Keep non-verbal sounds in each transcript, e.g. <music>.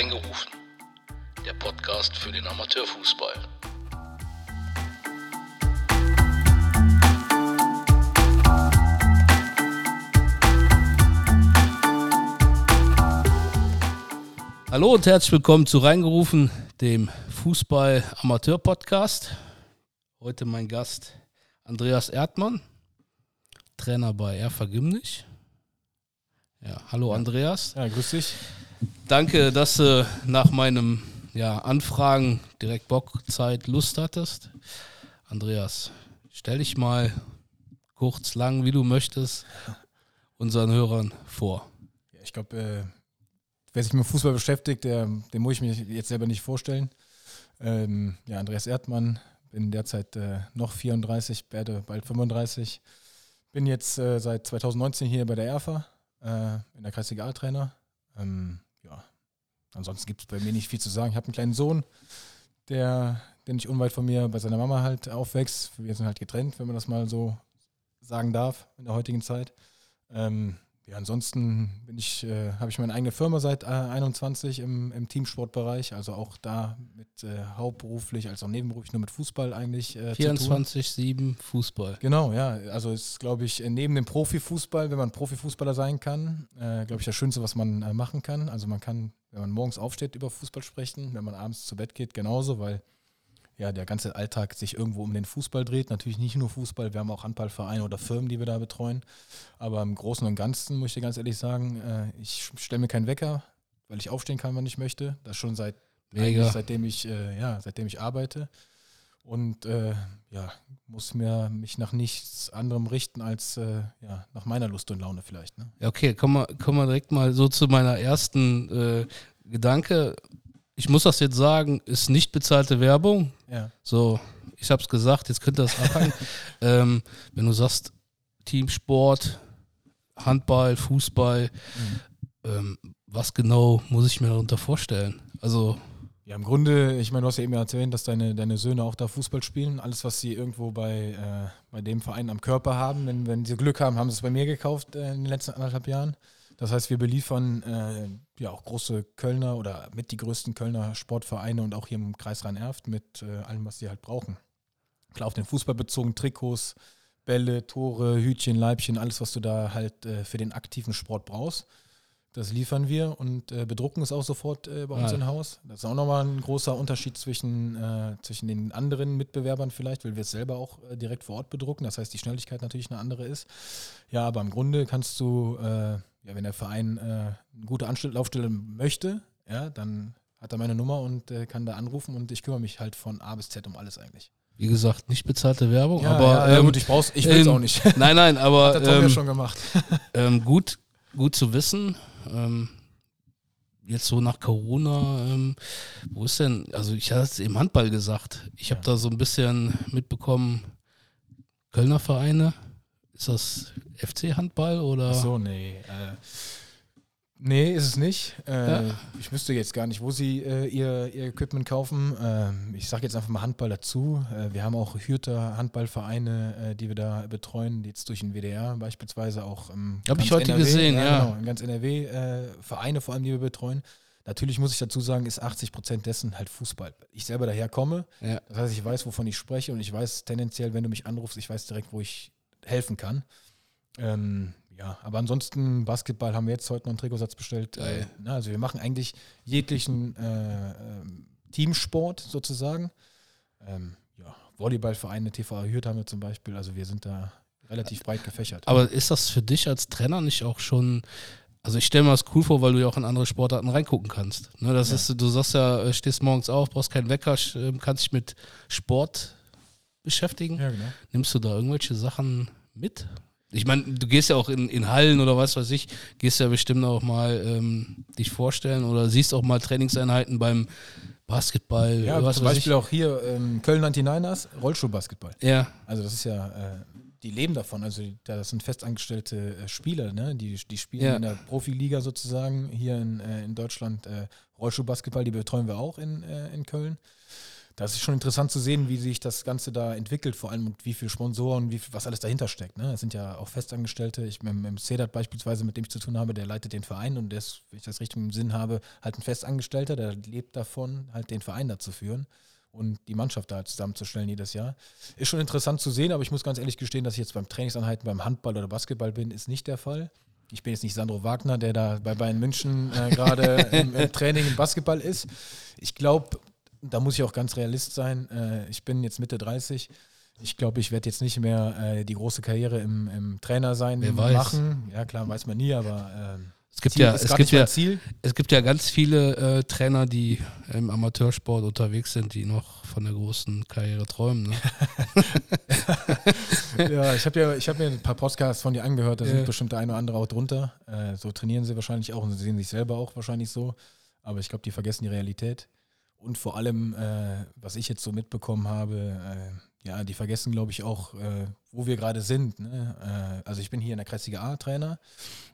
Reingerufen, der Podcast für den Amateurfußball. Hallo und herzlich willkommen zu Reingerufen, dem Fußball-Amateur-Podcast. Heute mein Gast Andreas Erdmann, Trainer bei Erfa Gimnich. Ja, hallo Andreas. Ja, grüß dich. Danke, dass du nach meinem ja, Anfragen direkt Bock, Zeit, Lust hattest. Andreas, stell dich mal kurz, lang, wie du möchtest, unseren Hörern vor. Ich glaube, äh, wer sich mit Fußball beschäftigt, der, den muss ich mir jetzt selber nicht vorstellen. Ähm, ja, Andreas Erdmann, bin derzeit äh, noch 34, werde bald 35. Bin jetzt äh, seit 2019 hier bei der ERFA äh, in der Kreisliga A-Trainer. Ähm, ansonsten gibt es bei mir nicht viel zu sagen. Ich habe einen kleinen Sohn, der, der nicht unweit von mir bei seiner Mama halt aufwächst. Wir sind halt getrennt, wenn man das mal so sagen darf in der heutigen Zeit. Ähm, ja, ansonsten bin ich, äh, habe ich meine eigene Firma seit äh, 21 im, im Teamsportbereich, also auch da mit äh, hauptberuflich als auch nebenberuflich nur mit Fußball eigentlich. 24-7 äh, Fußball. Genau, ja. Also ist, glaube ich, neben dem Profifußball, wenn man Profifußballer sein kann, äh, glaube ich, das Schönste, was man äh, machen kann. Also man kann, wenn man morgens aufsteht, über Fußball sprechen, wenn man abends zu Bett geht, genauso, weil ja, der ganze Alltag sich irgendwo um den Fußball dreht. Natürlich nicht nur Fußball, wir haben auch Handballvereine oder Firmen, die wir da betreuen. Aber im Großen und Ganzen muss ich dir ganz ehrlich sagen, äh, ich stelle mir keinen Wecker, weil ich aufstehen kann, wann ich möchte. Das schon seit seitdem ich äh, ja, seitdem ich arbeite. Und äh, ja, muss mir mich nach nichts anderem richten als äh, ja, nach meiner Lust und Laune vielleicht. Ne? Ja, okay, kommen wir, kommen wir direkt mal so zu meiner ersten äh, Gedanke ich muss das jetzt sagen, ist nicht bezahlte Werbung. Ja. So, ich habe es gesagt, jetzt könnt ihr das abhängen. <laughs> ähm, wenn du sagst, Teamsport, Handball, Fußball, mhm. ähm, was genau muss ich mir darunter vorstellen? Also. Ja, im Grunde, ich meine, du hast ja eben erzählt, dass deine, deine Söhne auch da Fußball spielen. Alles, was sie irgendwo bei, äh, bei dem Verein am Körper haben, wenn, wenn sie Glück haben, haben sie es bei mir gekauft äh, in den letzten anderthalb Jahren. Das heißt, wir beliefern äh, ja auch große Kölner oder mit die größten Kölner Sportvereine und auch hier im Kreis Rhein-Erft mit äh, allem, was sie halt brauchen. Klar, auf den Fußball bezogen, Trikots, Bälle, Tore, Hütchen, Leibchen, alles, was du da halt äh, für den aktiven Sport brauchst. Das liefern wir und äh, bedrucken es auch sofort äh, bei uns ja. im Haus. Das ist auch nochmal ein großer Unterschied zwischen, äh, zwischen den anderen Mitbewerbern vielleicht, weil wir es selber auch äh, direkt vor Ort bedrucken. Das heißt, die Schnelligkeit natürlich eine andere ist. Ja, aber im Grunde kannst du äh, ja, wenn der Verein äh, eine gute Anlaufstelle möchte, ja, dann hat er meine Nummer und kann da anrufen und ich kümmere mich halt von A bis Z um alles eigentlich. Wie gesagt, nicht bezahlte Werbung, ja, aber ja, ähm, gut, ich brauch's, ich will es ähm, auch nicht. <laughs> Nein, nein, aber hat der Tom ähm, ja schon gemacht. <laughs> ähm, gut, gut zu wissen. Ähm, jetzt so nach Corona, ähm, wo ist denn, also ich hatte es im Handball gesagt, ich habe da so ein bisschen mitbekommen, Kölner Vereine, ist das FC-Handball oder? Ach so, nee. Äh, nee, ist es nicht. Äh, ja. Ich wüsste jetzt gar nicht, wo sie äh, ihr, ihr Equipment kaufen. Ähm, ich sage jetzt einfach mal Handball dazu. Äh, wir haben auch Hürter Handballvereine, äh, die wir da betreuen, jetzt durch den WDR beispielsweise auch. Ähm, Habe ich heute NRW, gesehen, ja. ja. Genau, in ganz NRW äh, Vereine vor allem, die wir betreuen. Natürlich muss ich dazu sagen, ist 80 Prozent dessen halt Fußball. Ich selber daher komme. Ja. Das heißt, ich weiß, wovon ich spreche und ich weiß tendenziell, wenn du mich anrufst, ich weiß direkt, wo ich helfen kann. Ähm, ja, aber ansonsten Basketball haben wir jetzt heute noch einen Trikotsatz bestellt. Äh, na, also wir machen eigentlich jeglichen äh, äh, Teamsport sozusagen. Ähm, ja, Volleyballvereine, TV Hürth haben wir zum Beispiel. Also wir sind da relativ breit gefächert. Aber ist das für dich als Trainer nicht auch schon also ich stelle mir das cool vor, weil du ja auch in andere Sportarten reingucken kannst. Ne, das ja. ist, du sagst ja, äh, stehst morgens auf, brauchst keinen Wecker, ähm, kannst dich mit Sport beschäftigen. Ja, genau. Nimmst du da irgendwelche Sachen mit? Ich meine, du gehst ja auch in, in Hallen oder was weiß ich, gehst ja bestimmt auch mal ähm, dich vorstellen oder siehst auch mal Trainingseinheiten beim Basketball. Ja, was zum Beispiel ich. auch hier ähm, Köln 99ers, Rollstuhlbasketball. Ja. Also das ist ja, äh, die leben davon. Also das sind festangestellte äh, Spieler, ne? die, die spielen ja. in der Profiliga sozusagen hier in, äh, in Deutschland. Äh, Rollstuhlbasketball, die betreuen wir auch in, äh, in Köln. Das ist schon interessant zu sehen, wie sich das Ganze da entwickelt, vor allem wie viele Sponsoren, wie viel, was alles dahinter steckt. Ne? Es sind ja auch Festangestellte. Ich mit, mit Sedat beispielsweise, mit dem ich zu tun habe, der leitet den Verein und der ist, wenn ich das richtig im Sinn habe, halt ein Festangestellter, der lebt davon, halt den Verein da zu führen und die Mannschaft da zusammenzustellen jedes Jahr. Ist schon interessant zu sehen, aber ich muss ganz ehrlich gestehen, dass ich jetzt beim Trainingsanheiten beim Handball oder Basketball bin, ist nicht der Fall. Ich bin jetzt nicht Sandro Wagner, der da bei Bayern München äh, gerade <laughs> im, im, Training im Basketball ist. Ich glaube, da muss ich auch ganz realist sein. Äh, ich bin jetzt Mitte 30. Ich glaube, ich werde jetzt nicht mehr äh, die große Karriere im, im Trainer sein Wer machen. Ja, klar, weiß man nie, aber ähm, es gibt Ziel ja, es gibt ja, es gibt ja ganz viele äh, Trainer, die im Amateursport unterwegs sind, die noch von der großen Karriere träumen. Ne? <laughs> ja, ich habe ja, ich habe mir ein paar Podcasts von dir angehört. Da sind bestimmt der eine oder andere auch drunter. Äh, so trainieren sie wahrscheinlich auch und sie sehen sich selber auch wahrscheinlich so. Aber ich glaube, die vergessen die Realität. Und vor allem, äh, was ich jetzt so mitbekommen habe, äh, ja, die vergessen, glaube ich, auch, äh, wo wir gerade sind. Ne? Äh, also ich bin hier in der Kreisliga A-Trainer.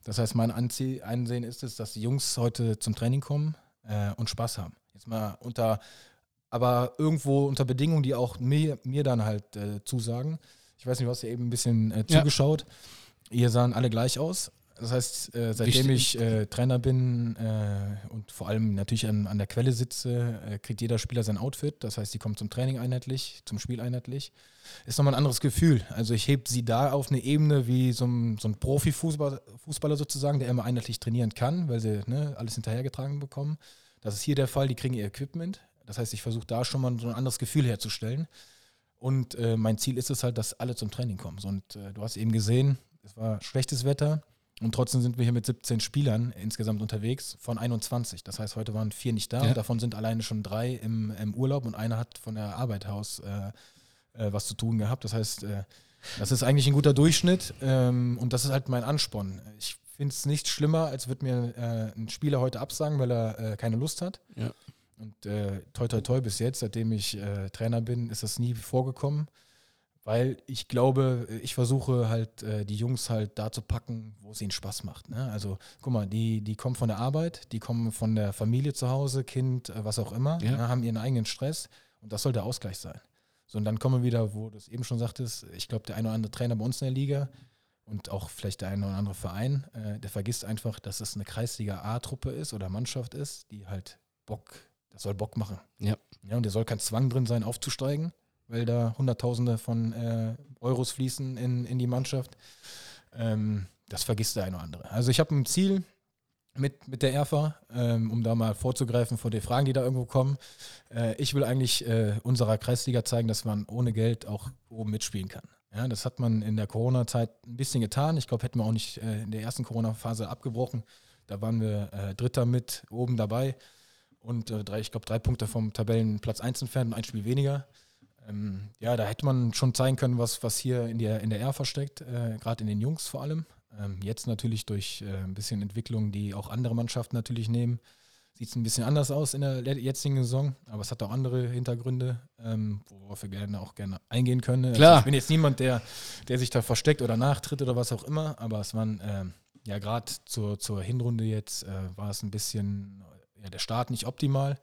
Das heißt, mein Anzie Einsehen ist es, dass die Jungs heute zum Training kommen äh, und Spaß haben. Jetzt mal unter, aber irgendwo unter Bedingungen, die auch mir, mir dann halt äh, zusagen. Ich weiß nicht, du hast ja eben ein bisschen zugeschaut. Ja. Ihr sahen alle gleich aus. Das heißt, äh, seitdem Wichtig. ich äh, Trainer bin äh, und vor allem natürlich an, an der Quelle sitze, äh, kriegt jeder Spieler sein Outfit. Das heißt, die kommen zum Training einheitlich, zum Spiel einheitlich. Ist nochmal ein anderes Gefühl. Also ich hebe sie da auf eine Ebene wie so ein, so ein Profifußballer sozusagen, der immer einheitlich trainieren kann, weil sie ne, alles hinterhergetragen bekommen. Das ist hier der Fall, die kriegen ihr Equipment. Das heißt, ich versuche da schon mal so ein anderes Gefühl herzustellen. Und äh, mein Ziel ist es halt, dass alle zum Training kommen. Und äh, du hast eben gesehen, es war schlechtes Wetter und trotzdem sind wir hier mit 17 Spielern insgesamt unterwegs von 21. Das heißt, heute waren vier nicht da ja. davon sind alleine schon drei im, im, Urlaub und einer hat von der Arbeit aus äh, äh, was zu tun gehabt. Das heißt, äh, das ist eigentlich ein guter Durchschnitt ähm, und das ist halt mein Ansporn. Ich finde es nicht schlimmer, als würde mir äh, ein Spieler heute absagen, weil er äh, keine Lust hat. Ja. Und äh, toi toi toi bis jetzt, seitdem ich Trainer bin, ist das nie vorgekommen. Weil ich glaube, ich versuche halt äh, die Jungs halt da zu packen, wo es ihnen Spaß macht. Ne? Also guck mal, die, die kommen von der Arbeit, die kommen von der Familie zu Hause, Kind, äh, was auch immer, ja. ne? haben ihren eigenen Stress und das soll der Ausgleich sein. So, und dann kommen wir wieder, wo du es eben schon sagtest, ich glaube, der eine oder andere Trainer bei uns in der Liga und auch vielleicht der eine oder andere Verein, äh, der vergisst einfach, dass es eine Kreisliga A-Truppe ist oder Mannschaft ist, die halt Bock, das soll Bock machen. Ja. ja und der soll kein Zwang drin sein, aufzusteigen weil da Hunderttausende von äh, Euros fließen in, in die Mannschaft. Ähm, das vergisst der eine oder andere. Also ich habe ein Ziel mit, mit der ERFA, ähm, um da mal vorzugreifen vor den Fragen, die da irgendwo kommen. Äh, ich will eigentlich äh, unserer Kreisliga zeigen, dass man ohne Geld auch oben mitspielen kann. Ja, das hat man in der Corona-Zeit ein bisschen getan. Ich glaube, hätten wir auch nicht äh, in der ersten Corona-Phase abgebrochen. Da waren wir äh, Dritter mit oben dabei und äh, drei, ich glaube, drei Punkte vom Tabellenplatz 1 entfernt und ein Spiel weniger. Ähm, ja, da hätte man schon zeigen können, was, was hier in der, in der R versteckt, äh, gerade in den Jungs vor allem. Ähm, jetzt natürlich durch äh, ein bisschen Entwicklung, die auch andere Mannschaften natürlich nehmen, sieht es ein bisschen anders aus in der jetzigen Saison, aber es hat auch andere Hintergründe, ähm, worauf wir gerne auch gerne eingehen können. Klar. Also ich bin jetzt niemand, der, der sich da versteckt oder nachtritt oder was auch immer, aber es waren ähm, ja gerade zur, zur Hinrunde jetzt äh, war es ein bisschen ja, der Start nicht optimal.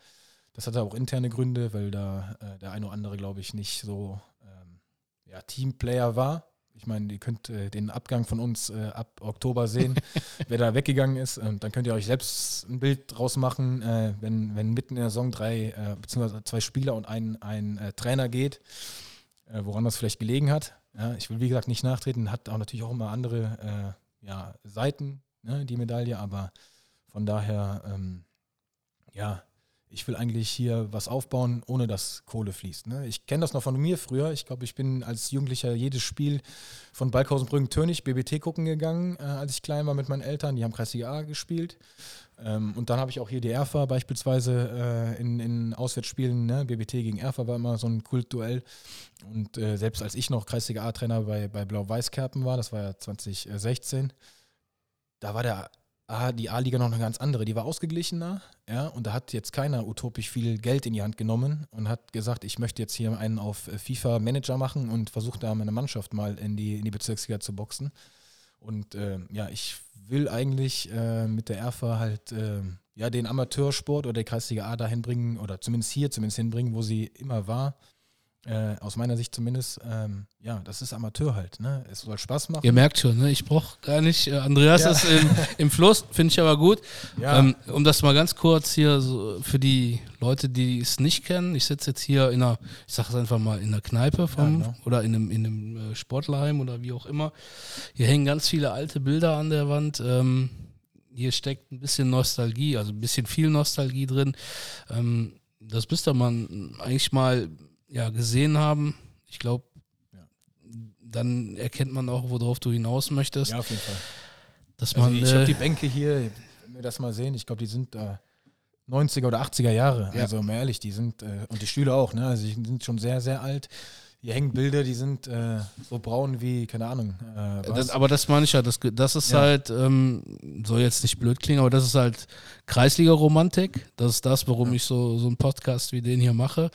Das hatte auch interne Gründe, weil da äh, der eine oder andere, glaube ich, nicht so ähm, ja, Teamplayer war. Ich meine, ihr könnt äh, den Abgang von uns äh, ab Oktober sehen, <laughs> wer da weggegangen ist. Und dann könnt ihr euch selbst ein Bild draus machen, äh, wenn, wenn mitten in der Saison drei äh, beziehungsweise zwei Spieler und ein, ein äh, Trainer geht, woran das vielleicht gelegen hat. Ja, ich will, wie gesagt, nicht nachtreten, hat auch natürlich auch immer andere ja, Seiten, ne, die Medaille, aber von daher, ähm, ja, ich will eigentlich hier was aufbauen, ohne dass Kohle fließt. Ne? Ich kenne das noch von mir früher. Ich glaube, ich bin als Jugendlicher jedes Spiel von Balkhausen Tönig BBT gucken gegangen, äh, als ich klein war mit meinen Eltern. Die haben Kreisliga A gespielt. Ähm, und dann habe ich auch hier die Erfa beispielsweise äh, in, in Auswärtsspielen. Ne? BBT gegen Erfa war immer so ein Kultduell. Und äh, selbst als ich noch Kreisliga A-Trainer bei, bei Blau-Weiß-Kerpen war, das war ja 2016, da war der die A-Liga noch eine ganz andere. Die war ausgeglichener, ja, und da hat jetzt keiner utopisch viel Geld in die Hand genommen und hat gesagt, ich möchte jetzt hier einen auf äh, FIFA-Manager machen und versuche da meine Mannschaft mal in die, in die Bezirksliga zu boxen. Und äh, ja, ich will eigentlich äh, mit der ERFA halt äh, ja, den Amateursport oder die Kreisliga A dahin bringen, oder zumindest hier zumindest hinbringen, wo sie immer war. Äh, aus meiner Sicht zumindest, ähm, ja, das ist Amateur halt, ne? Es soll Spaß machen. Ihr merkt schon, ne? ich brauche gar nicht. Äh, Andreas ja. ist im, im Fluss, finde ich aber gut. Ja. Ähm, um das mal ganz kurz hier so für die Leute, die es nicht kennen, ich sitze jetzt hier in einer, ich sage es einfach mal, in einer Kneipe vom, ja, genau. oder in einem, in einem äh, Sportlerheim oder wie auch immer. Hier hängen ganz viele alte Bilder an der Wand. Ähm, hier steckt ein bisschen Nostalgie, also ein bisschen viel Nostalgie drin. Ähm, das müsste man eigentlich mal ja, gesehen haben. Ich glaube, ja. dann erkennt man auch, worauf du hinaus möchtest. Ja, auf jeden Fall. Dass also man, ich habe die Bänke hier, wenn wir das mal sehen, ich glaube, die sind äh, 90er oder 80er Jahre. Ja. Also mal ehrlich, die sind, äh, und die Stühle auch, ne? Also die sind schon sehr, sehr alt. Hier hängen Bilder, die sind äh, so braun wie, keine Ahnung. Äh, das, aber das meine ich ja, das, das ist ja. halt, ähm, soll jetzt nicht blöd klingen, aber das ist halt Kreisliga-Romantik. Das ist das, warum ja. ich so, so einen Podcast wie den hier mache,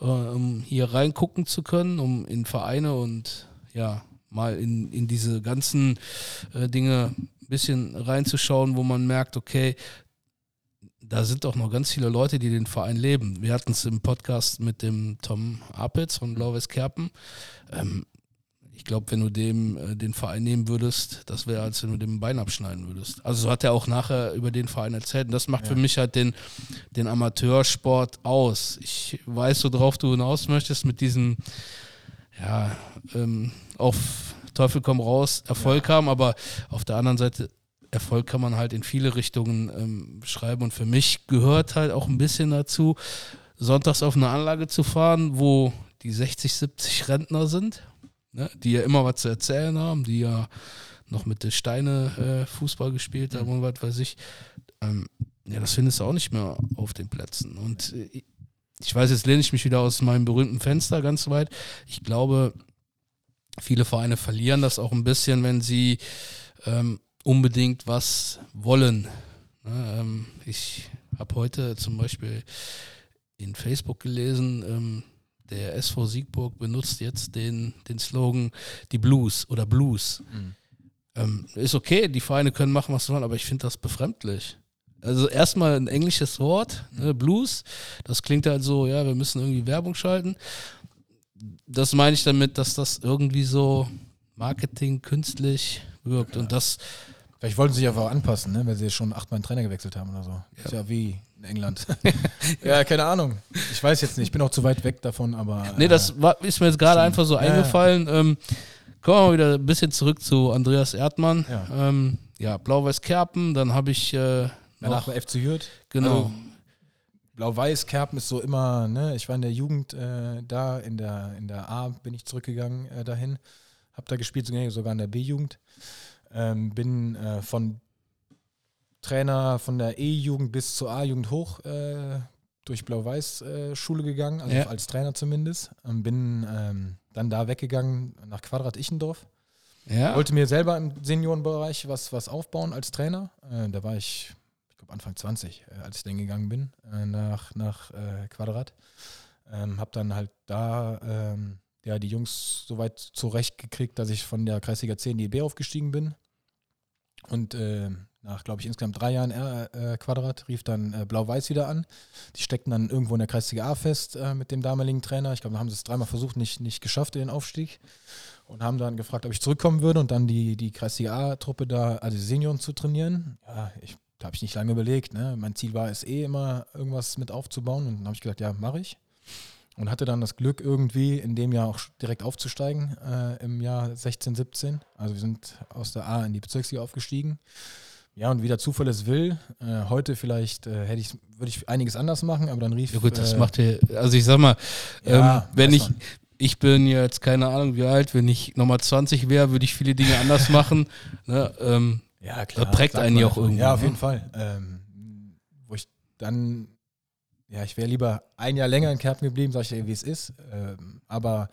äh, um hier reingucken zu können, um in Vereine und ja, mal in, in diese ganzen äh, Dinge ein bisschen reinzuschauen, wo man merkt, okay, da sind auch noch ganz viele Leute, die den Verein leben. Wir hatten es im Podcast mit dem Tom Apitz von Blau-Weiß Kerpen. Ähm, ich glaube, wenn du dem äh, den Verein nehmen würdest, das wäre, als wenn du dem ein Bein abschneiden würdest. Also so hat er auch nachher über den Verein erzählt. Und das macht ja. für mich halt den, den Amateursport aus. Ich weiß, worauf du hinaus möchtest mit diesem, ja, ähm, auf Teufel komm raus, Erfolg ja. haben, aber auf der anderen Seite Erfolg kann man halt in viele Richtungen ähm, schreiben und für mich gehört halt auch ein bisschen dazu, sonntags auf eine Anlage zu fahren, wo die 60, 70 Rentner sind, ne, die ja immer was zu erzählen haben, die ja noch mit den Steine äh, Fußball gespielt haben und was weiß ich. Ähm, ja, das findest du auch nicht mehr auf den Plätzen. Und äh, ich weiß, jetzt lehne ich mich wieder aus meinem berühmten Fenster ganz weit. Ich glaube, viele Vereine verlieren das auch ein bisschen, wenn sie ähm, unbedingt was wollen. Ähm, ich habe heute zum Beispiel in Facebook gelesen, ähm, der SV Siegburg benutzt jetzt den, den Slogan die Blues oder Blues. Mhm. Ähm, ist okay, die Vereine können machen, was sie wollen, aber ich finde das befremdlich. Also erstmal ein englisches Wort, ne, Blues, das klingt halt so, ja, wir müssen irgendwie Werbung schalten. Das meine ich damit, dass das irgendwie so Marketing künstlich wirkt. Und das Vielleicht wollten sie sich einfach anpassen, ne? weil sie schon achtmal einen Trainer gewechselt haben oder so. Ja. Ist ja wie in England. <laughs> ja, keine Ahnung. Ich weiß jetzt nicht. Ich bin auch zu weit weg davon, aber. Nee, das äh, war, ist mir jetzt gerade einfach so ja, eingefallen. Ja. Ähm, kommen wir mal wieder ein bisschen zurück zu Andreas Erdmann. Ja, ähm, ja Blau-Weiß Kerpen, dann habe ich. Äh, Danach bei FC Hürth. Genau. Also, Blau-Weiß Kerpen ist so immer, ne? Ich war in der Jugend äh, da, in der, in der A bin ich zurückgegangen äh, dahin. Hab da gespielt, sogar in der B-Jugend. Ähm, bin äh, von Trainer von der E-Jugend bis zur A-Jugend hoch äh, durch Blau-Weiß-Schule äh, gegangen, also ja. als Trainer zumindest. Ähm, bin ähm, dann da weggegangen nach Quadrat Ichendorf. Ja. Wollte mir selber im Seniorenbereich was, was aufbauen als Trainer. Äh, da war ich, ich glaube, Anfang 20, äh, als ich dann gegangen bin, äh, nach, nach Quadrat. Ähm, hab dann halt da ähm, ja, die Jungs so weit zurechtgekriegt, dass ich von der Kreisliga 10 in die B aufgestiegen bin. Und äh, nach, glaube ich, insgesamt drei Jahren äh, Quadrat rief dann äh, Blau-Weiß wieder an. Die steckten dann irgendwo in der Kreisliga A fest äh, mit dem damaligen Trainer. Ich glaube, da haben sie es dreimal versucht, nicht, nicht geschafft, den Aufstieg. Und haben dann gefragt, ob ich zurückkommen würde und dann die, die Kreisliga A-Truppe da, also die Senioren zu trainieren. Ja, ich, da habe ich nicht lange überlegt. Ne? Mein Ziel war es eh immer, irgendwas mit aufzubauen. Und dann habe ich gesagt, ja, mache ich und hatte dann das Glück, irgendwie in dem Jahr auch direkt aufzusteigen, äh, im Jahr 16, 17. Also wir sind aus der A in die Bezirksliga aufgestiegen. Ja, und wie der Zufall es will, äh, heute vielleicht äh, hätte ich, würde ich einiges anders machen, aber dann rief. Ja gut, das äh, macht ja, also ich sag mal, ja, ähm, wenn ich, ich bin jetzt keine Ahnung wie alt, wenn ich nochmal 20 wäre, würde ich viele Dinge anders <laughs> machen. Ne? Ähm, ja, klar. Das prägt einen ja auch irgendwie. Ja, auf ne? jeden Fall. Ähm, wo ich dann ja, ich wäre lieber ein Jahr länger in Kerpen geblieben, sag ich dir, wie es ist. Ähm, aber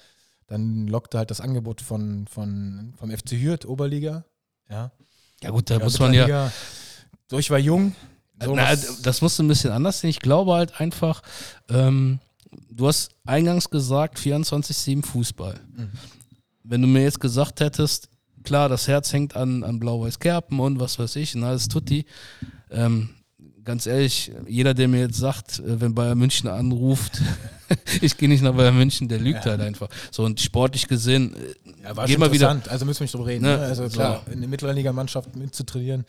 dann lockte halt das Angebot von, von, vom FC Hürth, Oberliga. Ja, ja gut, da ja, muss man ja. So, ich war jung. So Na, das musst du ein bisschen anders sehen. Ich glaube halt einfach, ähm, du hast eingangs gesagt, 24-7 Fußball. Mhm. Wenn du mir jetzt gesagt hättest, klar, das Herz hängt an, an Blau-Weiß Kerpen und was weiß ich, und alles Tutti, ähm, ganz ehrlich, jeder, der mir jetzt sagt, äh, wenn Bayern München anruft, <laughs> ich gehe nicht nach Bayern München, der lügt ja. halt einfach. So und sportlich gesehen, äh, ja, war schon mal wieder. Also müssen wir nicht drüber reden. Ne? Ne? Also klar, in der Mittelliga-Mannschaft mitzutrainieren,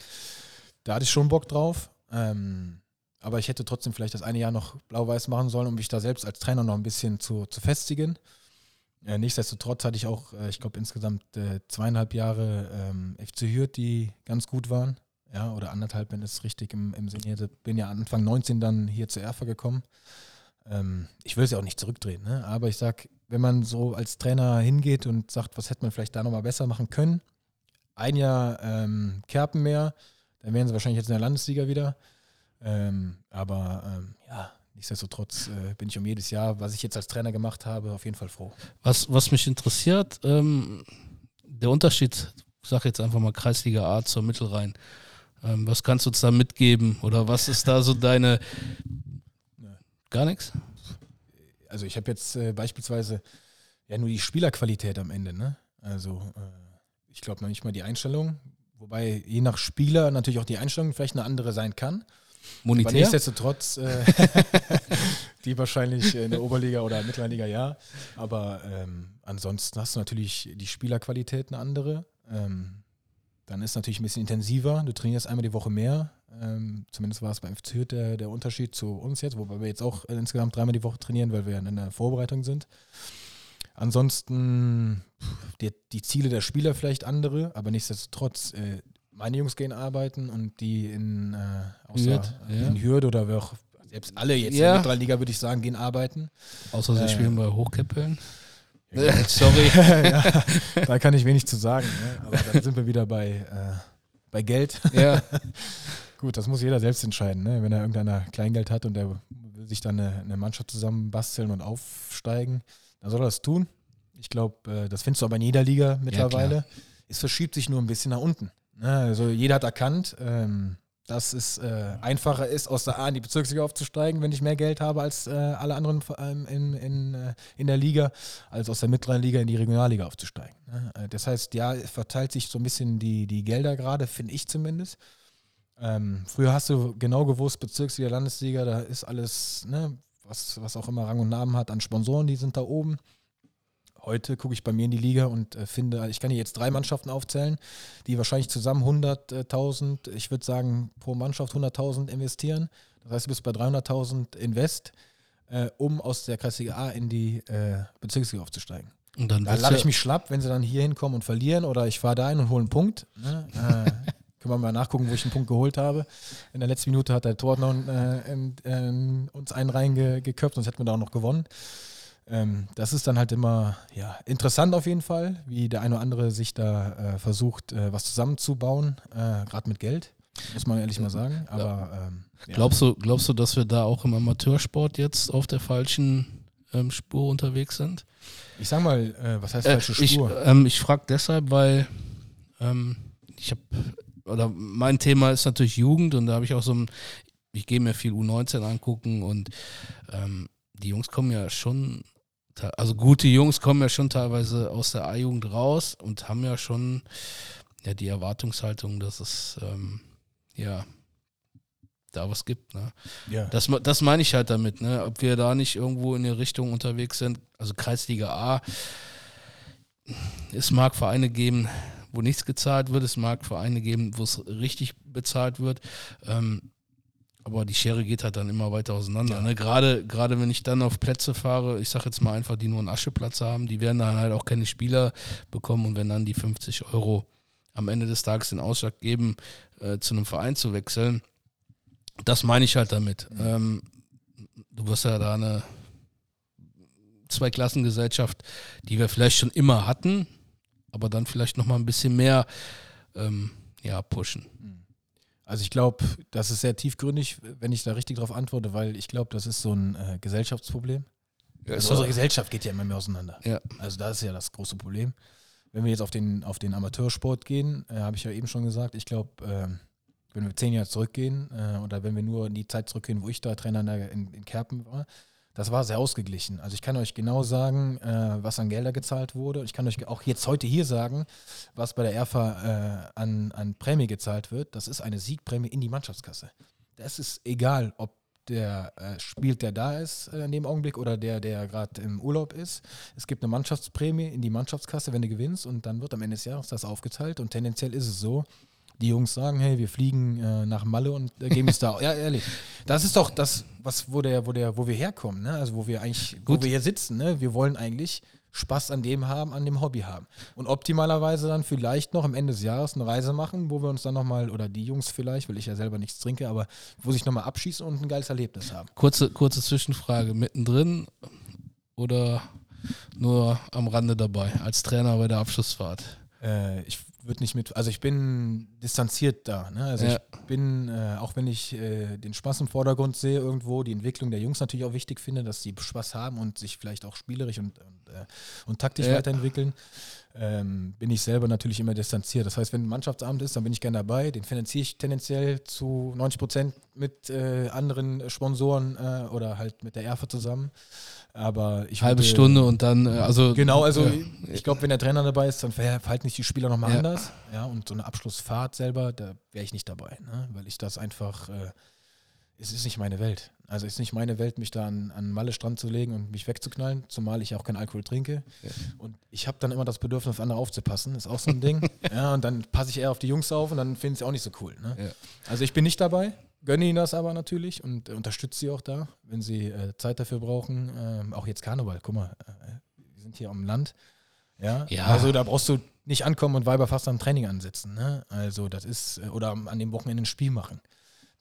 da hatte ich schon Bock drauf. Ähm, aber ich hätte trotzdem vielleicht das eine Jahr noch blau-weiß machen sollen, um mich da selbst als Trainer noch ein bisschen zu, zu festigen. Ja, nichtsdestotrotz hatte ich auch, äh, ich glaube, insgesamt äh, zweieinhalb Jahre ähm, FC Hürth, die ganz gut waren. Ja, oder anderthalb, wenn es richtig im, im Sinne hätte. Bin ja Anfang 19 dann hier zu Erfa gekommen. Ähm, ich will es ja auch nicht zurückdrehen, ne? aber ich sage, wenn man so als Trainer hingeht und sagt, was hätte man vielleicht da nochmal besser machen können, ein Jahr ähm, Kerpen mehr, dann wären sie wahrscheinlich jetzt in der Landesliga wieder. Ähm, aber ähm, ja, nichtsdestotrotz äh, bin ich um jedes Jahr, was ich jetzt als Trainer gemacht habe, auf jeden Fall froh. Was, was mich interessiert, ähm, der Unterschied, ich sage jetzt einfach mal Kreisliga A zur Mittelrhein. Ähm, was kannst du uns da mitgeben? Oder was ist da so deine. Gar nichts? Also, ich habe jetzt äh, beispielsweise ja nur die Spielerqualität am Ende. Ne? Also, äh, ich glaube noch nicht mal die Einstellung. Wobei je nach Spieler natürlich auch die Einstellung vielleicht eine andere sein kann. Monetär? Aber nichtsdestotrotz, äh, <laughs> die wahrscheinlich in der Oberliga oder Mittelliga ja. Aber ähm, ansonsten hast du natürlich die Spielerqualität eine andere. Ähm, dann ist es natürlich ein bisschen intensiver. Du trainierst einmal die Woche mehr. Ähm, zumindest war es beim FC Hürth der, der Unterschied zu uns jetzt, wobei wir jetzt auch insgesamt dreimal die Woche trainieren, weil wir in der Vorbereitung sind. Ansonsten die, die Ziele der Spieler vielleicht andere, aber nichtsdestotrotz, äh, meine Jungs gehen arbeiten und die in, äh, außer, Hürth, ja. in Hürth oder wer auch, selbst alle jetzt ja. in der Liga würde ich sagen, gehen arbeiten. Außer sie äh, spielen bei Hochkeppeln. Sorry. <laughs> ja, da kann ich wenig zu sagen. Ne? Aber dann sind wir wieder bei, äh, bei Geld. Ja. <laughs> Gut, das muss jeder selbst entscheiden. Ne? Wenn er irgendeiner Kleingeld hat und der will sich dann eine, eine Mannschaft zusammenbasteln und aufsteigen, dann soll er das tun. Ich glaube, äh, das findest du aber in jeder Liga mittlerweile. Ja, es verschiebt sich nur ein bisschen nach unten. Ne? Also jeder hat erkannt, ähm, dass es äh, einfacher ist, aus der A in die Bezirksliga aufzusteigen, wenn ich mehr Geld habe als äh, alle anderen ähm, in, in, äh, in der Liga, als aus der mittleren Liga in die Regionalliga aufzusteigen. Ne? Äh, das heißt, ja, verteilt sich so ein bisschen die, die Gelder gerade, finde ich zumindest. Ähm, früher hast du genau gewusst, Bezirksliga, Landesliga, da ist alles, ne, was, was auch immer Rang und Namen hat an Sponsoren, die sind da oben. Heute gucke ich bei mir in die Liga und äh, finde, ich kann hier jetzt drei Mannschaften aufzählen, die wahrscheinlich zusammen 100.000, ich würde sagen pro Mannschaft 100.000 investieren. Das heißt, du bist bei 300.000 Invest, äh, um aus der Kreisliga A in die äh, Bezirksliga aufzusteigen. Und dann da lache ich mich schlapp, wenn sie dann hier hinkommen und verlieren oder ich fahre da ein und hole einen Punkt. Ne? <laughs> Äh, können wir mal nachgucken, wo ich einen Punkt geholt habe. In der letzten Minute hat der Tor noch äh, in, uns einen reingeköpft, sonst hätten wir da auch noch gewonnen. Ähm, das ist dann halt immer ja, interessant auf jeden Fall, wie der eine oder andere sich da äh, versucht, äh, was zusammenzubauen, äh, gerade mit Geld, muss man ehrlich mal sagen. Aber ähm, ja. glaubst du, glaubst du, dass wir da auch im Amateursport jetzt auf der falschen ähm, Spur unterwegs sind? Ich sag mal, äh, was heißt falsche äh, Spur? Ich, ähm, ich frage deshalb, weil ähm, ich habe oder mein Thema ist natürlich Jugend und da habe ich auch so ein, ich gehe mir viel U19 angucken und ähm, die Jungs kommen ja schon also gute Jungs kommen ja schon teilweise aus der A-Jugend raus und haben ja schon ja die Erwartungshaltung, dass es ähm, ja da was gibt. Ne? Ja. Das, das meine ich halt damit, ne? ob wir da nicht irgendwo in die Richtung unterwegs sind. Also Kreisliga A, es mag Vereine geben, wo nichts gezahlt wird, es mag Vereine geben, wo es richtig bezahlt wird. Ähm, aber die Schere geht halt dann immer weiter auseinander. Ja. Ne? Gerade, gerade wenn ich dann auf Plätze fahre, ich sage jetzt mal einfach, die nur einen Ascheplatz haben, die werden dann halt auch keine Spieler bekommen und wenn dann die 50 Euro am Ende des Tages den Ausschlag geben, äh, zu einem Verein zu wechseln, das meine ich halt damit. Mhm. Ähm, du wirst ja da eine Zweiklassengesellschaft, die wir vielleicht schon immer hatten, aber dann vielleicht nochmal ein bisschen mehr ähm, ja, pushen. Mhm. Also ich glaube, das ist sehr tiefgründig, wenn ich da richtig darauf antworte, weil ich glaube, das ist so ein äh, Gesellschaftsproblem. Ja, also unsere Gesellschaft geht ja immer mehr auseinander. Ja. Also das ist ja das große Problem. Wenn wir jetzt auf den, auf den Amateursport gehen, äh, habe ich ja eben schon gesagt, ich glaube, äh, wenn wir zehn Jahre zurückgehen äh, oder wenn wir nur in die Zeit zurückgehen, wo ich da Trainer in, in Kerpen war, das war sehr ausgeglichen. Also ich kann euch genau sagen, äh, was an Gelder gezahlt wurde. Ich kann euch auch jetzt heute hier sagen, was bei der ERFA äh, an, an Prämie gezahlt wird. Das ist eine Siegprämie in die Mannschaftskasse. das ist egal, ob der äh, spielt, der da ist äh, in dem Augenblick oder der, der gerade im Urlaub ist. Es gibt eine Mannschaftsprämie in die Mannschaftskasse, wenn du gewinnst und dann wird am Ende des Jahres das aufgeteilt und tendenziell ist es so, die Jungs sagen, hey, wir fliegen äh, nach Malle und äh, geben es da. ja, ehrlich. Das ist doch das, was, wo der, wo der, wo wir herkommen, ne? Also wo wir eigentlich, Gut. wo wir hier sitzen, ne? Wir wollen eigentlich Spaß an dem haben, an dem Hobby haben. Und optimalerweise dann vielleicht noch am Ende des Jahres eine Reise machen, wo wir uns dann nochmal, oder die Jungs vielleicht, weil ich ja selber nichts trinke, aber wo sich nochmal abschießen und ein geiles Erlebnis haben. Kurze, kurze Zwischenfrage, mittendrin oder nur am Rande dabei, als Trainer bei der Abschlussfahrt? Äh, ich wird nicht mit, also ich bin distanziert da. Ne? Also ja. ich bin, äh, auch wenn ich äh, den Spaß im Vordergrund sehe irgendwo, die Entwicklung der Jungs natürlich auch wichtig finde, dass sie Spaß haben und sich vielleicht auch spielerisch und, und, und taktisch ja. weiterentwickeln, ähm, bin ich selber natürlich immer distanziert. Das heißt, wenn ein Mannschaftsabend ist, dann bin ich gerne dabei. Den finanziere ich tendenziell zu 90 Prozent mit äh, anderen Sponsoren äh, oder halt mit der ERFA zusammen. Aber ich halbe würde, Stunde und dann äh, also genau also ja. ich glaube wenn der Trainer dabei ist dann verhalten sich die Spieler nochmal ja. anders ja und so eine Abschlussfahrt selber da wäre ich nicht dabei ne? weil ich das einfach äh, es ist nicht meine Welt also es ist nicht meine Welt mich da an, an Malle Strand zu legen und mich wegzuknallen zumal ich auch keinen Alkohol trinke ja. und ich habe dann immer das Bedürfnis auf andere aufzupassen ist auch so ein Ding <laughs> ja und dann passe ich eher auf die Jungs auf und dann finde ich es auch nicht so cool ne? also ich bin nicht dabei gönne ihnen das aber natürlich und äh, unterstütze sie auch da, wenn sie äh, Zeit dafür brauchen. Ähm, auch jetzt Karneval, guck mal, äh, wir sind hier am Land. Ja? ja? Also da brauchst du nicht ankommen und Weiber fast am Training ansetzen. Ne? Also das ist, äh, oder an dem Wochenende ein Spiel machen.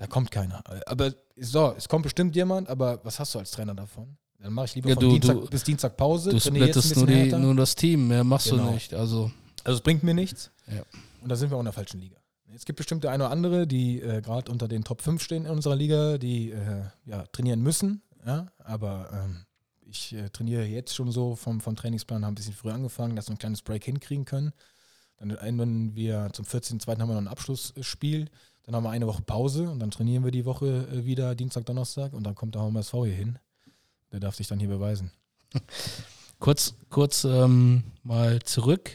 Da kommt keiner. Aber so, es kommt bestimmt jemand, aber was hast du als Trainer davon? Dann mache ich lieber ja, du, Dienstag du, bis Dienstag Pause. Du splittest nur, die, nur das Team, mehr machst genau. du nicht. Also, also es bringt mir nichts. Ja. Und da sind wir auch in der falschen Liga. Es gibt bestimmt der eine oder andere, die äh, gerade unter den Top 5 stehen in unserer Liga, die äh, ja, trainieren müssen. Ja? Aber ähm, ich äh, trainiere jetzt schon so vom, vom Trainingsplan, haben ein bisschen früher angefangen, dass wir ein kleines Break hinkriegen können. Dann ändern wir zum 14.2. haben wir noch ein Abschlussspiel. Dann haben wir eine Woche Pause und dann trainieren wir die Woche äh, wieder Dienstag, Donnerstag und dann kommt der HMSV hier hin. Der darf sich dann hier beweisen. <laughs> Kurz, kurz ähm, mal zurück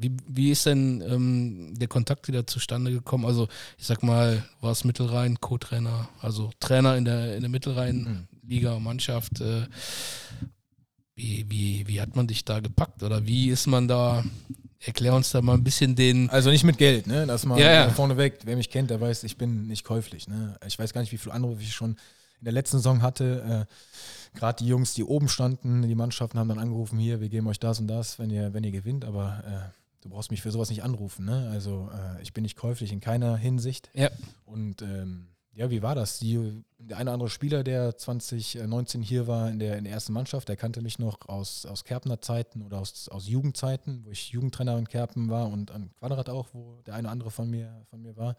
wie, wie ist denn ähm, der Kontakt wieder zustande gekommen? Also, ich sag mal, war es Mittelrhein, Co-Trainer, also Trainer in der, in der Mittelrhein-Liga-Mannschaft. Äh, wie, wie, wie hat man dich da gepackt oder wie ist man da? Erklär uns da mal ein bisschen den. Also nicht mit Geld, ne? Das mal ja, ja. vorneweg. Wer mich kennt, der weiß, ich bin nicht käuflich. Ne? Ich weiß gar nicht, wie viele Anrufe ich schon in der letzten Saison hatte. Äh, Gerade die Jungs, die oben standen, die Mannschaften haben dann angerufen, hier, wir geben euch das und das, wenn ihr, wenn ihr gewinnt, aber äh, du brauchst mich für sowas nicht anrufen. Ne? Also äh, ich bin nicht käuflich in keiner Hinsicht. Ja. Und ähm, ja, wie war das? Die, der eine oder andere Spieler, der 2019 hier war in der, in der ersten Mannschaft, der kannte mich noch aus, aus Kerpener Zeiten oder aus, aus Jugendzeiten, wo ich Jugendtrainer in Kerpen war und an Quadrat auch, wo der eine oder andere von mir, von mir war.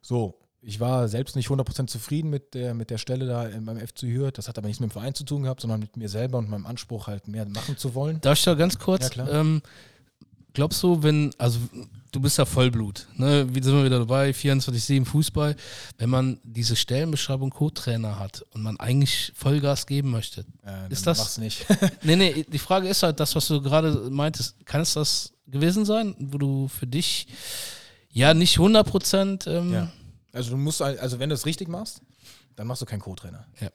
So, ich war selbst nicht 100% zufrieden mit der, mit der Stelle da beim FC Hürth. Das hat aber nichts mit dem Verein zu tun gehabt, sondern mit mir selber und meinem Anspruch halt mehr machen zu wollen. Darf ich da ganz kurz? Ja, klar. Ähm, glaubst du, wenn, also du bist ja Vollblut, ne? Wie sind wir wieder dabei? 24-7 Fußball. Wenn man diese Stellenbeschreibung Co-Trainer hat und man eigentlich Vollgas geben möchte, äh, ist das. Mach's nicht. <laughs> <laughs> nee, nee, die Frage ist halt das, was du gerade meintest. Kann es das gewesen sein, wo du für dich ja nicht 100 Prozent. Ähm ja. Also, du musst, also, wenn du es richtig machst, dann machst du keinen Co-Trainer. Ja.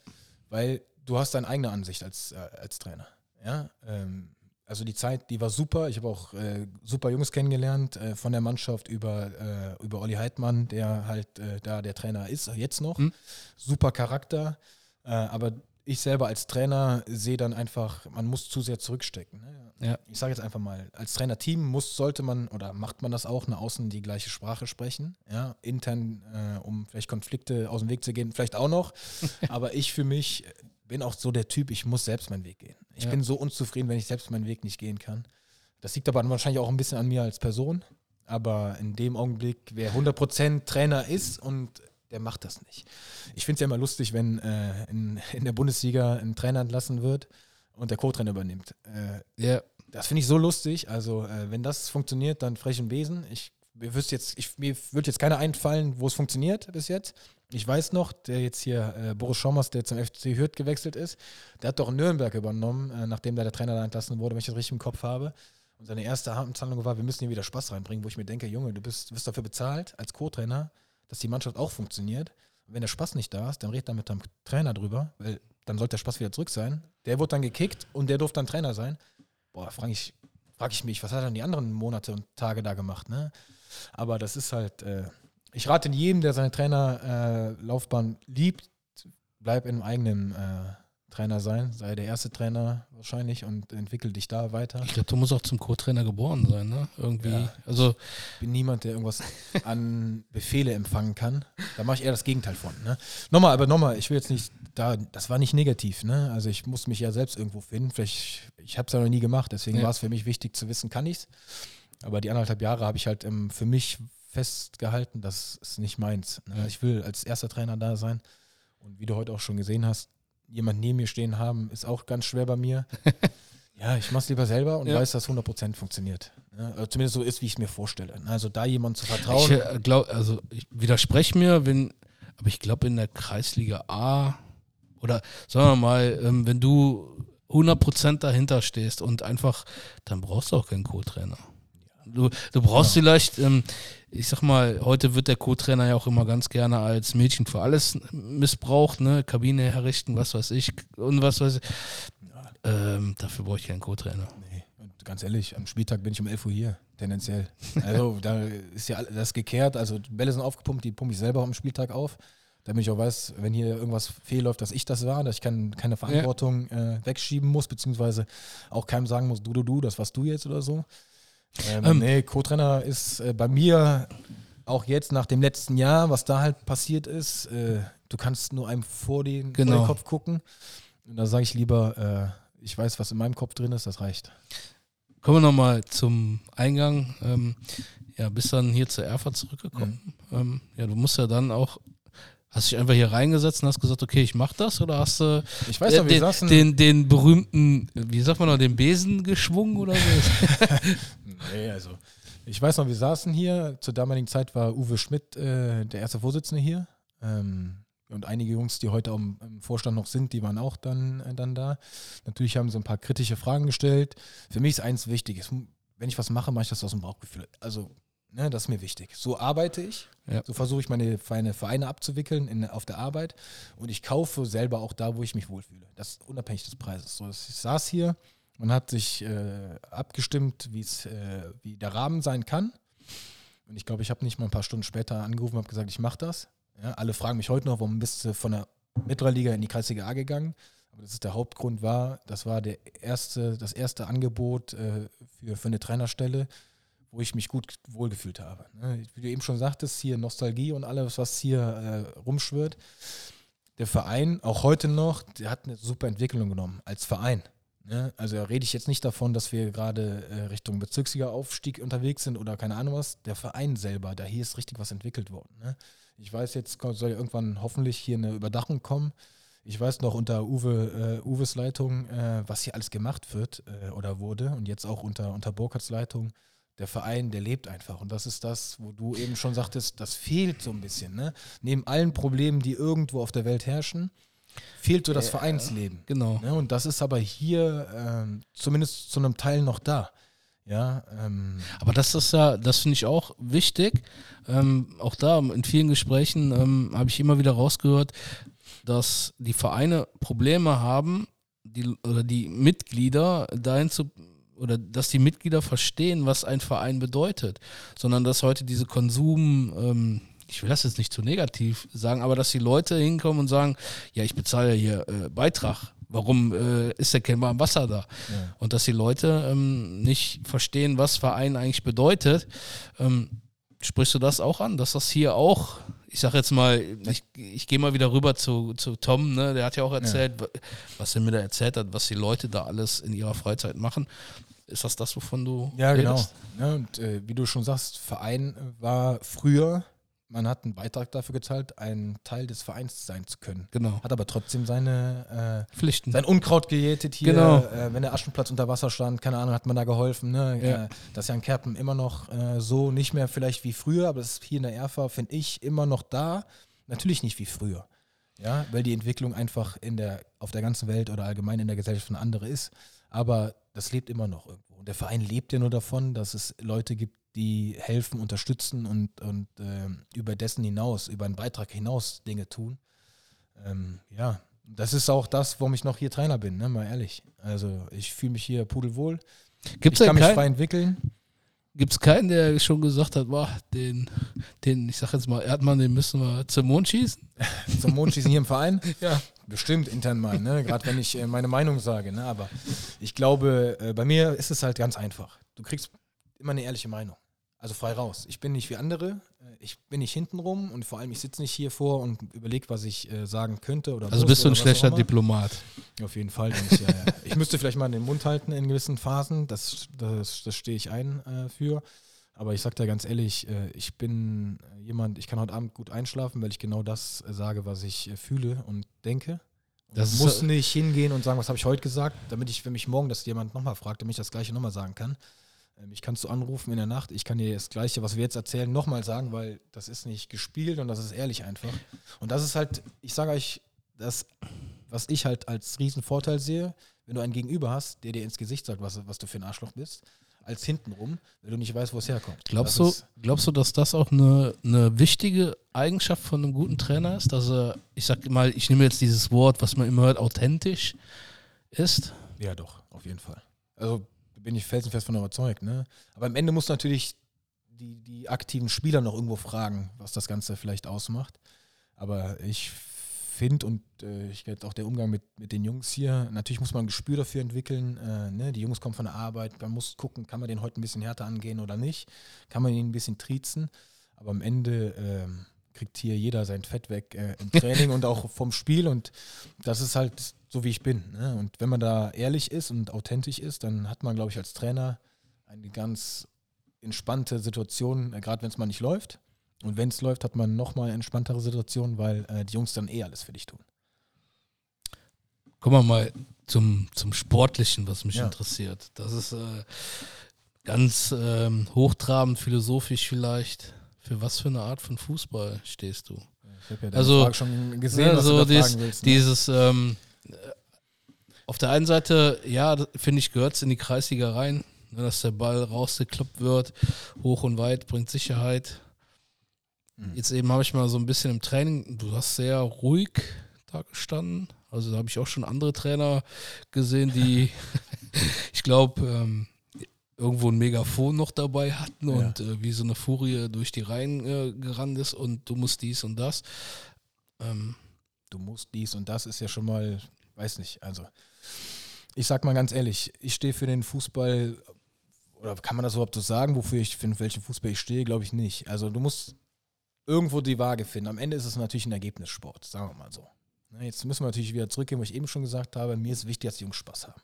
Weil du hast deine eigene Ansicht als, äh, als Trainer. Ja. Ähm, also die Zeit, die war super. Ich habe auch äh, super Jungs kennengelernt äh, von der Mannschaft über, äh, über Olli Heidmann, der halt äh, da der Trainer ist, jetzt noch. Mhm. Super Charakter. Äh, aber ich selber als Trainer sehe dann einfach, man muss zu sehr zurückstecken. Ne? Ja. Ich sage jetzt einfach mal, als Trainerteam muss, sollte man oder macht man das auch, nach außen die gleiche Sprache sprechen. Ja? Intern, äh, um vielleicht Konflikte aus dem Weg zu gehen, vielleicht auch noch. <laughs> aber ich für mich bin auch so der Typ, ich muss selbst meinen Weg gehen. Ich ja. bin so unzufrieden, wenn ich selbst meinen Weg nicht gehen kann. Das liegt aber wahrscheinlich auch ein bisschen an mir als Person. Aber in dem Augenblick, wer 100% Trainer ist und der macht das nicht. Ich finde es ja immer lustig, wenn äh, in, in, der Bundesliga ein Trainer entlassen wird und der Co-Trainer übernimmt. Äh, ja. Das finde ich so lustig. Also, äh, wenn das funktioniert, dann frechen Besen. Ich, mir, jetzt, ich, mir wird jetzt keiner einfallen, wo es funktioniert bis jetzt. Ich weiß noch, der jetzt hier, äh, Boris Schommers, der zum FC Hürth gewechselt ist, der hat doch Nürnberg übernommen, äh, nachdem da der Trainer da entlassen wurde, wenn ich das richtig im Kopf habe. Und seine erste Amtshandlung war, wir müssen hier wieder Spaß reinbringen, wo ich mir denke, Junge, du bist, wirst dafür bezahlt als Co-Trainer, dass die Mannschaft auch funktioniert. wenn der Spaß nicht da ist, dann redet er mit dem Trainer drüber, weil dann sollte der Spaß wieder zurück sein. Der wurde dann gekickt und der durfte dann Trainer sein. Boah, frage ich, frag ich mich, was hat er dann die anderen Monate und Tage da gemacht, ne? Aber das ist halt, äh, ich rate jedem, der seine Trainerlaufbahn äh, liebt, bleib im eigenen äh, Trainer sein, sei der erste Trainer wahrscheinlich und entwickel dich da weiter. Ich glaube, du musst auch zum Co-Trainer geboren sein, ne? Irgendwie. Ja, also ich bin niemand, der irgendwas an Befehle empfangen kann. Da mache ich eher das Gegenteil von. Ne? Nochmal, aber nochmal, ich will jetzt nicht da, das war nicht negativ, ne? Also ich muss mich ja selbst irgendwo finden. Vielleicht, ich habe es ja noch nie gemacht, deswegen ja. war es für mich wichtig zu wissen, kann ich es. Aber die anderthalb Jahre habe ich halt ähm, für mich festgehalten, das ist nicht meins. Ne? Ich will als erster Trainer da sein. Und wie du heute auch schon gesehen hast, jemand neben mir stehen haben, ist auch ganz schwer bei mir. <laughs> ja, ich mache es lieber selber und ja. weiß, dass 100% funktioniert. Ja, also zumindest so ist, wie ich es mir vorstelle. Also da jemand zu vertrauen. Ich äh, glaub, also ich widerspreche mir, wenn, aber ich glaube in der Kreisliga A oder sagen wir mal, ähm, wenn du 100% dahinter stehst und einfach, dann brauchst du auch keinen Co-Trainer. Du, du brauchst ja. vielleicht, ähm, ich sag mal, heute wird der Co-Trainer ja auch immer ganz gerne als Mädchen für alles missbraucht, ne? Kabine herrichten, was weiß ich und was weiß ich. Ähm, dafür brauche ich keinen Co-Trainer. Nee, und ganz ehrlich, am Spieltag bin ich um 11 Uhr hier, tendenziell. Also da ist ja das gekehrt, also Bälle sind aufgepumpt, die pumpe ich selber am Spieltag auf damit ich auch weiß, wenn hier irgendwas fehlläuft, dass ich das war, dass ich kein, keine Verantwortung ja. äh, wegschieben muss, beziehungsweise auch keinem sagen muss, du, du, du, das warst du jetzt oder so. Ähm, ähm, nee, Co-Trainer ist äh, bei mir auch jetzt nach dem letzten Jahr, was da halt passiert ist, äh, du kannst nur einem vor den, genau. vor den Kopf gucken. Und da sage ich lieber, äh, ich weiß, was in meinem Kopf drin ist, das reicht. Kommen wir nochmal zum Eingang. Ähm, ja, bist dann hier zur Erfurt zurückgekommen. Mhm. Ähm, ja, du musst ja dann auch Hast du dich einfach hier reingesetzt und hast gesagt, okay, ich mach das? Oder hast du ich weiß noch, den, saßen den, den berühmten, wie sagt man noch, den Besen geschwungen oder so? <laughs> <laughs> nee, also ich weiß noch, wir saßen hier. Zur damaligen Zeit war Uwe Schmidt äh, der erste Vorsitzende hier. Ähm, und einige Jungs, die heute im, im Vorstand noch sind, die waren auch dann, äh, dann da. Natürlich haben sie ein paar kritische Fragen gestellt. Für mich ist eins wichtig. wenn ich was mache, mache ich das aus dem Bauchgefühl. Also Ne, das ist mir wichtig. So arbeite ich. Ja. So versuche ich meine Vereine, Vereine abzuwickeln in, auf der Arbeit. Und ich kaufe selber auch da, wo ich mich wohlfühle. Das ist unabhängig des Preises. So, ich saß hier und hat sich äh, abgestimmt, äh, wie der Rahmen sein kann. Und ich glaube, ich habe nicht mal ein paar Stunden später angerufen und habe gesagt, ich mache das. Ja, alle fragen mich heute noch, warum bist du von der Mittelliga in die Kreisliga A gegangen? Aber das ist der Hauptgrund war, das war der erste, das erste Angebot äh, für, für eine Trainerstelle wo ich mich gut wohlgefühlt habe. Ne? Wie du eben schon sagtest, hier Nostalgie und alles, was hier äh, rumschwirrt. Der Verein, auch heute noch, der hat eine super Entwicklung genommen als Verein. Ne? Also da rede ich jetzt nicht davon, dass wir gerade äh, Richtung Bezirksliga-Aufstieg unterwegs sind oder keine Ahnung was. Der Verein selber, da hier ist richtig was entwickelt worden. Ne? Ich weiß, jetzt soll ja irgendwann hoffentlich hier eine Überdachung kommen. Ich weiß noch unter Uwe, äh, Uwes Leitung, äh, was hier alles gemacht wird äh, oder wurde und jetzt auch unter, unter Burkhards Leitung der Verein, der lebt einfach. Und das ist das, wo du eben schon sagtest, das fehlt so ein bisschen. Ne? Neben allen Problemen, die irgendwo auf der Welt herrschen, fehlt so das äh, Vereinsleben. Genau. Ne? Und das ist aber hier ähm, zumindest zu einem Teil noch da. Ja, ähm. aber das ist ja, das finde ich auch wichtig. Ähm, auch da in vielen Gesprächen ähm, habe ich immer wieder rausgehört, dass die Vereine Probleme haben, die, oder die Mitglieder dahin zu oder dass die Mitglieder verstehen, was ein Verein bedeutet, sondern dass heute diese Konsum, ähm, ich will das jetzt nicht zu negativ sagen, aber dass die Leute hinkommen und sagen, ja, ich bezahle ja hier äh, Beitrag. Warum äh, ist denn kein warmes Wasser da? Ja. Und dass die Leute ähm, nicht verstehen, was Verein eigentlich bedeutet. Ähm, sprichst du das auch an, dass das hier auch ich sag jetzt mal, ich, ich gehe mal wieder rüber zu, zu Tom, ne? der hat ja auch erzählt, ja. was er mir da erzählt hat, was die Leute da alles in ihrer Freizeit machen. Ist das das, wovon du Ja, redest? genau. Ja, und äh, wie du schon sagst, Verein war früher, man hat einen Beitrag dafür gezahlt, ein Teil des Vereins sein zu können. Genau. Hat aber trotzdem seine äh, Pflichten. Sein Unkraut gejätet hier. Genau. Äh, wenn der Aschenplatz unter Wasser stand, keine Ahnung, hat man da geholfen. Ne? Ja. Äh, das ist ja in Kerpen immer noch äh, so, nicht mehr vielleicht wie früher, aber das ist hier in der Erfa, finde ich, immer noch da. Natürlich nicht wie früher. Ja, weil die Entwicklung einfach in der, auf der ganzen Welt oder allgemein in der Gesellschaft eine andere ist. Aber das lebt immer noch irgendwo. Und der Verein lebt ja nur davon, dass es Leute gibt, die helfen, unterstützen und, und äh, über dessen hinaus, über einen Beitrag hinaus Dinge tun. Ähm, ja, das ist auch das, warum ich noch hier Trainer bin, ne, mal ehrlich. Also ich fühle mich hier pudelwohl. Gibt's ich kann mich frei entwickeln. Gibt es keinen, der schon gesagt hat, boah, den, den, ich sag jetzt mal, Erdmann, den müssen wir zum Mond schießen? <laughs> Zum Mondschießen hier im Verein. <laughs> Ja. Bestimmt intern mal, ne? gerade wenn ich äh, meine Meinung sage. Ne? Aber ich glaube, äh, bei mir ist es halt ganz einfach. Du kriegst immer eine ehrliche Meinung. Also frei raus. Ich bin nicht wie andere. Äh, Ich bin nicht hintenrum und vor allem, ich sitze nicht hier vor und überlege, was ich äh, sagen könnte. Oder Also bist du ein schlechter. Diplomat. Auf jeden Fall. Ich, ja, ja. ich müsste vielleicht mal den Mund halten in gewissen Phasen. Das, das, das stehe ich ein äh, für. Aber ich sage dir ganz ehrlich, äh, ich bin äh, jemand, ich kann heute Abend gut einschlafen, weil ich genau das äh, sage, was ich fühle und denke. Das muss nicht hingehen und sagen, was habe ich heute gesagt, damit ich, wenn mich morgen das jemand nochmal fragt, damit ich das Gleiche nochmal sagen kann. Ähm, Mich kannst du anrufen in der Nacht, ich kann dir das Gleiche, was wir jetzt erzählen, nochmal sagen, weil das ist nicht gespielt und das ist ehrlich einfach. Und das ist halt, ich sage euch, das, was ich halt als riesen Vorteil sehe, wenn du einen Gegenüber hast, der dir ins Gesicht sagt, was, was du für ein Arschloch bist, als hintenrum, weil du nicht weißt, wo es herkommt. Glaubst das du, glaubst du, dass das auch eine, eine wichtige Eigenschaft von einem guten Trainer ist? Dass er, ich sag mal, ich nehme jetzt dieses Wort, was man immer hört, authentisch ist? Ja, doch, auf jeden Fall. Also bin ich felsenfest von überzeugt. Ne? Aber am Ende muss natürlich die, die aktiven Spieler noch irgendwo fragen, was das Ganze vielleicht ausmacht. Aber ich finde und äh, ich jetzt auch der Umgang mit, mit den Jungs hier, natürlich muss man ein Gespür dafür entwickeln. Äh, ne? Die Jungs kommen von der Arbeit, man muss gucken, kann man den heute ein bisschen härter angehen oder nicht, kann man ihn ein bisschen triezen. Aber am Ende ähm, kriegt hier jeder sein Fett weg äh, im Training und auch vom Spiel und das ist halt so, wie ich bin. Ne? Und wenn man da ehrlich ist und authentisch ist, dann hat man, glaube ich, als Trainer eine ganz entspannte Situation, äh, gerade wenn es mal nicht läuft. Und wenn es läuft, hat man nochmal eine entspanntere Situation, weil äh, die Jungs dann eh alles für dich tun. Kommen wir mal zum, zum Sportlichen, was mich Ja. interessiert. Das ist äh, ganz ähm, hochtrabend, philosophisch vielleicht. Für was für eine Art von Fußball stehst du? Ich habe ja Also, gesehen, Ja, was so du da dies, willst. Ne? Dieses, ähm, äh, auf der einen Seite, ja, finde ich, gehört es in die Kreisliga rein, ne, dass der Ball rausgekloppt wird, hoch und weit, bringt Sicherheit. Mhm. Jetzt eben habe ich mal so ein bisschen im Training, du hast sehr ruhig da gestanden. Also da habe ich auch schon andere Trainer gesehen, die, <laughs> <laughs> ich glaube, ähm, irgendwo ein Megafon noch dabei hatten Ja. und äh, wie so eine Furie durch die Reihen äh, gerannt ist und du musst dies und das. Ähm, du musst dies und das ist ja schon mal, weiß nicht, also ich sag mal ganz ehrlich, ich stehe für den Fußball, oder kann man das überhaupt so sagen, wofür ich, für welchen Fußball ich stehe, glaube ich nicht. Also du musst irgendwo die Waage finden. Am Ende ist es natürlich ein Ergebnissport, sagen wir mal so. Ne, Jetzt müssen wir natürlich wieder zurückgehen, wo ich eben schon gesagt habe, mir ist wichtig, dass die Jungs Spaß haben.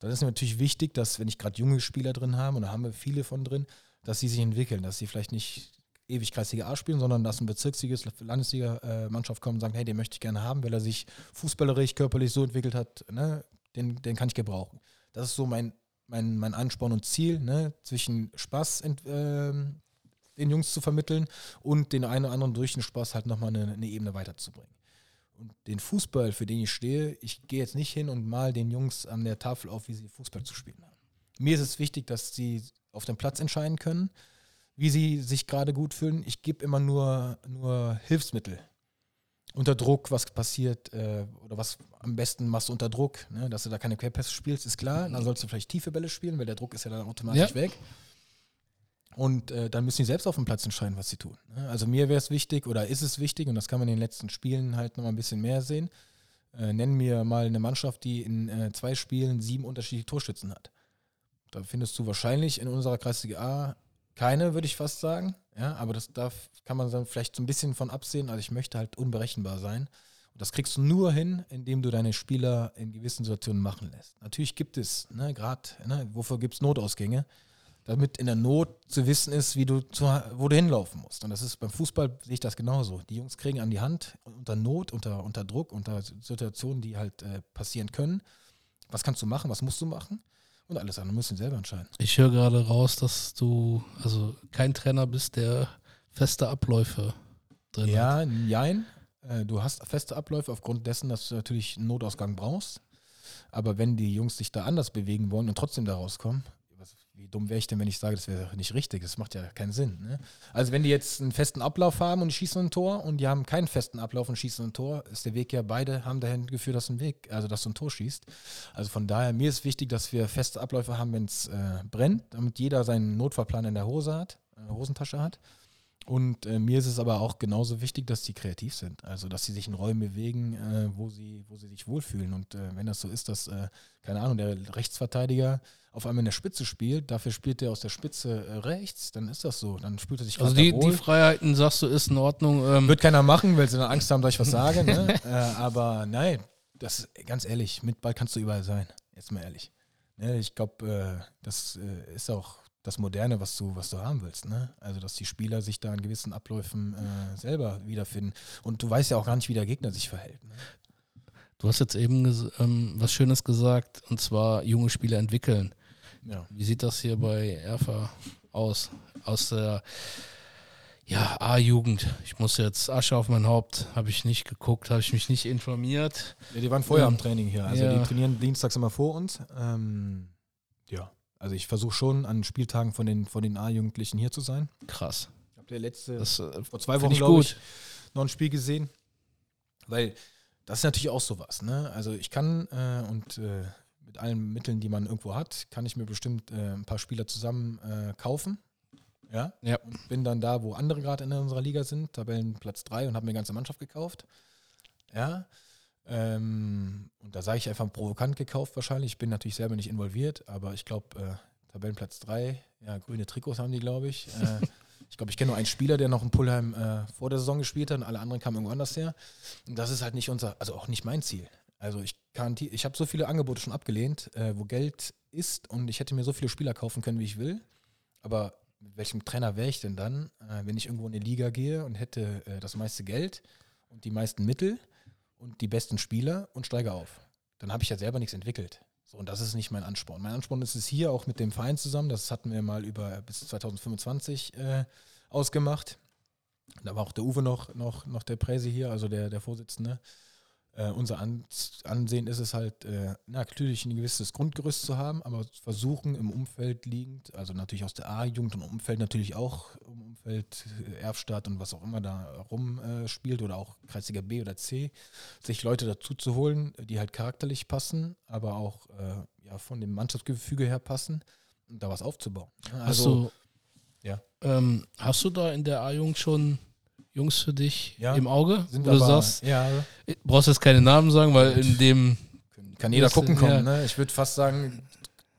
Dann ist mir natürlich wichtig, dass, wenn ich gerade junge Spieler drin habe, und da haben wir viele von drin, dass sie sich entwickeln, dass sie vielleicht nicht ewig Kreisliga A spielen, sondern dass ein Bezirksliges, Landesliga-Mannschaft kommt und sagt, hey, den möchte ich gerne haben, weil er sich fußballerisch, körperlich so entwickelt hat, ne, den, den kann ich gebrauchen. Das ist so mein, mein, mein Ansporn und Ziel, ne, zwischen Spaß ent, ähm, den Jungs zu vermitteln und den einen oder anderen durch den Spaß halt nochmal eine, eine Ebene weiterzubringen. Und den Fußball, für den ich stehe, ich gehe jetzt nicht hin und mal den Jungs an der Tafel auf, wie sie Fußball zu spielen haben. Mir ist es wichtig, dass sie auf dem Platz entscheiden können, wie sie sich gerade gut fühlen. Ich gebe immer nur, nur Hilfsmittel. Unter Druck, was passiert äh, oder was am besten machst du unter Druck, ne? dass du da keine Querpässe spielst, ist klar. Dann sollst du vielleicht tiefe Bälle spielen, weil der Druck ist ja dann automatisch Ja. weg. Und äh, dann müssen die selbst auf dem Platz entscheiden, was sie tun. Ne? Also mir wäre es wichtig oder ist es wichtig, und das kann man in den letzten Spielen halt nochmal ein bisschen mehr sehen. Äh, nennen mir mal eine Mannschaft, die in äh, zwei Spielen sieben unterschiedliche Torschützen hat. Da findest du wahrscheinlich in unserer Kreisliga A keine, würde ich fast sagen. Ja, aber das darf, kann man dann vielleicht so ein bisschen von absehen. Also ich möchte halt unberechenbar sein. Und das kriegst du nur hin, indem du deine Spieler in gewissen Situationen machen lässt. Natürlich gibt es, ne, gerade, ne, wofür gibt es Notausgänge? Damit in der Not zu wissen ist, wie du zu, wo du hinlaufen musst. Und das ist beim Fußball sehe ich das genauso. Die Jungs kriegen an die Hand unter Not, unter, unter Druck, unter Situationen, die halt äh, passieren können. Was kannst du machen, was musst du machen? Und alles andere müssen sie selber entscheiden. Ich höre gerade raus, dass du also kein Trainer bist, der feste Abläufe drin hat. Ja, jein. Äh, Du hast feste Abläufe aufgrund dessen, dass du natürlich einen Notausgang brauchst. Aber wenn die Jungs sich da anders bewegen wollen und trotzdem da rauskommen, wie dumm wäre ich denn, wenn ich sage, das wäre nicht richtig? Das macht ja keinen Sinn. Ne? Also wenn die jetzt einen festen Ablauf haben und schießen ein Tor und die haben keinen festen Ablauf und schießen ein Tor, ist der Weg ja, beide haben dahin geführt, dass ein Weg, also dass du ein Tor schießt. Also von daher, mir ist wichtig, dass wir feste Abläufe haben, wenn es äh, brennt, damit jeder seinen Notfallplan in der Hose hat, äh, Hosentasche hat. Und äh, mir ist es aber auch genauso wichtig, dass sie kreativ sind. Also, dass sie sich in Räumen bewegen, äh, wo, sie, wo sie sich wohlfühlen. Und äh, wenn das so ist, dass, äh, keine Ahnung, der Rechtsverteidiger auf einmal in der Spitze spielt, dafür spielt er aus der Spitze äh, rechts, dann ist das so. Dann spielt er sich Also die, die Freiheiten, sagst du, ist in Ordnung. Ähm Wird keiner machen, weil sie dann Angst haben, dass ich was sage. ne? <laughs> äh, aber nein, das ganz ehrlich, mit Ball kannst du überall sein. Jetzt mal ehrlich. Ne, ich glaube, das ist auch das Moderne, was du, was du haben willst. Ne? Also, dass die Spieler sich da in gewissen Abläufen äh, selber wiederfinden. Und du weißt ja auch gar nicht, wie der Gegner sich verhält. Ne? Du hast jetzt eben ähm, was Schönes gesagt, und zwar junge Spieler entwickeln. Ja. Wie sieht das hier bei Erfa aus? Aus der ja, A-Jugend. Ich muss jetzt Asche auf mein Haupt. Habe ich nicht geguckt, habe ich mich nicht informiert. Ja, die waren vorher ähm, am Training hier. Also ja. die trainieren dienstags immer vor uns. Ähm, ja. Also ich versuche schon an Spieltagen von den, von den A-Jugendlichen hier zu sein. Krass. Ich habe der letzte, das, äh, vor zwei Wochen, glaube ich, noch ein Spiel gesehen. Weil das ist natürlich auch sowas. Ne? Also ich kann äh, und äh, mit allen Mitteln, die man irgendwo hat, kann ich mir bestimmt äh, ein paar Spieler zusammen äh, kaufen. Ja? ja. Und bin dann da, wo andere gerade in unserer Liga sind, Tabellenplatz 3 und habe mir eine ganze Mannschaft gekauft. Ja. Ähm, und da sage ich einfach provokant gekauft wahrscheinlich. Ich bin natürlich selber nicht involviert, aber ich glaube, äh, Tabellenplatz 3, ja, grüne Trikots haben die, glaube ich. Äh, <laughs> ich glaube, ich kenne nur einen Spieler, der noch in Pullheim äh, vor der Saison gespielt hat und alle anderen kamen irgendwo anders her. Und das ist halt nicht unser, also auch nicht mein Ziel. Also ich kann, ich habe so viele Angebote schon abgelehnt, äh, wo Geld ist und ich hätte mir so viele Spieler kaufen können, wie ich will. Aber mit welchem Trainer wäre ich denn dann, äh, wenn ich irgendwo in eine Liga gehe und hätte äh, das meiste Geld und die meisten Mittel und die besten Spieler und steige auf? Dann habe ich ja selber nichts entwickelt. So, und das ist nicht mein Ansporn. Mein Ansporn ist es hier auch mit dem Verein zusammen. Das hatten wir mal über bis 2025 äh, ausgemacht. Da war auch der Uwe noch, noch, noch der Präse hier, also der, der Vorsitzende. Äh, unser Ansehen ist es halt, äh, natürlich ein gewisses Grundgerüst zu haben, aber versuchen im Umfeld liegend, also natürlich aus der A-Jugend und Umfeld natürlich auch im Umfeld äh, Erfstadt und was auch immer da rumspielt äh, oder auch Kreisliga B oder C, sich Leute dazu zu holen, die halt charakterlich passen, aber auch äh, ja, von dem Mannschaftsgefüge her passen und da was aufzubauen. Also, hast du, ja. Ähm, hast du da in der A-Jugend schon Jungs für dich ja, im Auge? Sind du sagst, ja. brauchst jetzt keine Namen sagen, weil in dem. Kann jeder gucken kommen. Ja. Ne? Ich würde fast sagen,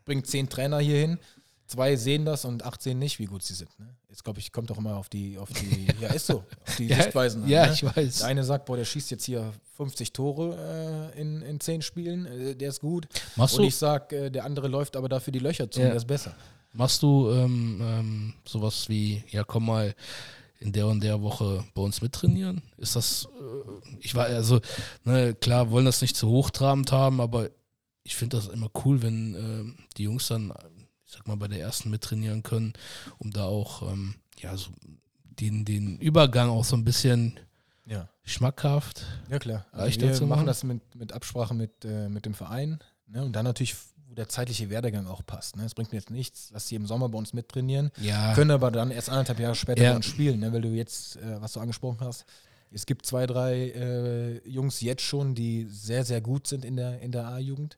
bringt zehn Trainer hier hin. Zwei sehen das und acht sehen nicht, wie gut sie sind. Ne? Jetzt glaube ich, kommt doch immer auf die, auf die, ja ist so, auf die <laughs> ja, Sichtweisen an. Ja, ne? ich weiß. Der eine sagt, boah, der schießt jetzt hier 50 Tore äh, in, in zehn Spielen, äh, der ist gut. Machst und ich sage, äh, der andere läuft aber dafür die Löcher zu, ja. der ist besser. Machst du ähm, ähm, sowas wie, ja komm mal, in der und der Woche bei uns mittrainieren? Ist das, äh, ich war also, ne, klar, wollen das nicht zu hochtrabend haben, aber ich finde das immer cool, wenn äh, die Jungs dann, ich sag mal, bei der ersten mittrainieren können, um da auch, ähm, ja, so den, den Übergang auch so ein bisschen ja. schmackhaft. Ja, klar. Also wir machen das mit, mit Absprache mit, äh, mit dem Verein ne, und dann natürlich wo der zeitliche Werdegang auch passt. Ne? Es bringt mir jetzt nichts, dass sie im Sommer bei uns mittrainieren, ja. können aber dann erst anderthalb Jahre später ja. spielen, ne? weil du jetzt, äh, was du angesprochen hast, es gibt zwei, drei äh, Jungs jetzt schon, die sehr, sehr gut sind in der, in der A-Jugend.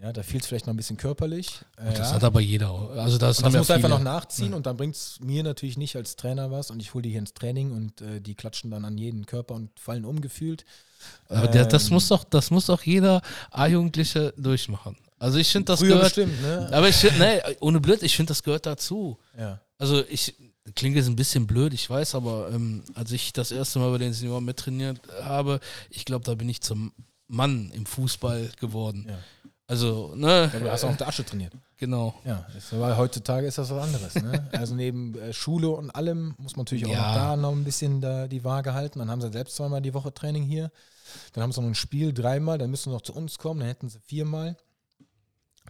Ja, da fehlt es vielleicht noch ein bisschen körperlich. Äh, das hat aber jeder. Also das, das muss ja einfach noch nachziehen ja. und dann bringt es mir natürlich nicht als Trainer was und ich hole die hier ins Training und äh, die klatschen dann an jeden Körper und fallen umgefühlt. Aber ähm, der, das, muss doch, das muss doch jeder A-Jugendliche durchmachen. Also ich finde, das Früher gehört. Bestimmt, ne? Aber ich nee, ohne blöd, ich finde, das gehört dazu. Ja. Also ich klingt jetzt ein bisschen blöd, ich weiß, aber ähm, als ich das erste Mal bei den Senioren mittrainiert habe, ich glaube, da bin ich zum Mann im Fußball geworden. Ja. Also, ne? Ja, du hast auch auf der Asche trainiert. Genau. Ja, weil heutzutage ist das was anderes. Ne? <laughs> also neben äh, Schule und allem muss man natürlich auch ja. noch da noch ein bisschen da die Waage halten. Dann haben sie selbst zweimal die Woche Training hier. Dann haben sie noch ein Spiel dreimal, dann müssen sie noch zu uns kommen, dann hätten sie viermal.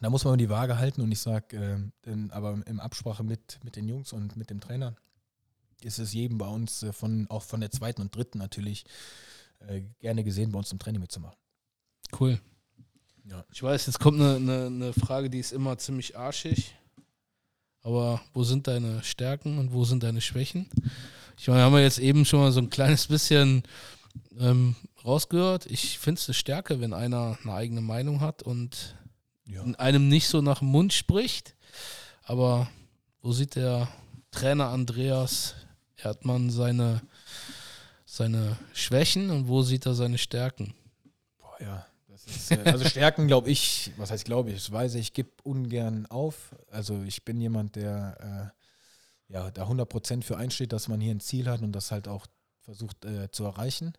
Da muss man die Waage halten und ich sage, äh, aber in Absprache mit, mit den Jungs und mit dem Trainer ist es jedem bei uns, äh, von, auch von der zweiten und dritten natürlich, äh, gerne gesehen, bei uns im Training mitzumachen. Cool. Ja. Ich weiß, jetzt kommt eine, eine, eine Frage, die ist immer ziemlich arschig. aber wo sind deine Stärken und wo sind deine Schwächen? Ich meine, haben wir jetzt eben schon mal so ein kleines bisschen ähm, rausgehört. Ich finde es eine Stärke, wenn einer eine eigene Meinung hat und ja. einem nicht so nach dem Mund spricht. Aber wo sieht der Trainer Andreas Erdmann seine, seine Schwächen und wo sieht er seine Stärken? Boah, ja. Ist, äh, also Stärken, glaube ich, was heißt glaube ich, das weiß ich, ich gebe ungern auf. Also ich bin jemand, der äh, ja da 100% für einsteht, dass man hier ein Ziel hat und das halt auch versucht äh, zu erreichen.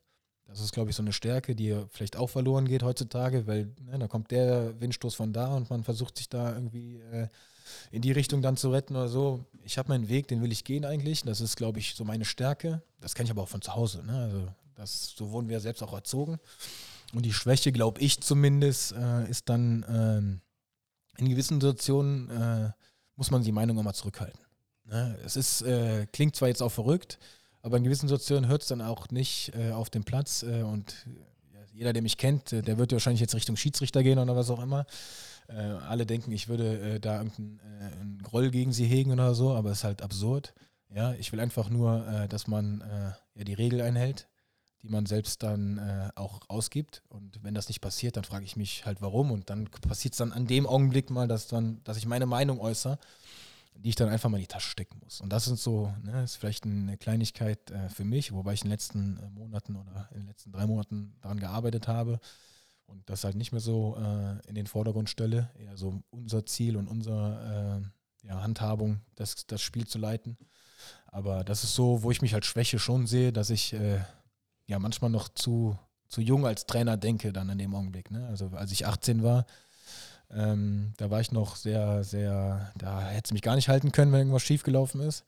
Das ist, glaube ich, so eine Stärke, die vielleicht auch verloren geht heutzutage, weil ne, da kommt der Windstoß von da und man versucht sich da irgendwie äh, in die Richtung dann zu retten oder so. Ich habe meinen Weg, den will ich gehen eigentlich. Das ist, glaube ich, so meine Stärke. Das kenne ich aber auch von zu Hause. Ne? Also das, so wurden wir selbst auch erzogen. Und die Schwäche, glaube ich zumindest, äh, ist dann ähm, in gewissen Situationen äh, muss man die Meinung immer zurückhalten. Ne? Es ist, äh, klingt zwar jetzt auch verrückt, aber in gewissen Situationen hört es dann auch nicht äh, auf dem Platz. Äh, und jeder, der mich kennt, äh, der wird wahrscheinlich jetzt Richtung Schiedsrichter gehen oder was auch immer. alle denken, ich würde da irgendeinen Groll gegen sie hegen oder so, aber es ist halt absurd. Ja, ich will einfach nur, dass man ja, die Regel einhält die man selbst dann äh, auch ausgibt. Und wenn das nicht passiert, dann frage ich mich halt warum. Und dann passiert es dann an dem Augenblick mal, dass dann, dass ich meine Meinung äußere, die ich dann einfach mal in die Tasche stecken muss. Und das sind so, ne, ist vielleicht eine Kleinigkeit äh, für mich, wobei ich in den letzten äh, Monaten oder in den letzten drei Monaten daran gearbeitet habe und das halt nicht mehr so äh, in den Vordergrund stelle. Eher so unser Ziel und unsere äh, ja, Handhabung, das, das Spiel zu leiten. Aber das ist so, wo ich mich als Schwäche schon sehe, dass ich äh, ja manchmal noch zu, zu jung als Trainer denke dann in dem Augenblick. Ne? Also als ich 18 war, ähm, da war ich noch sehr, sehr, da hätte es mich gar nicht halten können, wenn irgendwas schiefgelaufen ist.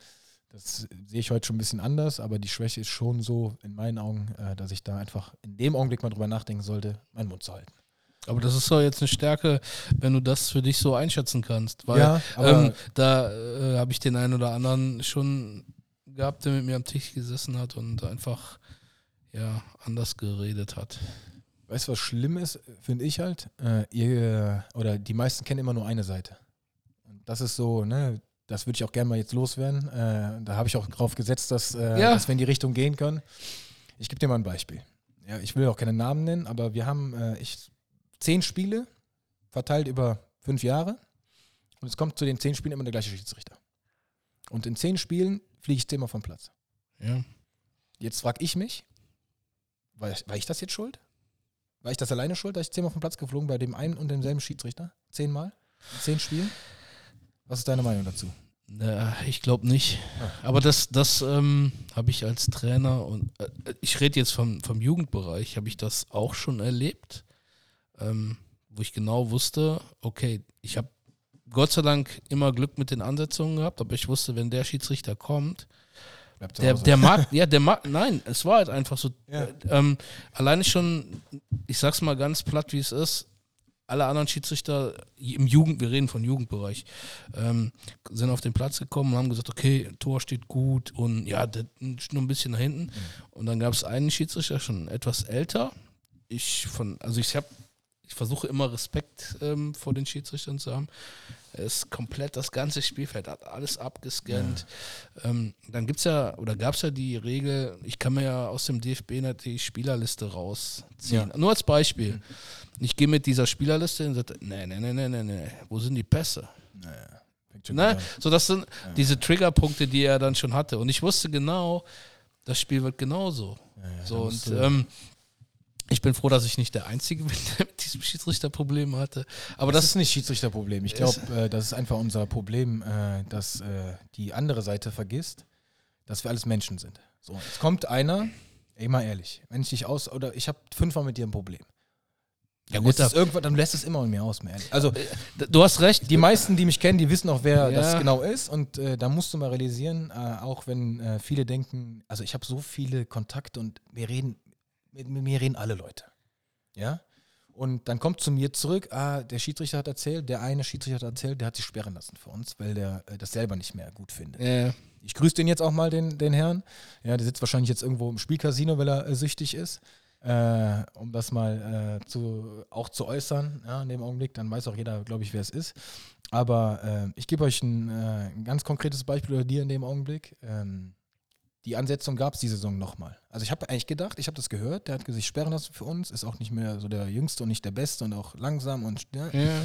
Das sehe ich heute schon ein bisschen anders, aber die Schwäche ist schon so in meinen Augen, äh, dass ich da einfach in dem Augenblick mal drüber nachdenken sollte, meinen Mund zu halten. Aber das ist doch jetzt eine Stärke, wenn du das für dich so einschätzen kannst. Weil ja, ähm, da äh, habe ich den einen oder anderen schon gehabt, der mit mir am Tisch gesessen hat und einfach ja, anders geredet hat. Weißt du, was schlimm ist, finde ich halt? Äh, ihr, oder die meisten kennen immer nur eine Seite. Und das ist so, ne, das würde ich auch gerne mal jetzt loswerden. Äh, da habe ich auch drauf gesetzt, dass, äh, ja. dass wir in die Richtung gehen können. Ich gebe dir mal ein Beispiel. Ja, ich will auch keine Namen nennen, aber wir haben äh, ich, zehn Spiele verteilt über fünf Jahre. Und es kommt zu den zehn Spielen immer der gleiche Schiedsrichter. Und in zehn Spielen fliege ich zehnmal vom Platz. Ja. Jetzt frage ich mich, war, war ich das jetzt schuld? War ich das alleine schuld, dass ich zehnmal vom Platz geflogen bei dem einen und demselben Schiedsrichter? Zehnmal? In zehn Spielen? Was ist deine Meinung dazu? Ja, ich glaube nicht. Ah. Aber das, das ähm, habe ich als Trainer und äh, ich rede jetzt vom, vom Jugendbereich, habe ich das auch schon erlebt, ähm, wo ich genau wusste, okay, ich habe Gott sei Dank immer Glück mit den Ansetzungen gehabt, aber ich wusste, wenn der Schiedsrichter kommt, der, der mag, <laughs> ja, der mag, nein, es war halt einfach so. Ja. Ähm, alleine schon, ich sag's mal ganz platt, wie es ist, alle anderen Schiedsrichter im Jugend, wir reden von Jugendbereich, ähm, sind auf den Platz gekommen und haben gesagt, okay, Tor steht gut und ja, nur ein bisschen nach hinten. Mhm. Und dann gab es einen Schiedsrichter, schon etwas älter. Ich von, also ich habe, ich versuche immer Respekt ähm, vor den Schiedsrichtern zu haben. Ist komplett das ganze Spielfeld, hat alles abgescannt. Ja. Ähm, dann gibt es ja, oder gab es ja die Regel, ich kann mir ja aus dem DFB die Spielerliste rausziehen. Ja. Nur als Beispiel. Mhm. Ich gehe mit dieser Spielerliste und sage, nee, nee, nee, nee, nee, nee, wo sind die Pässe? Naja. Ne? So, das sind ja. diese Triggerpunkte, die er dann schon hatte. Und ich wusste genau, das Spiel wird genauso. Ja, so, und ähm, ich bin froh, dass ich nicht der Einzige <laughs> bin, der mit diesem Schiedsrichterproblem hatte. Aber das, das ist nicht Schiedsrichterproblem. Ich glaube, äh, das ist einfach unser Problem, äh, dass äh, die andere Seite vergisst, dass wir alles Menschen sind. So, jetzt kommt einer, ey, mal ehrlich, wenn ich dich aus, oder ich habe fünfmal mit dir ein Problem. Ja, gut, lässt irgendwann, dann lässt es immer in mir aus, mehr ehrlich. Also, äh, du hast recht. Die meisten, die mich kennen, die wissen auch, wer ja. das genau ist. Und äh, da musst du mal realisieren, äh, auch wenn äh, viele denken, also ich habe so viele Kontakte und wir reden mit, mit mir reden alle Leute. Ja? Und dann kommt zu mir zurück, ah, der Schiedsrichter hat erzählt, der eine Schiedsrichter hat erzählt, der hat sich sperren lassen für uns, weil der äh, das selber nicht mehr gut findet. Ja. Ich grüße den jetzt auch mal, den, den Herrn. Ja, der sitzt wahrscheinlich jetzt irgendwo im Spielcasino, weil er äh, süchtig ist. äh, um das mal äh, zu, auch zu äußern, ja, in dem Augenblick, dann weiß auch jeder, glaube ich, wer es ist. Aber äh, ich gebe euch ein, äh, ein, ganz konkretes Beispiel oder dir in dem Augenblick. Ähm, die Ansetzung gab es die Saison nochmal. Also ich habe eigentlich gedacht, ich habe das gehört, der hat sich sperren lassen für uns, ist auch nicht mehr so der Jüngste und nicht der Beste und auch langsam und ja. ja.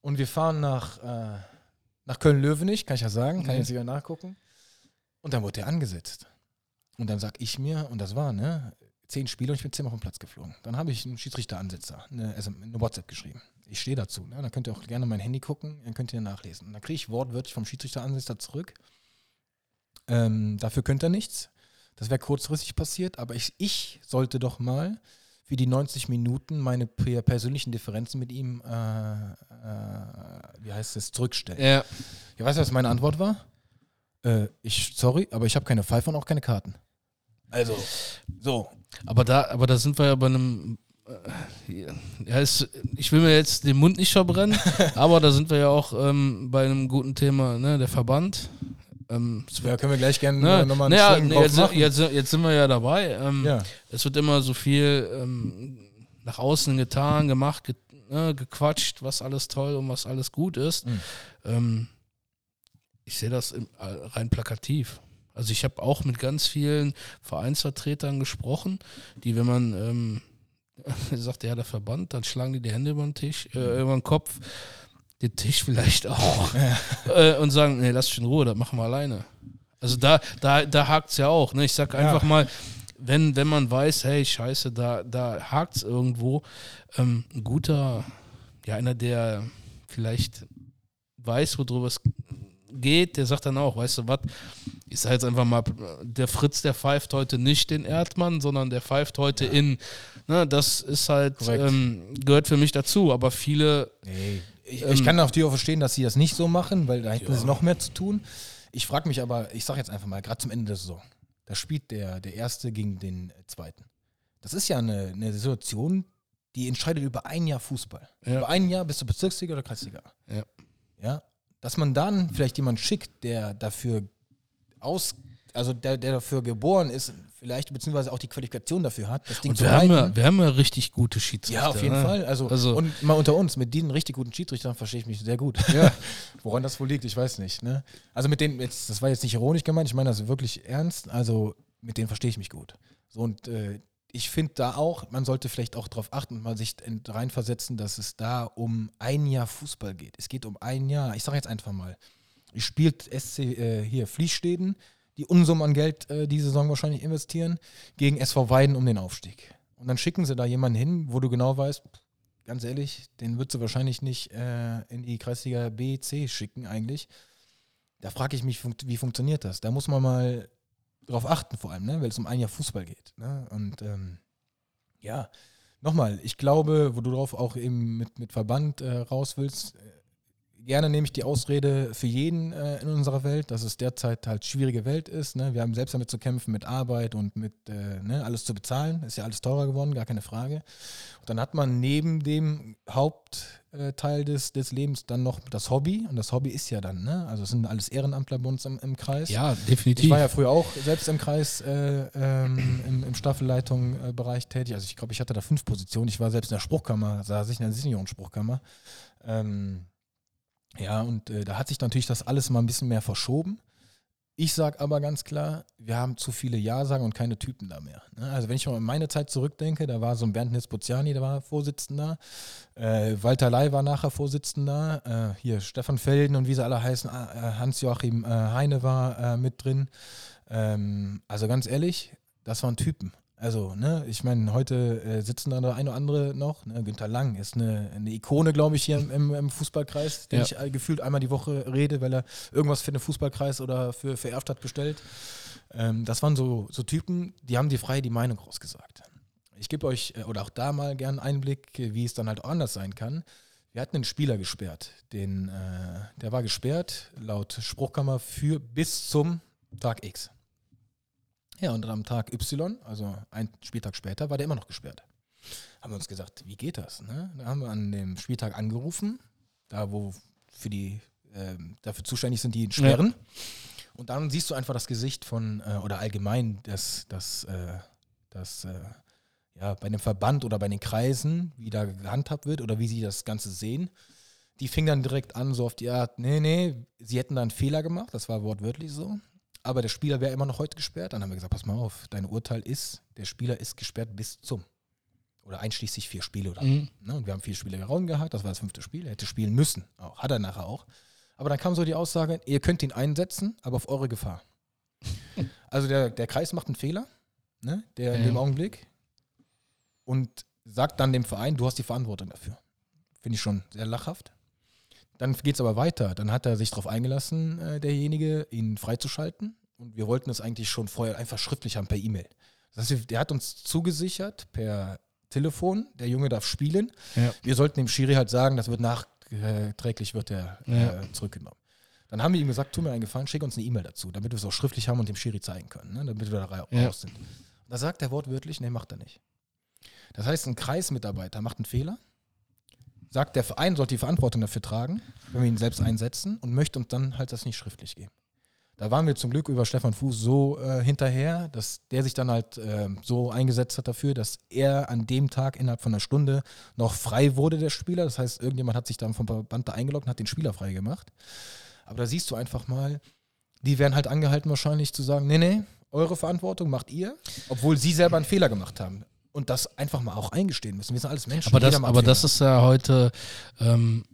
Und wir fahren nach, äh, nach Köln-Löwenich, kann ich ja sagen, kann ich jetzt wieder nachgucken. Und dann wurde er angesetzt. Und dann sag ich mir, und das war, ne, zehn Spiele und ich bin zehnmal vom Platz geflogen. Dann habe ich einen Schiedsrichteransetzer, eine, also eine WhatsApp geschrieben. Ich stehe dazu. Ne? Dann könnt ihr auch gerne mein Handy gucken, dann könnt ihr nachlesen. Und dann kriege ich wortwörtlich vom Schiedsrichteransetzer zurück. Ähm, dafür könnt ihr nichts. Das wäre kurzfristig passiert, aber ich, ich sollte doch mal für die 90 Minuten meine persönlichen Differenzen mit ihm, äh, äh, wie heißt es, zurückstellen. Ja. Ja, weißt du, was meine Antwort war? Äh, ich, sorry, aber ich habe keine Pfeife und auch keine Karten. Also, so. Aber da, aber da sind wir ja bei einem. Äh, ja, ist, ich will mir jetzt den Mund nicht verbrennen, <laughs> aber da sind wir ja auch ähm, bei einem guten Thema, ne, der Verband. Ähm, ja, können wir gleich gerne ne, nochmal einen naja, nee, jetzt, jetzt, jetzt, sind wir ja dabei. Ähm, ja. Es wird immer so viel ähm, nach außen getan, gemacht, ge, ne, gequatscht, was alles toll und was alles gut ist. Mhm. ich sehe das im, äh, rein plakativ. Also ich habe auch mit ganz vielen Vereinsvertretern gesprochen, die, wenn man ähm, <laughs> sagt, ja, der Verband, dann schlagen die die Hände über den Tisch, äh, über den Kopf, den Tisch vielleicht auch, ja. <laughs> äh, und sagen, nee, lass dich in Ruhe, das machen wir alleine. Also da, da, da hakt es ja auch. Ne? Ich sag einfach ja. mal, wenn, wenn man weiß, hey, scheiße, da, da hakt es irgendwo, ähm, ein guter, ja, einer, der vielleicht weiß, worüber es geht, der sagt dann auch, weißt du was, ich sage jetzt einfach mal, der Fritz, der pfeift heute nicht den Erdmann, sondern der pfeift heute ja. in. Ne, das ist halt, ähm, gehört für mich dazu, aber viele. Nee. Ich, ähm, ich kann auch die auch verstehen, dass sie das nicht so machen, weil da hätten ja. sie noch mehr zu tun. Ich frage mich aber, ich sage jetzt einfach mal, gerade zum Ende der Saison, da spielt der, der Erste gegen den Zweiten. Das ist ja eine, eine Situation, die entscheidet über ein Jahr Fußball. Ja. Über ein Jahr bist du Bezirksliga oder Kreisliga. Ja. Ja, dass man dann vielleicht jemanden schickt, der dafür aus, also der, der dafür geboren ist, vielleicht beziehungsweise auch die Qualifikation dafür hat, das Ding und zu wir haben, ja, wir haben ja richtig gute Schiedsrichter. Ja, auf jeden ne? Fall. Also, also, und mal unter uns, mit diesen richtig guten Schiedsrichtern verstehe ich mich sehr gut. Ja. <laughs> Woran das wohl liegt, ich weiß nicht. Ne? Also mit denen, jetzt, das war jetzt nicht ironisch gemeint, ich meine das wirklich ernst, also mit denen verstehe ich mich gut. So und äh, ich finde da auch, man sollte vielleicht auch darauf achten und mal sich reinversetzen, dass es da um ein Jahr Fußball geht. Es geht um ein Jahr. Ich sage jetzt einfach mal, ich spielt SC äh, hier Fließstäden, die Unsummen an Geld äh, diese Saison wahrscheinlich investieren, gegen SV Weiden um den Aufstieg. Und dann schicken sie da jemanden hin, wo du genau weißt, ganz ehrlich, den würdest du wahrscheinlich nicht äh, in die Kreisliga B, C schicken eigentlich. Da frage ich mich, wie funktioniert das? Da muss man mal darauf achten, vor allem, ne? weil es um ein Jahr Fußball geht. Ne? Und ähm, ja, nochmal, ich glaube, wo du darauf auch eben mit, mit Verband äh, raus willst, gerne nehme ich die Ausrede für jeden äh, in unserer Welt, dass es derzeit halt schwierige Welt ist. Ne? Wir haben selbst damit zu kämpfen, mit Arbeit und mit äh, ne, alles zu bezahlen. Ist ja alles teurer geworden, gar keine Frage. Und dann hat man neben dem Hauptteil äh, des, des Lebens dann noch das Hobby. Und das Hobby ist ja dann, ne? also es sind alles Ehrenamtler bei uns im, im Kreis. Ja, definitiv. Ich war ja früher auch selbst im Kreis, äh, ähm, im, im Staffelleitung-Bereich tätig. Also ich glaube, ich hatte da fünf Positionen. Ich war selbst in der Spruchkammer, saß ich in der Seniorenspruchkammer. Ähm, ja, und äh, da hat sich natürlich das alles mal ein bisschen mehr verschoben. Ich sage aber ganz klar, wir haben zu viele Ja-Sagen und keine Typen da mehr. Ne? Also wenn ich mal an meine Zeit zurückdenke, da war so ein Bernd Nispoziani, der war Vorsitzender, äh, Walter Ley war nachher Vorsitzender, äh, hier Stefan Felden und wie sie alle heißen, äh, Hans-Joachim äh, Heine war äh, mit drin. Ähm, also ganz ehrlich, das waren Typen. Also, ne, ich meine, heute äh, sitzen da der eine oder andere noch. Ne? Günther Lang ist eine, eine Ikone, glaube ich, hier im, im Fußballkreis, den ja. ich äh, gefühlt einmal die Woche rede, weil er irgendwas für den Fußballkreis oder für, für Erfstadt bestellt. Ähm, das waren so, so Typen, die haben die frei die Meinung rausgesagt. Ich gebe euch, äh, oder auch da mal gerne einen Einblick, wie es dann halt auch anders sein kann. Wir hatten einen Spieler gesperrt, den, äh, der war gesperrt, laut Spruchkammer, für bis zum Tag X. Ja, und am Tag Y, also ein Spieltag später, war der immer noch gesperrt. Haben wir uns gesagt, wie geht das? Ne? Da haben wir an dem Spieltag angerufen, da wo für die äh, dafür zuständig sind, die ihn sperren. Ja. Und dann siehst du einfach das Gesicht von, äh, oder allgemein das, das, äh, das äh, ja, bei einem Verband oder bei den Kreisen, wie da gehandhabt wird oder wie sie das Ganze sehen. Die fingen dann direkt an, so auf die Art, nee, nee, sie hätten da einen Fehler gemacht, das war wortwörtlich so. Aber der Spieler wäre immer noch heute gesperrt. Dann haben wir gesagt, pass mal auf, dein Urteil ist, der Spieler ist gesperrt bis zum. Oder einschließlich vier Spiele oder mhm. ne? Und wir haben vier Spiele Raum gehabt, das war das fünfte Spiel. Er hätte spielen müssen, auch, hat er nachher auch. Aber dann kam so die Aussage, ihr könnt ihn einsetzen, aber auf eure Gefahr. <laughs> also der, der Kreis macht einen Fehler, ne? der ja. in dem Augenblick, und sagt dann dem Verein, du hast die Verantwortung dafür. Finde ich schon sehr lachhaft. Dann geht es aber weiter. Dann hat er sich darauf eingelassen, äh, derjenige, ihn freizuschalten. Und wir wollten es eigentlich schon vorher einfach schriftlich haben per E-Mail. Das heißt, der hat uns zugesichert per Telefon, der Junge darf spielen. Ja. Wir sollten dem Schiri halt sagen, das wird nachträglich wird er ja. äh, zurückgenommen. Dann haben wir ihm gesagt, tu mir einen Gefallen, schick uns eine E-Mail dazu, damit wir es auch schriftlich haben und dem Schiri zeigen können, ne? damit wir da raus ja. sind. Da sagt er wortwörtlich, nee, macht er nicht. Das heißt, ein Kreismitarbeiter macht einen Fehler, sagt, der Verein sollte die Verantwortung dafür tragen, wenn wir ihn selbst einsetzen und möchte uns dann halt das nicht schriftlich geben. Da waren wir zum Glück über Stefan Fuß so äh, hinterher, dass der sich dann halt äh, so eingesetzt hat dafür, dass er an dem Tag innerhalb von einer Stunde noch frei wurde, der Spieler. Das heißt, irgendjemand hat sich dann vom Verband da eingeloggt und hat den Spieler frei gemacht. Aber da siehst du einfach mal, die werden halt angehalten wahrscheinlich zu sagen, nee, nee, eure Verantwortung macht ihr, obwohl sie selber einen Fehler gemacht haben und das einfach mal auch eingestehen müssen. Wir sind alles Menschen. Aber das, aber das ist ja heute ähm,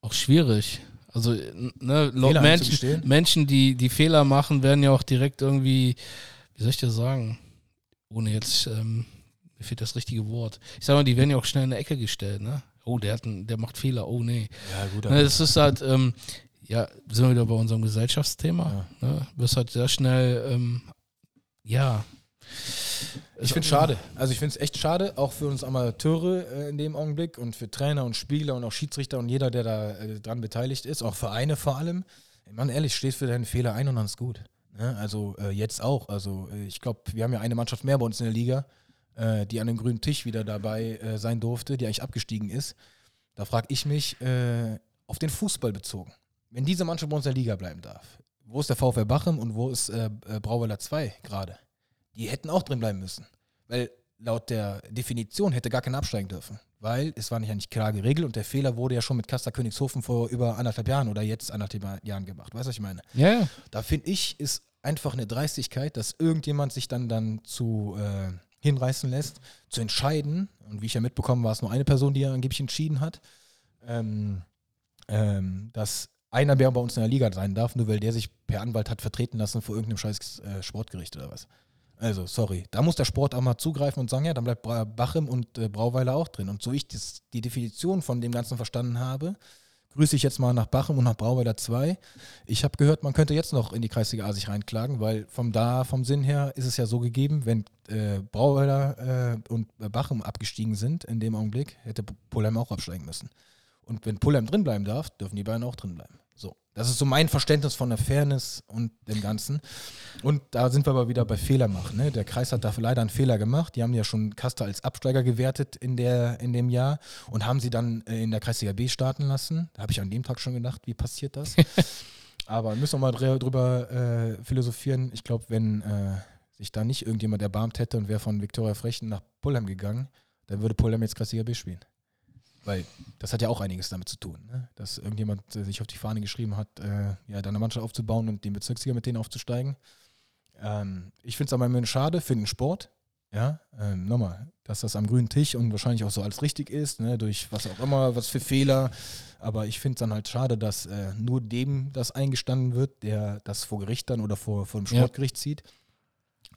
auch schwierig. Also ne, Menschen, Menschen, die, die Fehler machen, werden ja auch direkt irgendwie, wie soll ich das sagen, ohne jetzt, ähm, mir fehlt das richtige Wort. Ich sag mal, die werden ja auch schnell in eine Ecke gestellt, ne? Oh, der, hat einen, der macht Fehler, oh nee. Ja, gut. Ne, das ist halt, ähm, ja, sind wir wieder bei unserem Gesellschaftsthema. Ja. Ne? Wirst halt sehr schnell, ähm, ja, ich finde es schade. Also ich finde es echt schade, auch für uns Amateure äh, in dem Augenblick und für Trainer und Spieler und auch Schiedsrichter und jeder, der da äh, dran beteiligt ist, auch Vereine vor allem. Man ehrlich, stehst für deinen Fehler ein und dann ist gut. Ne? Also äh, jetzt auch. Also äh, ich glaube, wir haben ja eine Mannschaft mehr bei uns in der Liga, äh, die an dem grünen Tisch wieder dabei äh, sein durfte, die eigentlich abgestiegen ist. Da frage ich mich, auf den Fußball bezogen. Wenn diese Mannschaft bei uns in der Liga bleiben darf, wo ist der VfL Bachem und wo ist Brauweiler 2 gerade? Die hätten auch drin bleiben müssen. Weil laut der Definition hätte gar keiner absteigen dürfen. Weil es war nicht eigentlich klar geregelt und der Fehler wurde ja schon mit Kaster Königshofen vor über anderthalb Jahren oder jetzt anderthalb Jahren gemacht. Weißt du, was ich meine? Ja. ja. Da finde ich, ist einfach eine Dreistigkeit, dass irgendjemand sich dann, dann zu äh, hinreißen lässt, zu entscheiden. Und wie ich ja mitbekommen war es nur eine Person, die ja angeblich entschieden hat, ähm, ähm, dass einer mehr bei uns in der Liga sein darf, nur weil der sich per Anwalt hat vertreten lassen vor irgendeinem scheiß äh, Sportgericht oder was. Also, sorry. Da muss der Sport auch mal zugreifen und sagen, ja, dann bleibt Bachem und äh, Brauweiler auch drin. Und so ich das, die Definition von dem Ganzen verstanden habe, grüße ich jetzt mal nach Bachem und nach Brauweiler 2. Ich habe gehört, man könnte jetzt noch in die Kreisliga A sich reinklagen, weil vom da, vom Sinn her ist es ja so gegeben, wenn äh, Brauweiler äh, und Bachem abgestiegen sind in dem Augenblick, hätte Polheim auch absteigen müssen. Und wenn Polheim drin bleiben darf, dürfen die beiden auch drin bleiben. Das ist so mein Verständnis von der Fairness und dem Ganzen. Und da sind wir aber wieder bei Fehler machen. Ne? Der Kreis hat dafür leider einen Fehler gemacht. Die haben ja schon Kaster als Absteiger gewertet in, der, in dem Jahr und haben sie dann äh, in der Kreisliga B starten lassen. Da habe ich an dem Tag schon gedacht, wie passiert das? <laughs> aber müssen wir mal drüber äh, philosophieren. Ich glaube, wenn äh, sich da nicht irgendjemand erbarmt hätte und wäre von Viktoria Frechten nach Pullheim gegangen, dann würde Pullheim jetzt Kreisliga B spielen. Weil das hat ja auch einiges damit zu tun, ne? dass irgendjemand äh, sich auf die Fahne geschrieben hat, äh, ja, deine Mannschaft aufzubauen und den Bezirksliga mit denen aufzusteigen. Ähm, ich finde es aber immer schade für den Sport, ja, ähm, nochmal, dass das am grünen Tisch und wahrscheinlich auch so alles richtig ist, ne? durch was auch immer, was für Fehler. Aber ich finde es dann halt schade, dass äh, nur dem das eingestanden wird, der das vor Gericht dann oder vor, vor dem Sportgericht ja. zieht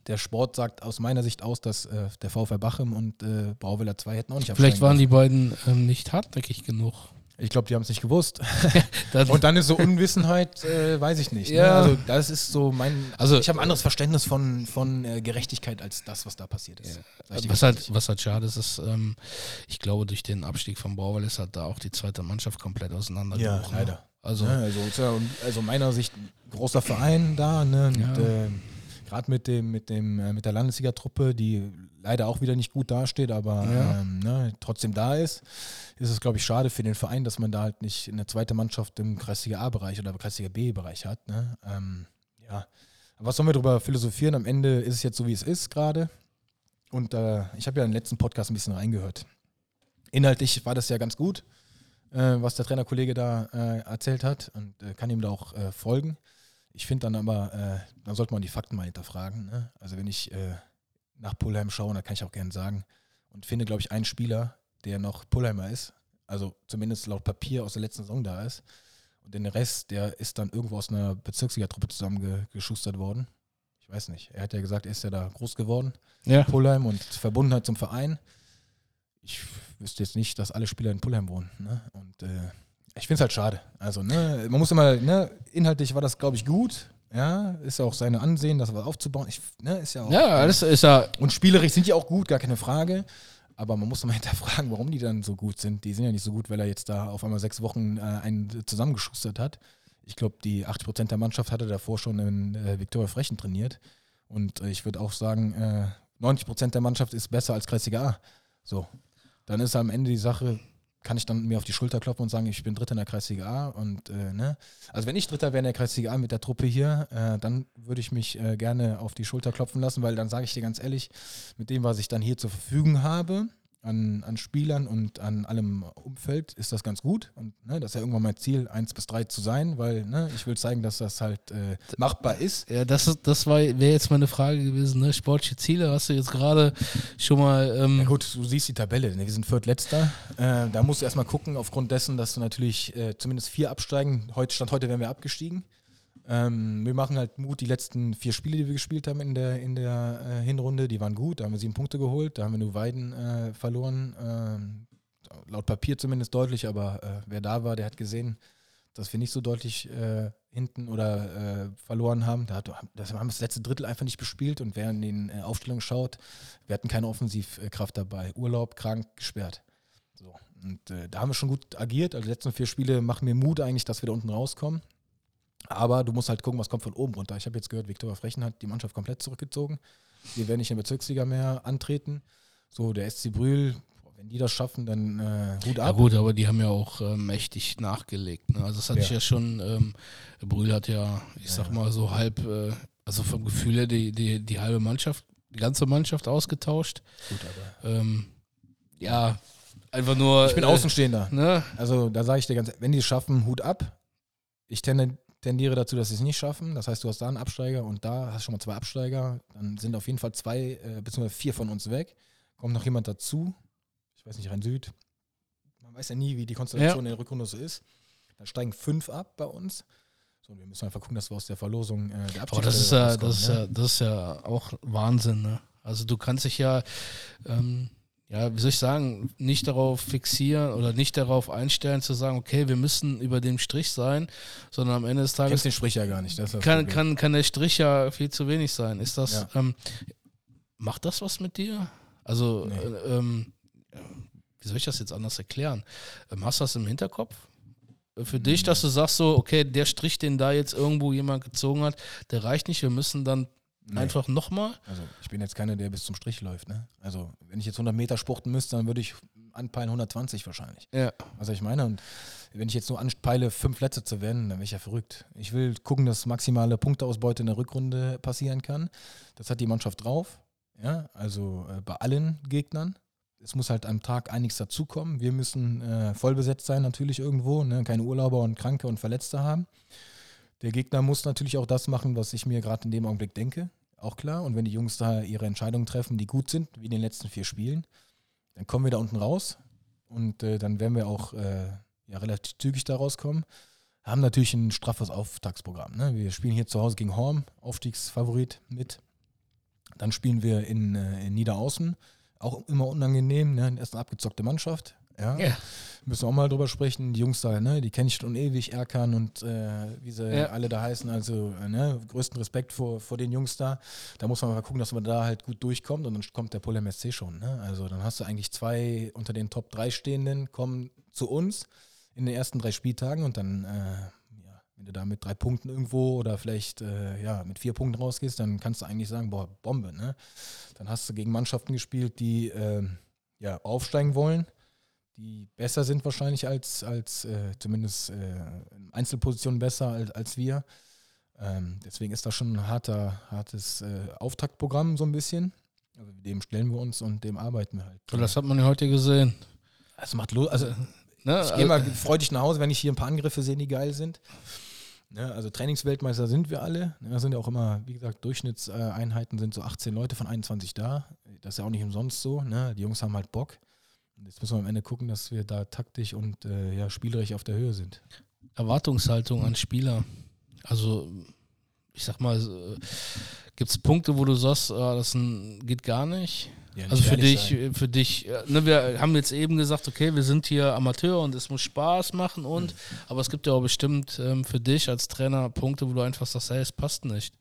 der Sport sagt aus meiner Sicht aus, dass äh, der VfL Bachem und äh, Brauwiller 2 hätten auch nicht Vielleicht waren die beiden ähm, nicht hartnäckig genug. Ich glaube, die haben es nicht gewusst. <laughs> und dann ist so Unwissenheit, äh, weiß ich nicht. Ne? Ja. Also das ist so mein. Also ich habe ein anderes Verständnis von, von äh, Gerechtigkeit als das, was da passiert ist. Ja. Was, halt, was halt schade ist, ist, ähm, ich glaube, durch den Abstieg von Brauwell ist halt da auch die zweite Mannschaft komplett auseinandergebrochen. Ja, leider. Also, ja, also, also meiner Sicht großer Verein da. Ne? Und, ja. äh, gerade mit dem, mit dem, äh, mit der Landesliga-Truppe, die leider auch wieder nicht gut dasteht, aber ja. ähm, ne, trotzdem da ist, ist es, glaube ich, schade für den Verein, dass man da halt nicht eine zweite Mannschaft im Kreisliga A-Bereich oder Kreisliga B-Bereich hat. Ne? Ähm, ja. Aber was sollen wir darüber philosophieren? Am Ende ist es jetzt so, wie es ist gerade. Und äh, ich habe ja den letzten Podcast ein bisschen reingehört. Inhaltlich war das ja ganz gut, äh, was der Trainerkollege da äh, erzählt hat und äh, kann ihm da auch äh, folgen. Ich finde dann aber, äh, dann sollte man die Fakten mal hinterfragen. Ne? Also wenn ich nach Pullheim schaue, da kann ich auch gerne sagen, und finde, glaube ich, einen Spieler, der noch Pullheimer ist, also zumindest laut Papier aus der letzten Saison da ist. Und den Rest, der ist dann irgendwo aus einer Bezirksliga-Truppe zusammengeschustert worden. Ich weiß nicht. Er hat ja gesagt, er ist ja da groß geworden. Ja. Pullheim und Verbundenheit zum Verein. Ich wüsste jetzt nicht, dass alle Spieler in Pullheim wohnen. Ne? Und äh, ich finde es halt schade. Also, ne, man muss immer, ne, inhaltlich war das, glaube ich, gut. Ja, ist ja auch seine Ansehen, das was aufzubauen. Ich, ne, ist ja auch. Ja, das ist ja. Und spielerisch sind die auch gut, gar keine Frage. Aber man muss mal <laughs> hinterfragen, warum die dann so gut sind. Die sind ja nicht so gut, weil er jetzt da auf einmal sechs Wochen äh, einen zusammengeschustert hat. Ich glaube, die 80% der Mannschaft hatte davor schon in äh, Viktoria Frechen trainiert. Und äh, ich würde auch sagen, äh, 90% der Mannschaft ist besser als Kreisliga A. So. Dann ist am Ende die Sache, kann ich dann mir auf die Schulter klopfen und sagen, ich bin Dritter in der Kreisliga A. Und, äh, ne? Also wenn ich Dritter wäre in der Kreisliga A mit der Truppe hier, äh, dann würde ich mich äh, gerne auf die Schulter klopfen lassen, weil dann sage ich dir ganz ehrlich, mit dem, was ich dann hier zur Verfügung habe, an, an Spielern und an allem Umfeld ist das ganz gut. Und ne, das ist ja irgendwann mein Ziel, 1 bis 3 zu sein, weil ne, ich will zeigen, dass das halt äh, machbar ist. Ja, das, das wäre jetzt meine Frage gewesen. Ne? Sportliche Ziele hast du jetzt gerade schon mal. Ähm ja, gut, du siehst die Tabelle. Ne? Wir sind Viertletzter. Äh, da musst du erstmal gucken, aufgrund dessen, dass du natürlich äh, zumindest vier absteigen. Heute, Stand heute wären wir abgestiegen. Ähm, wir machen halt Mut, die letzten vier Spiele, die wir gespielt haben in der, in der äh, Hinrunde, die waren gut. Da haben wir sieben Punkte geholt, da haben wir nur Weiden äh, verloren. Ähm, laut Papier zumindest deutlich, aber äh, wer da war, der hat gesehen, dass wir nicht so deutlich äh, hinten oder äh, verloren haben. Da hat, das haben wir das letzte Drittel einfach nicht bespielt und wer in den äh, Aufstellungen schaut, wir hatten keine Offensivkraft dabei. Urlaub, krank, gesperrt. So. Und da haben wir schon gut agiert. Also die letzten vier Spiele machen mir Mut eigentlich, dass wir da unten rauskommen. Aber du musst halt gucken, was kommt von oben runter. Ich habe jetzt gehört, Viktoria Frechen hat die Mannschaft komplett zurückgezogen. Wir werden nicht in der Bezirksliga mehr antreten. So, der SC Brühl, wenn die das schaffen, dann äh, Hut ab. Ja gut, aber die haben ja auch äh, mächtig nachgelegt. Ne? Also das hatte ja. ich ja schon, ähm, Brühl hat ja, ich sag mal so halb, äh, also vom Gefühl her die, die, die halbe Mannschaft, die ganze Mannschaft ausgetauscht. Gut, aber. Ähm, ja, einfach nur. Ich bin äh, Außenstehender. Ne? Also da sage ich dir ganz, wenn die es schaffen, Hut ab. Ich tende, tendiere dazu, dass sie es nicht schaffen. Das heißt, du hast da einen Absteiger und da hast du schon mal zwei Absteiger. Dann sind auf jeden Fall zwei äh, bzw. vier von uns weg. Kommt noch jemand dazu. Ich weiß nicht, Rhein-Süd. Man weiß ja nie, wie die Konstellation ja. in der Rückrunde so ist. Dann steigen fünf ab bei uns. So, wir müssen einfach gucken, dass wir aus der Verlosung äh, der Aber das ist ja, das ist ja, das ist ja auch Wahnsinn. Ne? Also du kannst dich ja ähm, ja, wie soll ich sagen, nicht darauf fixieren oder nicht darauf einstellen, zu sagen, okay, wir müssen über dem Strich sein, sondern am Ende des Tages. Kennst den Strich ja gar nicht. kann, kann, kann der Strich ja viel zu wenig sein. Ist das, ja. ähm, macht das was mit dir? Also, nee. äh, ähm, wie soll ich das jetzt anders erklären? Ähm, hast du das im Hinterkopf? Für dich, dass du sagst so, okay, der Strich, den da jetzt irgendwo jemand gezogen hat, der reicht nicht, wir müssen dann Nee. Einfach nochmal? Also ich bin jetzt keiner, der bis zum Strich läuft. Ne? Also wenn ich jetzt 100 Meter spurten müsste, dann würde ich anpeilen 120 wahrscheinlich. Ja. Was ich meine. Und wenn ich jetzt nur anpeile, fünf Plätze zu werden, dann wäre ich ja verrückt. Ich will gucken, dass maximale Punkteausbeute in der Rückrunde passieren kann. Das hat die Mannschaft drauf. Ja, also äh, bei allen Gegnern. Es muss halt am Tag einiges dazukommen. Wir müssen äh, voll besetzt sein, natürlich irgendwo. Ne? Keine Urlauber und Kranke und Verletzte haben. Der Gegner muss natürlich auch das machen, was ich mir gerade in dem Augenblick denke auch klar. Und wenn die Jungs da ihre Entscheidungen treffen, die gut sind, wie in den letzten vier Spielen, dann kommen wir da unten raus und äh, dann werden wir auch äh, ja, relativ zügig da rauskommen. Haben natürlich ein straffes Auftaktsprogramm. Ne? Wir spielen hier zu Hause gegen Horm, Aufstiegsfavorit mit. Dann spielen wir in, äh, in Niederaußen, auch immer unangenehm, ne? erst eine abgezockte Mannschaft. Ja. ja. Müssen wir auch mal drüber sprechen. Die Jungs da, ne, die kenne ich schon ewig, Erkan und äh, wie sie ja. alle da heißen. Also, äh, ne, größten Respekt vor, vor den Jungs da. Da muss man mal gucken, dass man da halt gut durchkommt und dann kommt der Pull MSC schon. Ne? Also, dann hast du eigentlich zwei unter den Top 3 Stehenden, kommen zu uns in den ersten drei Spieltagen und dann, äh, ja, wenn du da mit drei Punkten irgendwo oder vielleicht äh, ja, mit vier Punkten rausgehst, dann kannst du eigentlich sagen, boah, Bombe. Ne? Dann hast du gegen Mannschaften gespielt, die ähm, ja, aufsteigen wollen die besser sind wahrscheinlich als, als äh, zumindest äh, Einzelpositionen besser als, als wir. Ähm, deswegen ist das schon ein harter, hartes äh, Auftaktprogramm so ein bisschen. Also dem stellen wir uns und dem arbeiten wir halt. Und das hat man ja heute gesehen. Das macht Lust. Also, Ne? ich gehe mal freudig nach Hause, wenn ich hier ein paar Angriffe sehe, die geil sind. Ne, also Trainingsweltmeister sind wir alle. Ne, Da sind ja auch immer, wie gesagt, Durchschnittseinheiten sind so 18 Leute von 21 da. Das ist ja auch nicht umsonst so. Ne? Die Jungs haben halt Bock. Jetzt müssen wir am Ende gucken, dass wir da taktisch und äh, ja, spielerisch auf der Höhe sind. Erwartungshaltung an Spieler. Also, ich sag mal, gibt es Punkte, wo du sagst, ah, das ein, geht gar nicht? Ja, Also für dich, sein. für dich, äh, ne, wir haben jetzt eben gesagt, okay, wir sind hier Amateur und es muss Spaß machen und, aber es gibt ja auch bestimmt ähm, für dich als Trainer Punkte, wo du einfach sagst, hey, es passt nicht.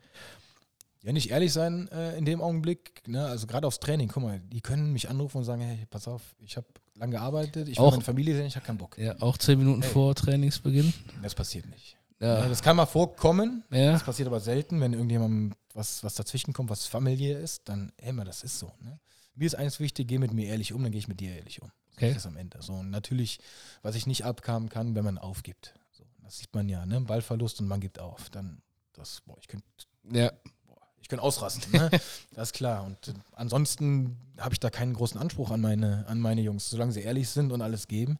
Ja, nicht ehrlich sein äh, in dem Augenblick. Ne? Also gerade aufs Training, guck mal, die können mich anrufen und sagen, hey, pass auf, ich habe lange gearbeitet, ich will meine Familie sehen, ich habe keinen Bock. Ja, auch zehn Minuten Hey. vor Trainingsbeginn. Das passiert nicht. Ja. Ja, das kann mal vorkommen, Ja, Das passiert aber selten, wenn irgendjemandem was, was dazwischen kommt, was familiär ist, dann, ey, mal, das ist so. Ne? Mir ist eins wichtig, geh mit mir ehrlich um, dann gehe ich mit dir ehrlich um. So Okay. ist das am Ende. So, und natürlich, was ich nicht abkamen kann, wenn man aufgibt. So, das sieht man ja, ne? Ballverlust und man gibt auf. Dann, das, boah, ich könnte ja. Ich könnte ausrasten. Ne? <laughs> das ist klar. Und äh, ansonsten habe ich da keinen großen Anspruch an meine, an meine Jungs. Solange sie ehrlich sind und alles geben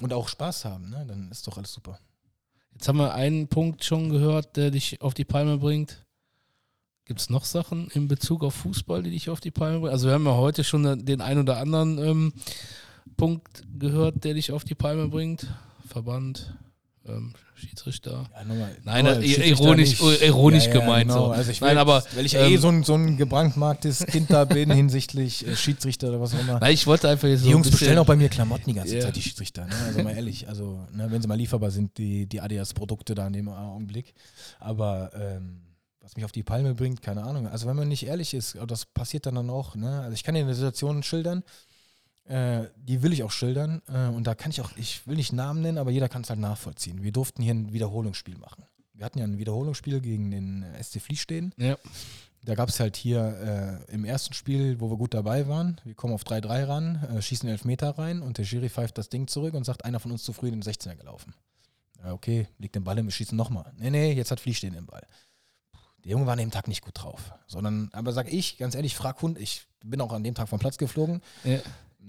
und auch Spaß haben, ne? dann ist doch alles super. Jetzt haben wir einen Punkt schon gehört, der dich auf die Palme bringt. Gibt es noch Sachen in Bezug auf Fußball, die dich auf die Palme bringen? Also wir haben ja heute schon den ein oder anderen ähm, Punkt gehört, der dich auf die Palme bringt. Verband, ähm, Schiedsrichter. Ja, nochmal, Nein, nochmal, Schiedsrichter ironisch- nicht. ironisch gemeint so. Also ich Nein, will, aber, weil ich ja eh ähm, so ein, so ein gebrandmarktes Kind <laughs> da bin hinsichtlich äh, Schiedsrichter oder was auch immer. Nein, ich wollte einfach jetzt Die so ein Jungs bisschen- bestellen auch bei mir Klamotten die ganze Ja. Zeit, die Schiedsrichter. Ne? Also mal ehrlich, also ne, wenn sie mal lieferbar sind, die, die Adidas-Produkte da in dem Augenblick. Aber ähm, was mich auf die Palme bringt, keine Ahnung. Also wenn man nicht ehrlich ist, das passiert dann, dann auch. Ne? Also ich kann dir eine Situation schildern, äh, die will ich auch schildern. Äh, und da kann ich auch, ich will nicht Namen nennen, aber jeder kann es halt nachvollziehen. Wir durften hier ein Wiederholungsspiel machen. Wir hatten ja ein Wiederholungsspiel gegen den äh, SC Fließstehen. Ja. Da gab es halt hier äh, im ersten Spiel, wo wir gut dabei waren, wir kommen auf 3-3 ran, äh, schießen Elfmeter rein und der Schiri pfeift das Ding zurück und sagt, einer von uns zu früh in den 16er gelaufen. Ja, okay, liegt den Ball im, wir schießen nochmal. Nee, nee, jetzt hat Fließstehen den Ball. Der Junge war an dem Tag nicht gut drauf. Sondern, aber sag ich, ganz ehrlich, frag Hund, ich bin auch an dem Tag vom Platz geflogen. Ja.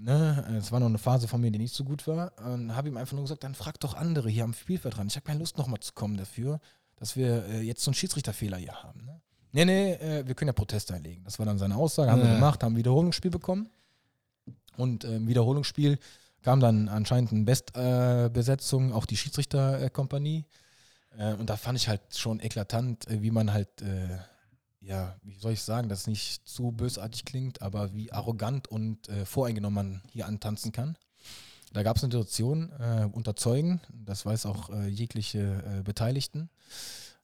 Ne, es war noch eine Phase von mir, die nicht so gut war. Und habe ihm einfach nur gesagt, dann frag doch andere hier am Spielfeld dran. Ich habe keine Lust nochmal zu kommen dafür, dass wir äh, jetzt so einen Schiedsrichterfehler hier haben. Ne? Nee, nee, äh, wir können ja Protest einlegen. Das war dann seine Aussage, haben wir Ja. gemacht, haben ein Wiederholungsspiel bekommen. Und äh, im Wiederholungsspiel kam dann anscheinend eine Bestbesetzung, auch die Schiedsrichterkompanie. Äh, und da fand ich halt schon eklatant, äh, wie man halt, äh, ja, wie soll ich sagen, dass es nicht zu bösartig klingt, aber wie arrogant und äh, voreingenommen man hier antanzen kann. Da gab es eine Situation äh, unter Zeugen, das weiß auch äh, jegliche äh, Beteiligten,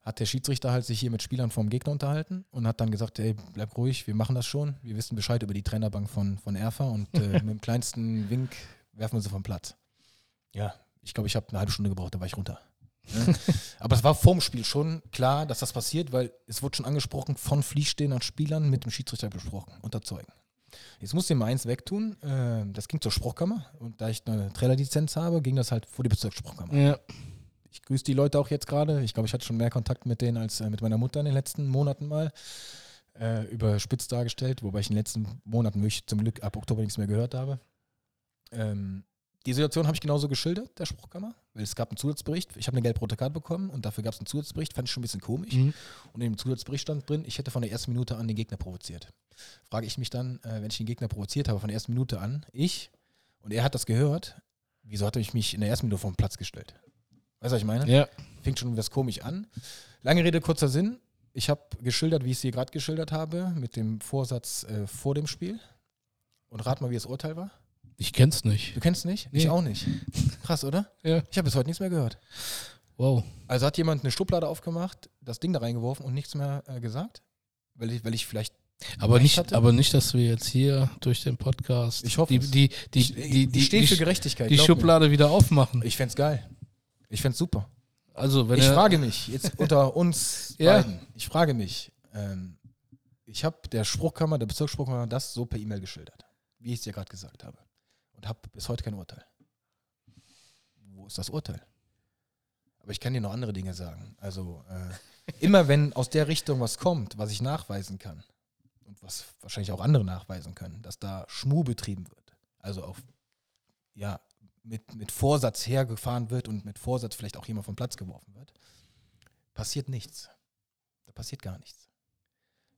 hat der Schiedsrichter halt sich hier mit Spielern vom Gegner unterhalten und hat dann gesagt, ey, bleib ruhig, wir machen das schon, wir wissen Bescheid über die Trainerbank von, von Erfa und äh, <laughs> mit dem kleinsten Wink werfen wir sie vom Platz. Ja, ich glaube, ich habe eine halbe Stunde gebraucht, da war ich runter. Ne? <laughs> Aber es war vorm Spiel schon klar, dass das passiert, weil es wurde schon angesprochen von fließstehenden Spielern mit dem Schiedsrichter besprochen, unter Zeugen. Jetzt musste ich mal eins wegtun, äh, das ging zur Spruchkammer und da ich eine Trailerlizenz habe, ging das halt vor die Bezirksspruchkammer. Ja. Ich grüße die Leute auch jetzt gerade. Ich glaube, ich hatte schon mehr Kontakt mit denen als äh, mit meiner Mutter in den letzten Monaten mal. Äh, überspitzt dargestellt, wobei ich in den letzten Monaten wirklich zum Glück ab Oktober nichts mehr gehört habe. Ähm, die Situation habe ich genauso geschildert, der Spruchkammer, weil es gab einen Zusatzbericht. Ich habe eine gelb-rote Karte bekommen und dafür gab es einen Zusatzbericht, fand ich schon ein bisschen komisch. Mhm. Und in dem Zusatzbericht stand drin, ich hätte von der ersten Minute an den Gegner provoziert. Frage ich mich dann, äh, wenn ich den Gegner provoziert habe, von der ersten Minute an, ich, und er hat das gehört, wieso hat er mich in der ersten Minute vom Platz gestellt? Weißt du, was ich meine? Ja. Fängt schon was komisch an. Lange Rede, kurzer Sinn. Ich habe geschildert, wie ich es hier gerade geschildert habe, mit dem Vorsatz äh, vor dem Spiel. Und rat mal, wie das Urteil war. Ich kenn's nicht. Du kennst nicht? Nee. Ich auch nicht. Krass, oder? <laughs> Ja. Ich habe bis heute nichts mehr gehört. Wow. Also hat jemand eine Schublade aufgemacht, das Ding da reingeworfen und nichts mehr äh, gesagt? Weil ich, weil ich vielleicht. Aber nicht, hatte? aber nicht, dass wir jetzt hier durch den Podcast Ich hoffe die, die, die, ich, die, die, die, für Gerechtigkeit. die glaub mir. Schublade wieder aufmachen. Ich fänd's geil. Ich fänd's super. Also wenn ich frage mich, jetzt unter uns <laughs> Ja. beiden, ich frage mich, ähm, ich habe der Spruchkammer, der Bezirksspruchkammer, das so per E-Mail geschildert, wie ich es dir gerade gesagt habe. Und habe bis heute kein Urteil. Wo ist das Urteil? Aber ich kann dir noch andere Dinge sagen. Also äh, <laughs> immer wenn aus der Richtung was kommt, was ich nachweisen kann, und was wahrscheinlich auch andere nachweisen können, dass da Schmu betrieben wird. Also auf, ja, mit, mit Vorsatz hergefahren wird und mit Vorsatz vielleicht auch jemand vom Platz geworfen wird, passiert nichts. Da passiert gar nichts.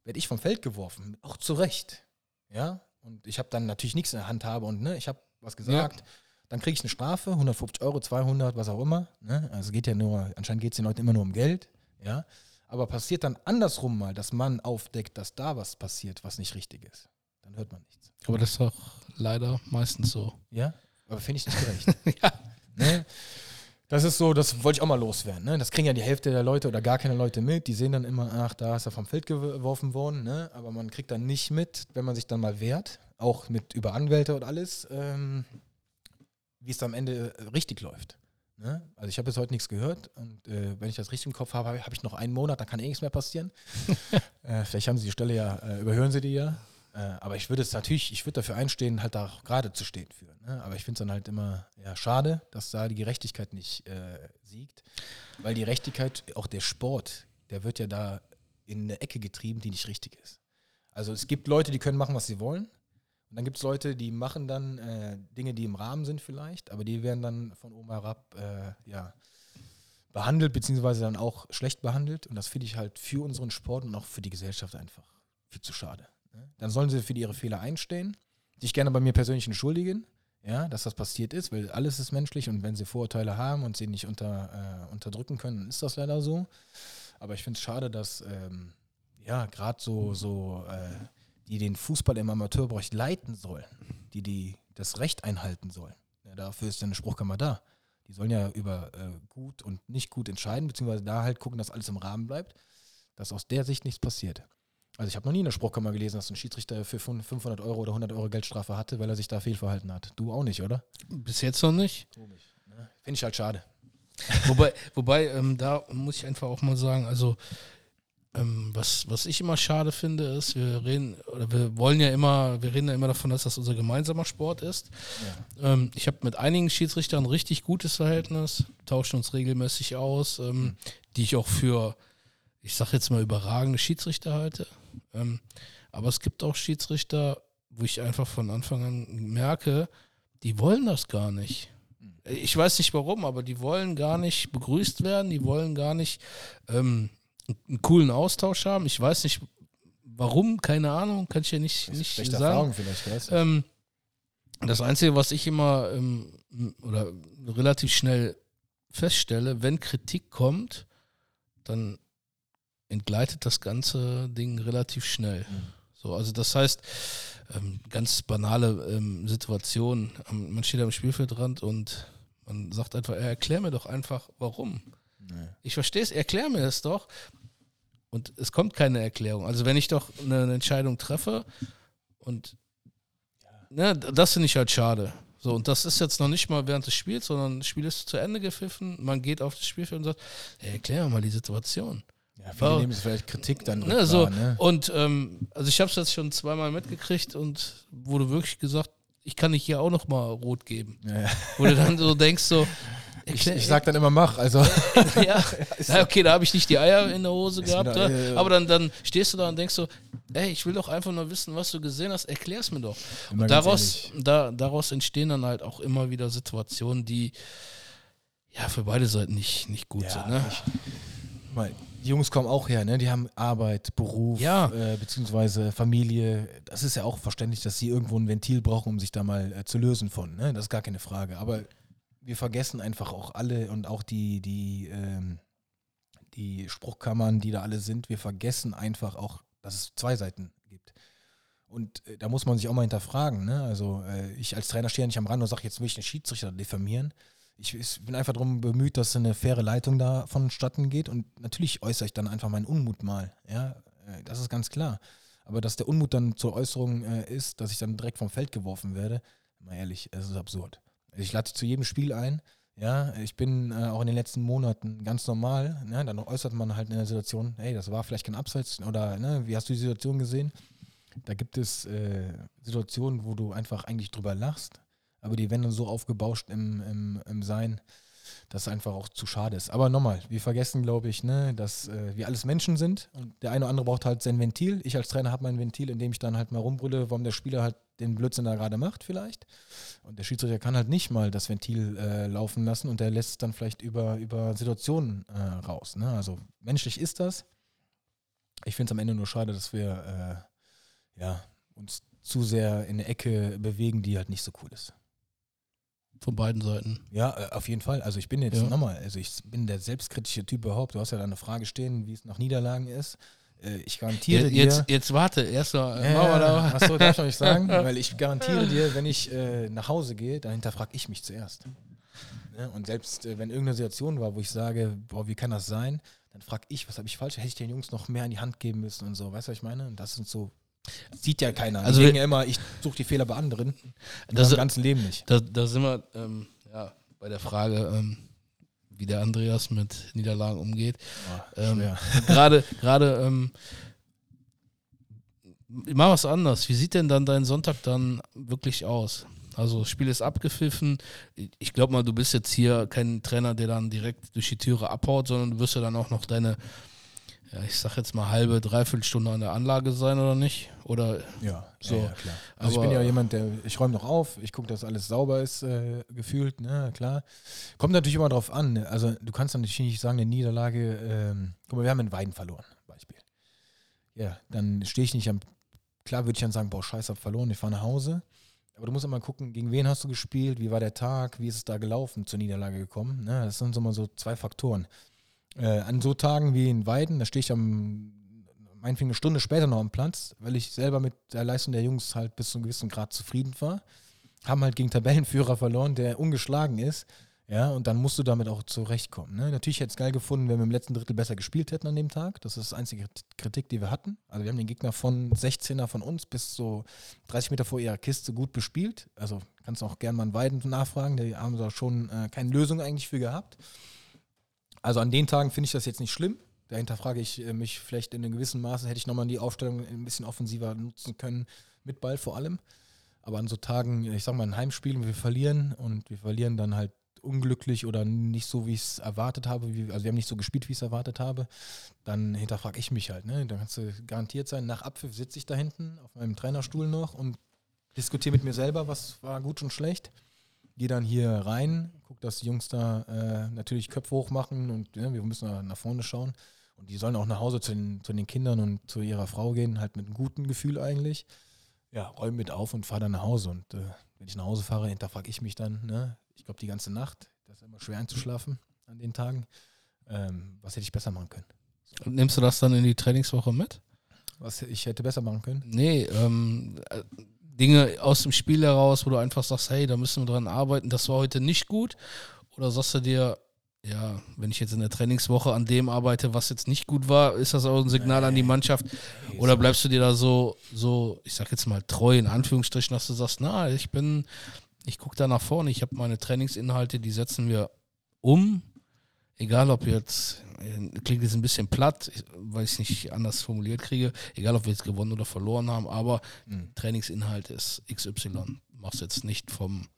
Werde ich vom Feld geworfen, auch zu Recht. Ja, und ich habe dann natürlich nichts in der Hand habe und ne, ich habe was gesagt. Ja. Dann kriege ich eine Strafe, 150 Euro, 200, was auch immer. Ne? Also geht ja nur, anscheinend geht es den Leuten immer nur um Geld. Ja, aber passiert dann andersrum mal, dass man aufdeckt, dass da was passiert, was nicht richtig ist, dann hört man nichts. Aber das ist doch leider meistens so. Ja, aber finde ich nicht <laughs> gerecht. ja. Ne? Das ist so, das wollte ich auch mal loswerden. Ne? Das kriegen ja die Hälfte der Leute oder gar keine Leute mit. Die sehen dann immer, ach, da ist er vom Feld geworfen worden. Ne? Aber man kriegt dann nicht mit, wenn man sich dann mal wehrt, auch mit über Anwälte und alles, ähm, wie es am Ende richtig läuft. Ne? Also ich habe bis heute nichts gehört und äh, wenn ich das richtig im Kopf habe, habe ich noch einen Monat, dann kann eh nichts mehr passieren. <laughs> äh, vielleicht haben sie die Stelle ja, äh, überhören sie die ja. Äh, aber ich würde es natürlich, ich würde dafür einstehen, halt da gerade zu stehen für. Ne? Aber ich finde es dann halt immer ja, schade, dass da die Gerechtigkeit nicht äh, siegt. Weil die Gerechtigkeit, auch der Sport, der wird ja da in eine Ecke getrieben, die nicht richtig ist. Also es gibt Leute, die können machen, was sie wollen. Und dann gibt es Leute, die machen dann äh, Dinge, die im Rahmen sind vielleicht, aber die werden dann von oben herab äh, ja, behandelt, beziehungsweise dann auch schlecht behandelt. Und das finde ich halt für unseren Sport und auch für die Gesellschaft einfach viel zu schade. Ne? Dann sollen sie für ihre Fehler einstehen, sich gerne bei mir persönlich entschuldigen, ja, dass das passiert ist, weil alles ist menschlich und wenn sie Vorurteile haben und sie nicht unter, äh, unterdrücken können, dann ist das leider so. Aber ich finde es schade, dass ähm, ja gerade so, so äh, die den Fußball im Amateurbereich leiten sollen, die, die das Recht einhalten sollen. Ja, dafür ist ja eine Spruchkammer da. Die sollen ja über äh, gut und nicht gut entscheiden, beziehungsweise da halt gucken, dass alles im Rahmen bleibt, dass aus der Sicht nichts passiert. Also ich habe noch nie in der Spruchkammer gelesen, dass ein Schiedsrichter für 500 Euro oder 100 Euro Geldstrafe hatte, weil er sich da fehlverhalten hat. Du auch nicht, oder? Bis jetzt noch nicht. Ne? Finde ich halt schade. wobei, wobei ähm, da muss ich einfach auch mal sagen, also ähm, was, was ich immer schade finde, ist, wir reden, oder wir wollen ja immer, wir reden ja immer davon, dass das unser gemeinsamer Sport ist. Ja. Ähm, ich habe mit einigen Schiedsrichtern ein richtig gutes Verhältnis, tauschen uns regelmäßig aus, ähm, mhm. die ich auch für, ich sage jetzt mal, überragende Schiedsrichter halte. Ähm, aber es gibt auch Schiedsrichter, wo ich einfach von Anfang an merke, die wollen das gar nicht. Mhm. Ich weiß nicht warum, aber die wollen gar nicht begrüßt werden, die wollen gar nicht ähm, einen coolen Austausch haben. Ich weiß nicht, warum, keine Ahnung, kann ich ja nicht, nicht sagen. Erfahrung vielleicht, weißt du? ähm, das Einzige, was ich immer ähm, oder relativ schnell feststelle, wenn Kritik kommt, dann entgleitet das ganze Ding relativ schnell. Mhm. So, also das heißt, ähm, ganz banale ähm, Situation, man steht am Spielfeldrand und man sagt einfach, erklär mir doch einfach, warum. Nee. Ich verstehe es, erklär mir das doch. Und es kommt keine Erklärung. Also wenn ich doch eine Entscheidung treffe und ne, das finde ich halt schade. So, und das ist jetzt noch nicht mal während des Spiels, sondern das Spiel ist zu Ende gepfiffen, man geht auf das Spielfeld und sagt, hey, erklär mir mal die Situation. Ja, viele War, nehmen es vielleicht Kritik dann. Ne, so, ne? Und ähm, also ich habe es jetzt schon zweimal mitgekriegt und wurde wirklich gesagt, ich kann dich hier auch noch mal rot geben. Ja, ja. Wo du dann so denkst so, ich, ich sag dann immer mach, also. <laughs> ja, <laughs> ja okay, da habe ich nicht die Eier in der Hose gehabt, da, ja, aber dann, dann stehst du da und denkst so, ey, ich will doch einfach nur wissen, was du gesehen hast, erklär's mir doch. Und daraus, da, daraus entstehen dann halt auch immer wieder Situationen, die ja für beide Seiten nicht, nicht gut sind. Ne? Ich, mal, die Jungs kommen auch her, ne? Die haben Arbeit, Beruf, ja. äh, beziehungsweise Familie. Das ist ja auch verständlich, dass sie irgendwo ein Ventil brauchen, um sich da mal äh, zu lösen von. Ne? Das ist gar keine Frage. Aber wir vergessen einfach auch alle und auch die, die, ähm, die Spruchkammern, die da alle sind, wir vergessen einfach auch, dass es zwei Seiten gibt. Und äh, da muss man sich auch mal hinterfragen. Ne? Also äh, ich als Trainer stehe nicht am Rand und sage, jetzt will ich einen Schiedsrichter diffamieren. Ich, ich bin einfach darum bemüht, dass eine faire Leitung da vonstatten geht. Und natürlich äußere ich dann einfach meinen Unmut mal. Ja, äh, das ist ganz klar. Aber dass der Unmut dann zur Äußerung äh, ist, dass ich dann direkt vom Feld geworfen werde, mal ehrlich, es ist absurd. Ich lade zu jedem Spiel ein. Ja, ich bin äh, auch in den letzten Monaten ganz normal. Ne? Dann äußert man halt in der Situation, hey, das war vielleicht kein Abseits oder ne, wie hast du die Situation gesehen? Da gibt es äh, Situationen, wo du einfach eigentlich drüber lachst, aber die werden dann so aufgebauscht im, im, im Sein, das einfach auch zu schade ist. Aber nochmal, wir vergessen, glaube ich, ne, dass äh, wir alles Menschen sind und der eine oder andere braucht halt sein Ventil. Ich als Trainer habe mein Ventil, in dem ich dann halt mal rumbrülle, warum der Spieler halt den Blödsinn da gerade macht vielleicht. Und der Schiedsrichter kann halt nicht mal das Ventil äh, laufen lassen und der lässt es dann vielleicht über, über Situationen äh, raus. Ne? Also menschlich ist das. Ich finde es am Ende nur schade, dass wir äh, ja, uns zu sehr in eine Ecke bewegen, die halt nicht so cool ist. Von beiden Seiten. Ja, äh, auf jeden Fall. Also ich bin jetzt ja. nochmal, also ich bin der selbstkritische Typ überhaupt. Du hast ja da eine Frage stehen, wie es nach Niederlagen ist. Äh, ich garantiere dir. Jetzt, jetzt warte, erst mal. Äh, ja, Achso, darf ich noch nicht sagen, <laughs> weil ich garantiere dir, wenn ich äh, nach Hause gehe, dahinter frage ich mich zuerst. Ja, und selbst äh, wenn irgendeine Situation war, wo ich sage, boah, wie kann das sein, dann frage ich, was habe ich falsch? Hätte ich den Jungs noch mehr in die Hand geben müssen und so. Weißt du, was ich meine? Und das sind so Sieht ja keiner. Also ich ja immer, ich suche die Fehler bei anderen. Das im ganzen Leben nicht. Da, da sind wir ähm, ja, bei der Frage, ähm, wie der Andreas mit Niederlagen umgeht. Oh, ähm, <laughs> gerade, gerade, ähm, mach was anders. Wie sieht denn dann dein Sonntag dann wirklich aus? Also das Spiel ist abgepfiffen. Ich glaube mal, du bist jetzt hier kein Trainer, der dann direkt durch die Türe abhaut, sondern du wirst ja dann auch noch deine ja, ich sag jetzt mal halbe, dreiviertel Stunde an der Anlage sein oder nicht? Oder ja, so. Ja, ja, klar. Also ich bin ja jemand, der, ich räume noch auf, ich gucke, dass alles sauber ist, äh, gefühlt, ne, klar. Kommt natürlich immer drauf an. Ne? Also du kannst natürlich nicht sagen, eine Niederlage, ähm, guck mal, wir haben in Weiden verloren, Beispiel. Ja, dann stehe ich nicht am, klar würde ich dann sagen, boah, scheiße, hab verloren, ich fahre nach Hause. Aber du musst immer gucken, gegen wen hast du gespielt, wie war der Tag, wie ist es da gelaufen, zur Niederlage gekommen. Ne? Das sind so mal so zwei Faktoren. Äh, an so Tagen wie in Weiden, da stehe ich am, meinetwegen eine Stunde später noch am Platz, weil ich selber mit der Leistung der Jungs halt bis zu einem gewissen Grad zufrieden war. Haben halt gegen Tabellenführer verloren, der ungeschlagen ist. Ja, und dann musst du damit auch zurechtkommen. Ne? Natürlich hätte es geil gefunden, wenn wir im letzten Drittel besser gespielt hätten an dem Tag. Das ist das einzige Kritik, die wir hatten. Also wir haben den Gegner von 16er von uns bis so 30 Meter vor ihrer Kiste gut bespielt. Also kannst du auch gerne mal einen Weiden nachfragen. Die haben da schon äh, keine Lösung eigentlich für gehabt. Also an den Tagen finde ich das jetzt nicht schlimm. Dahinter frage ich äh, mich vielleicht in einem gewissen Maße, hätte ich nochmal die Aufstellung ein bisschen offensiver nutzen können, mit Ball vor allem. Aber an so Tagen, ich sag mal, ein Heimspiel, wir verlieren und wir verlieren dann halt unglücklich oder nicht so, wie ich es erwartet habe, wie, also wir haben nicht so gespielt, wie ich es erwartet habe, dann hinterfrage ich mich halt. Ne? Dann kannst du garantiert sein, nach Abpfiff sitze ich da hinten auf meinem Trainerstuhl noch und diskutiere mit mir selber, was war gut und schlecht gehe dann hier rein, gucke, dass die Jungs da äh, natürlich Köpfe hoch machen und ja, wir müssen da nach vorne schauen. Und die sollen auch nach Hause zu den, zu den Kindern und zu ihrer Frau gehen, halt mit einem guten Gefühl eigentlich. Ja, räume mit auf und fahre dann nach Hause. Und äh, wenn ich nach Hause fahre, hinterfrage ich mich dann, ne? ich glaube, die ganze Nacht, das ist immer schwer einzuschlafen an den Tagen. Ähm, was hätte ich besser machen können? Und nimmst du das dann in die Trainingswoche mit? Was ich hätte besser machen können? Nee, ähm, Dinge aus dem Spiel heraus, wo du einfach sagst, hey, da müssen wir dran arbeiten, das war heute nicht gut? Oder sagst du dir, ja, wenn ich jetzt in der Trainingswoche an dem arbeite, was jetzt nicht gut war, ist das auch ein Signal an die Mannschaft? Oder bleibst du dir da so, so, ich sag jetzt mal treu in Anführungsstrichen, dass du sagst, na, ich bin, ich gucke da nach vorne, ich habe meine Trainingsinhalte, die setzen wir um, egal ob jetzt klingt jetzt ein bisschen platt, weil ich es nicht anders formuliert kriege, egal ob wir jetzt gewonnen oder verloren haben, aber mhm. Trainingsinhalt ist XY. Machst jetzt nicht vom,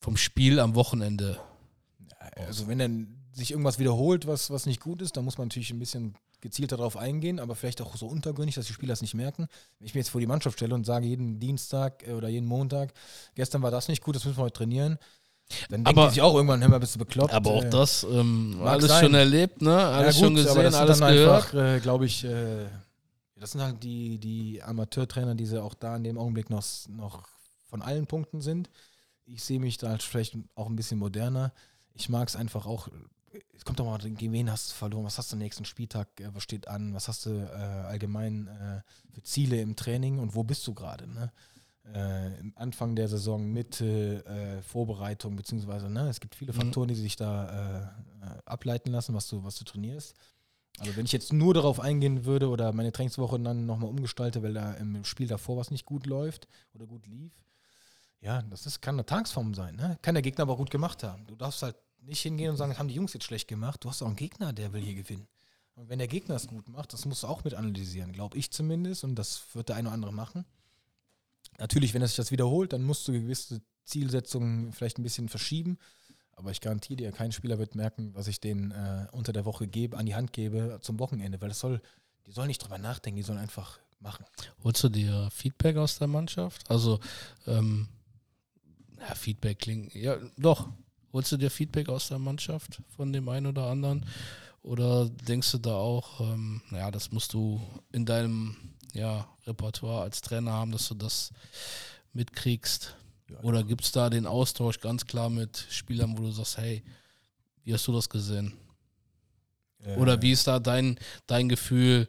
vom Spiel am Wochenende. Also wenn dann sich irgendwas wiederholt, was, was nicht gut ist, dann muss man natürlich ein bisschen gezielter darauf eingehen, aber vielleicht auch so untergründig, dass die Spieler es nicht merken. Wenn ich mir jetzt vor die Mannschaft stelle und sage jeden Dienstag äh, oder jeden Montag, gestern war das nicht gut, das müssen wir heute trainieren, dann aber, sich auch irgendwann, hör mal, bist du bekloppt. Aber auch äh, das, ähm, alles sein. schon erlebt, ne? Alles ja, gut, schon gesehen, alles gehört. Äh, Glaube ich, äh, das sind halt die, die Amateurtrainer, die sie auch da in dem Augenblick noch, noch von allen Punkten sind. Ich sehe mich da halt vielleicht auch ein bisschen moderner. Ich mag es einfach auch, es kommt doch mal, gegen wen hast du verloren, was hast du am nächsten Spieltag, äh, was steht an, was hast du äh, allgemein äh, für Ziele im Training und wo bist du gerade, ne? Äh, Anfang der Saison, Mitte, äh, Vorbereitung, beziehungsweise ne, es gibt viele mhm. Faktoren, die sich da äh, äh, ableiten lassen, was du, was du trainierst. Also wenn ich jetzt nur darauf eingehen würde oder meine Trainingswoche dann nochmal umgestalte, weil da im Spiel davor was nicht gut läuft oder gut lief, ja, das ist, kann eine Tagsform sein. Ne? Kann der Gegner aber gut gemacht haben. Du darfst halt nicht hingehen und sagen, das haben die Jungs jetzt schlecht gemacht. Du hast auch einen Gegner, der will hier gewinnen. Und wenn der Gegner es gut macht, das musst du auch mit analysieren, glaube ich zumindest. Und das wird der eine oder andere machen. Natürlich, wenn es sich das wiederholt, dann musst du gewisse Zielsetzungen vielleicht ein bisschen verschieben. Aber ich garantiere dir, kein Spieler wird merken, was ich denen äh, unter der Woche gebe, an die Hand gebe zum Wochenende, weil das soll, die sollen nicht drüber nachdenken, die sollen einfach machen. Holst du dir Feedback aus der Mannschaft? Also, ähm, ja, Feedback klingt, ja, doch. Holst du dir Feedback aus der Mannschaft von dem einen oder anderen? Oder denkst du da auch, ähm, ja, das musst du in deinem ja, Repertoire als Trainer haben, dass du das mitkriegst? Ja, Oder gibt es da den Austausch ganz klar mit Spielern, wo du sagst, hey, wie hast du das gesehen? Äh, Oder wie ist da dein, dein Gefühl?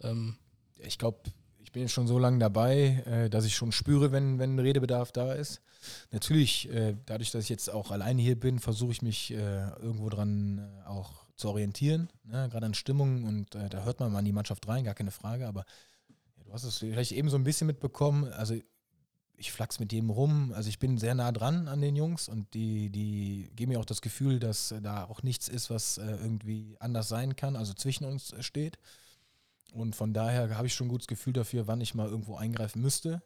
Ähm, ich glaube, ich bin schon so lange dabei, äh, dass ich schon spüre, wenn, wenn Redebedarf da ist. Natürlich, äh, dadurch, dass ich jetzt auch alleine hier bin, versuche ich mich äh, irgendwo dran äh, auch zu orientieren, ne? gerade an Stimmung und äh, da hört man mal in die Mannschaft rein, gar keine Frage, aber ja, du hast es vielleicht eben so ein bisschen mitbekommen, also ich flachs mit jedem rum, also ich bin sehr nah dran an den Jungs und die, die geben mir auch das Gefühl, dass da auch nichts ist, was äh, irgendwie anders sein kann, also zwischen uns steht. Und von daher habe ich schon ein gutes Gefühl dafür, wann ich mal irgendwo eingreifen müsste.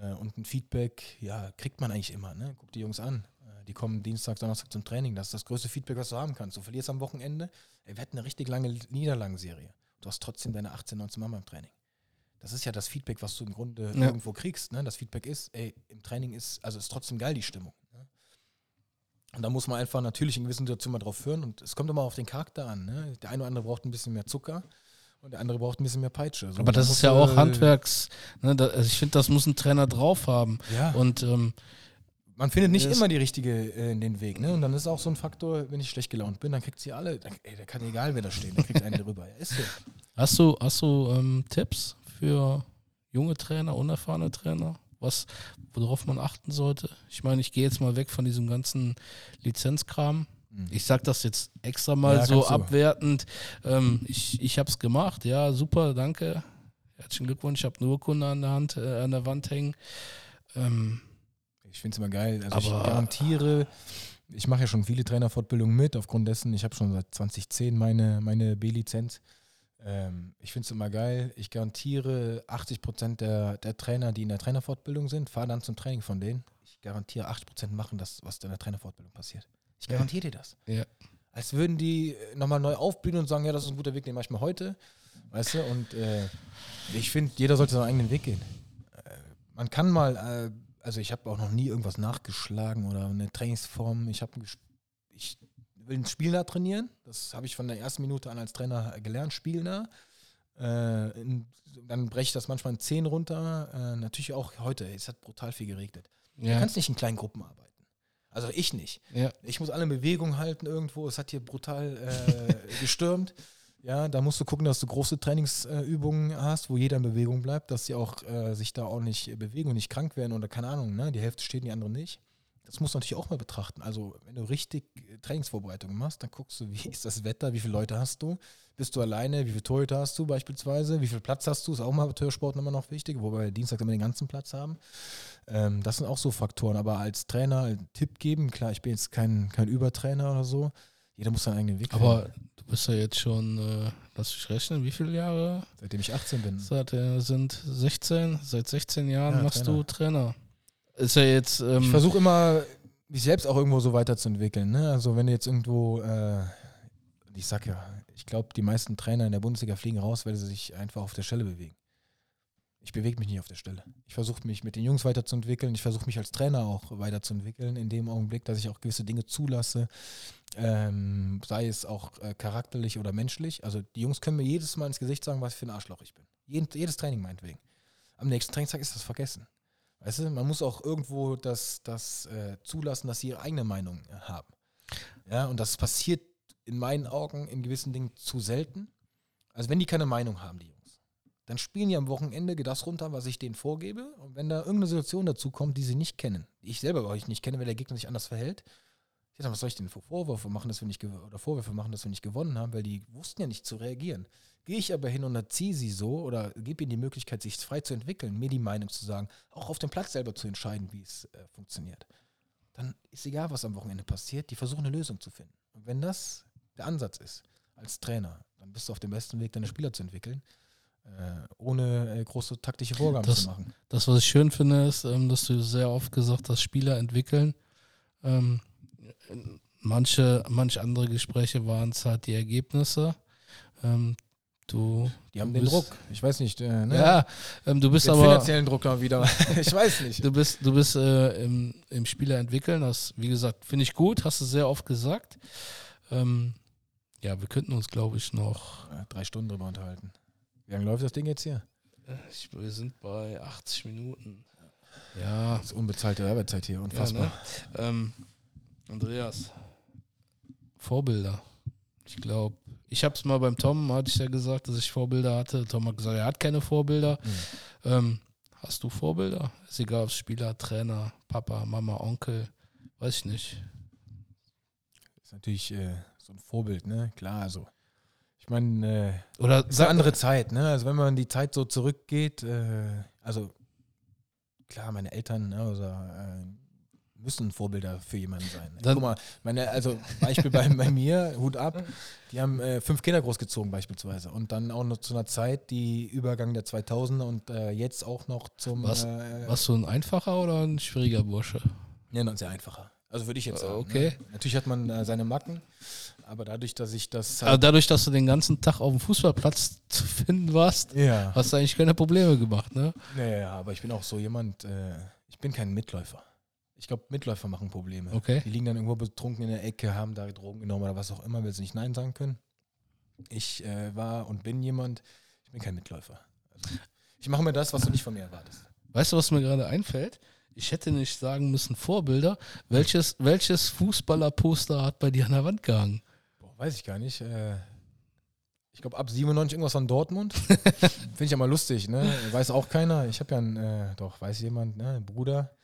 Äh, und ein Feedback, ja, kriegt man eigentlich immer. Ne? Guck die Jungs an. Äh, die kommen Dienstag, Donnerstag zum Training. Das ist das größte Feedback, was du haben kannst. Du verlierst am Wochenende. Ey, wir hatten eine richtig lange Niederlagenserie. Du hast trotzdem deine 18, 19 Mann beim Training. Das ist ja das Feedback, was du im Grunde ja. irgendwo kriegst. Ne? Das Feedback ist, ey, im Training ist, also ist trotzdem geil die Stimmung. Ne? Und da muss man einfach natürlich in gewissen Situationen mal drauf hören. Und es kommt immer auf den Charakter an. Ne? Der eine oder andere braucht ein bisschen mehr Zucker und der andere braucht ein bisschen mehr Peitsche. So, Aber das ist ja auch Handwerks. Ne, da, also ich finde, das muss ein Trainer drauf haben. Ja. Und ähm, man findet nicht immer die richtige äh, in den Weg, ne? Und dann ist auch so ein Faktor, wenn ich schlecht gelaunt bin, dann kriegt sie alle, dann, ey, da kann egal wer da steht, dann kriegt einen drüber. Ja, ist so. Hast du, hast du ähm, Tipps für junge Trainer, unerfahrene Trainer? Was, worauf man achten sollte? Ich meine, ich gehe jetzt mal weg von diesem ganzen Lizenzkram. Mhm. Ich sage das jetzt extra mal ja, so abwertend. Ähm, ich ich habe es gemacht, ja, super, danke. Herzlichen Glückwunsch, ich habe eine Urkunde an der Hand, äh, an der Wand hängen. Ähm, ich finde es immer geil. Also ich garantiere, ich mache ja schon viele Trainerfortbildungen mit, aufgrund dessen, ich habe schon seit 2010 meine, meine B-Lizenz. Ähm, ich finde es immer geil. Ich garantiere 80 Prozent der, der Trainer, die in der Trainerfortbildung sind, fahren dann zum Training von denen. Ich garantiere 80 Prozent machen das, was in der Trainerfortbildung passiert. Ich garantiere dir das. Ja. Als würden die nochmal neu aufblühen und sagen, ja, das ist ein guter Weg, den mache ich mal heute. Weißt du? Und äh, ich finde, jeder sollte seinen eigenen Weg gehen. Äh, man kann mal, äh, also ich habe auch noch nie irgendwas nachgeschlagen oder eine Trainingsform. Ich habe ich will Spielnah trainieren. Das habe ich von der ersten Minute an als Trainer gelernt, Spielnah. Äh, in, dann breche ich das manchmal in 10 runter. Äh, natürlich auch heute, es hat brutal viel geregnet. Ja. Du kannst nicht in kleinen Gruppen arbeiten. Also ich nicht. Ja. Ich muss alle in Bewegung halten irgendwo. Es hat hier brutal äh, <laughs> gestürmt. Ja, da musst du gucken, dass du große Trainingsübungen hast, wo jeder in Bewegung bleibt, dass sie auch äh, sich da ordentlich bewegen und nicht krank werden oder keine Ahnung, ne? Die Hälfte steht, die andere nicht. Das musst du natürlich auch mal betrachten. Also, wenn du richtig Trainingsvorbereitungen machst, dann guckst du, wie ist das Wetter, wie viele Leute hast du, bist du alleine, wie viele Torhüter hast du beispielsweise, wie viel Platz hast du, ist auch mal Amateursport immer noch wichtig, wobei wir Dienstag immer den ganzen Platz haben. Ähm, das sind auch so Faktoren. Aber als Trainer einen Tipp geben, klar, ich bin jetzt kein, kein Übertrainer oder so. Jeder muss seinen eigenen Weg finden. Aber du bist ja jetzt schon, äh, lass mich rechnen, wie viele Jahre? Seitdem ich 18 bin. Seit äh, sind 16, seit 16 Jahren ja, machst Trainer. du Trainer. Ist ja jetzt. Ähm, ich versuche immer, mich selbst auch irgendwo so weiterzuentwickeln. Ne? Also wenn du jetzt irgendwo, äh, ich sag ja, ich glaube, die meisten Trainer in der Bundesliga fliegen raus, weil sie sich einfach auf der Stelle bewegen ich bewege mich nicht auf der Stelle. Ich versuche mich mit den Jungs weiterzuentwickeln. Ich versuche mich als Trainer auch weiterzuentwickeln, in dem Augenblick, dass ich auch gewisse Dinge zulasse, ähm, sei es auch äh, charakterlich oder menschlich. Also die Jungs können mir jedes Mal ins Gesicht sagen, was für ein Arschloch ich bin. Jeden, jedes Training meinetwegen. Am nächsten Trainingstag ist das vergessen. Weißt du, man muss auch irgendwo das, das äh, zulassen, dass sie ihre eigene Meinung äh, haben. Ja, und das passiert in meinen Augen in gewissen Dingen zu selten. Also wenn die keine Meinung haben, die dann spielen die am Wochenende das runter, was ich denen vorgebe. Und wenn da irgendeine Situation dazu kommt, die sie nicht kennen, die ich selber euch nicht kenne, weil der Gegner sich anders verhält, ich sage, was soll ich denn für Vorwürfe machen, dass wir nicht oder Vorwürfe machen, dass wir nicht gewonnen haben, weil die wussten ja nicht zu reagieren. Gehe ich aber hin und erziehe sie so oder gebe ihnen die Möglichkeit, sich frei zu entwickeln, mir die Meinung zu sagen, auch auf dem Platz selber zu entscheiden, wie es äh, funktioniert. Dann ist egal, was am Wochenende passiert, die versuchen eine Lösung zu finden. Und wenn das der Ansatz ist, als Trainer, dann bist du auf dem besten Weg, deine Spieler zu entwickeln. Äh, ohne äh, große taktische Vorgaben das, zu machen. Das, was ich schön finde, ist, ähm, dass du sehr oft gesagt hast, Spieler entwickeln. Ähm, manche, manche andere Gespräche waren es halt die Ergebnisse. Ähm, du, Die haben den bist- Druck. Ich weiß nicht. Äh, ne? Ja, ähm, du bist den aber finanziellen Druck auch wieder. <laughs> ich weiß nicht. du bist, du bist äh, im, im Spieler entwickeln. Das, wie gesagt, finde ich gut, hast du sehr oft gesagt. Ähm, ja, wir könnten uns, glaube ich, noch. Ja, drei Stunden drüber unterhalten. Wie lange läuft das Ding jetzt hier? Ich, wir sind bei 80 Minuten. Ja, Das ist unbezahlte Werbezeit hier, unfassbar. Ja, ne? ähm, Andreas, Vorbilder. Ich glaube, ich habe es mal beim Tom, hatte ich ja gesagt, dass ich Vorbilder hatte. Tom hat gesagt, er hat keine Vorbilder. Mhm. Ähm, hast du Vorbilder? Ist egal, ob Spieler, Trainer, Papa, Mama, Onkel, weiß ich nicht. Ist natürlich äh, so ein Vorbild, ne? Klar, also. Ich meine, äh, Oder ist eine andere Zeit, ne? Also wenn man die Zeit so zurückgeht, äh, also klar, meine Eltern, ne, also, äh, müssen Vorbilder für jemanden sein. Dann- Guck mal, meine, also Beispiel bei, bei mir, Hut ab, die haben äh, fünf Kinder großgezogen beispielsweise und dann auch noch zu einer Zeit, die Übergang der 2000er und äh, jetzt auch noch zum Was- äh, warst du ein einfacher oder ein schwieriger Bursche? Ja, noch sehr einfacher. Also würde ich jetzt sagen. okay. Ne? Natürlich hat man äh, seine Macken, aber dadurch, dass ich das Aber dadurch, dass du den ganzen Tag auf dem Fußballplatz <laughs> zu finden warst, ja. hast du eigentlich keine Probleme gemacht, ne? Naja, aber ich bin auch so jemand, äh, ich bin kein Mitläufer. Ich glaube, Mitläufer machen Probleme. Okay. Die liegen dann irgendwo betrunken in der Ecke, haben da Drogen genommen oder was auch immer, weil sie nicht Nein sagen können. Ich äh, war und bin jemand, ich bin kein Mitläufer. Also, ich mache mir das, was du nicht von mir erwartest. Weißt du, was mir gerade einfällt? Ich hätte nicht sagen müssen Vorbilder. Welches, welches Fußballerposter hat bei dir an der Wand gehangen? Boah, weiß ich gar nicht. Äh, ich glaube, ab 97 irgendwas von Dortmund. <laughs> Finde ich ja mal lustig, ne? Weiß auch keiner. Ich habe ja einen, äh, doch, weiß jemand, ne? Ein Bruder,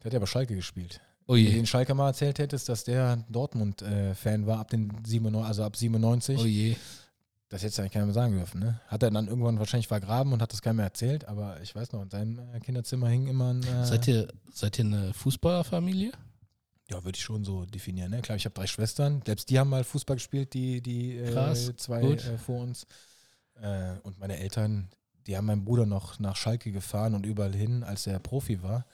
der hat ja bei Schalke gespielt. Oh Wenn du den Schalke mal erzählt hättest, dass der Dortmund-Fan war, ab den 97, also ab 97. Oh je. Das hätte ja eigentlich keiner mehr sagen dürfen, ne? Hat er dann irgendwann wahrscheinlich vergraben und hat das keinem mehr erzählt, aber ich weiß noch, in seinem äh, Kinderzimmer hing immer ein. Äh, Seid ihr, seid ihr eine Fußballerfamilie? ja, würde ich schon so definieren, ne? Klar, ich habe drei Schwestern, selbst die haben mal Fußball gespielt, die, die äh, Krass, zwei gut. äh, vor uns. Äh, und meine Eltern, die haben meinen Bruder noch nach Schalke gefahren und überall hin, als er Profi war.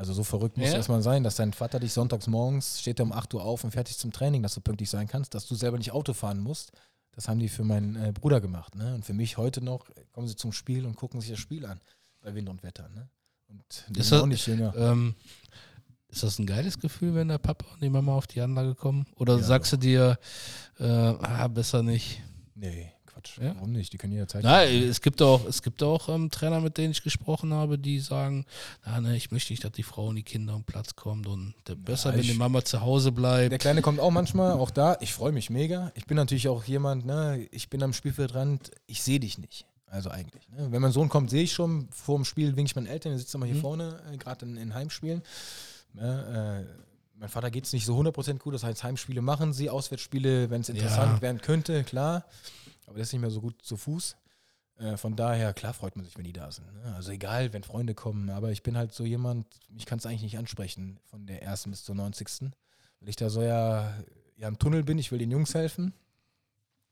Also so verrückt muss Ja. erstmal sein, dass dein Vater dich sonntags morgens, steht er um 8 Uhr auf und fertig zum Training, dass du pünktlich sein kannst, dass du selber nicht Auto fahren musst. Das haben die für meinen äh, Bruder gemacht. Ne? Und für mich heute noch kommen sie zum Spiel und gucken sich das Spiel an, bei Wind und Wetter. Ne? Und die Ist das- auch nicht jünger. Ähm, ist das ein geiles Gefühl, wenn der Papa und die Mama auf die Anlage kommen? Oder Ja, sagst du dir, äh, ah, besser nicht? Nee, Quatsch. Ja? Warum nicht? Die können jederzeit. Nein, es gibt auch, es gibt auch ähm, Trainer, mit denen ich gesprochen habe, die sagen, ah, ne, ich möchte nicht, dass die Frau und die Kinder am Platz kommt und der, besser, wenn ich- die Mama zu Hause bleibt. Der Kleine kommt auch manchmal, auch da. Ich freue mich mega. Ich bin natürlich auch jemand, ne, ich bin am Spielfeldrand, ich sehe dich nicht. Also eigentlich. Ne? Wenn mein Sohn kommt, sehe ich schon. Vor dem Spiel winke ich meinen Eltern, der sitzt immer hier Mhm. vorne, äh, gerade in, in Heimspielen. Ne, äh, mein Vater geht es nicht so 100% gut, das heißt, Heimspiele machen sie, Auswärtsspiele, wenn es interessant Ja. werden könnte, klar. Aber der ist nicht mehr so gut zu Fuß. Äh, von daher, klar freut man sich, wenn die da sind. Ne? Also egal, wenn Freunde kommen. Aber ich bin halt so jemand, ich kann es eigentlich nicht ansprechen, von der ersten bis zur 90. Weil ich da so ja, ja im Tunnel bin, ich will den Jungs helfen.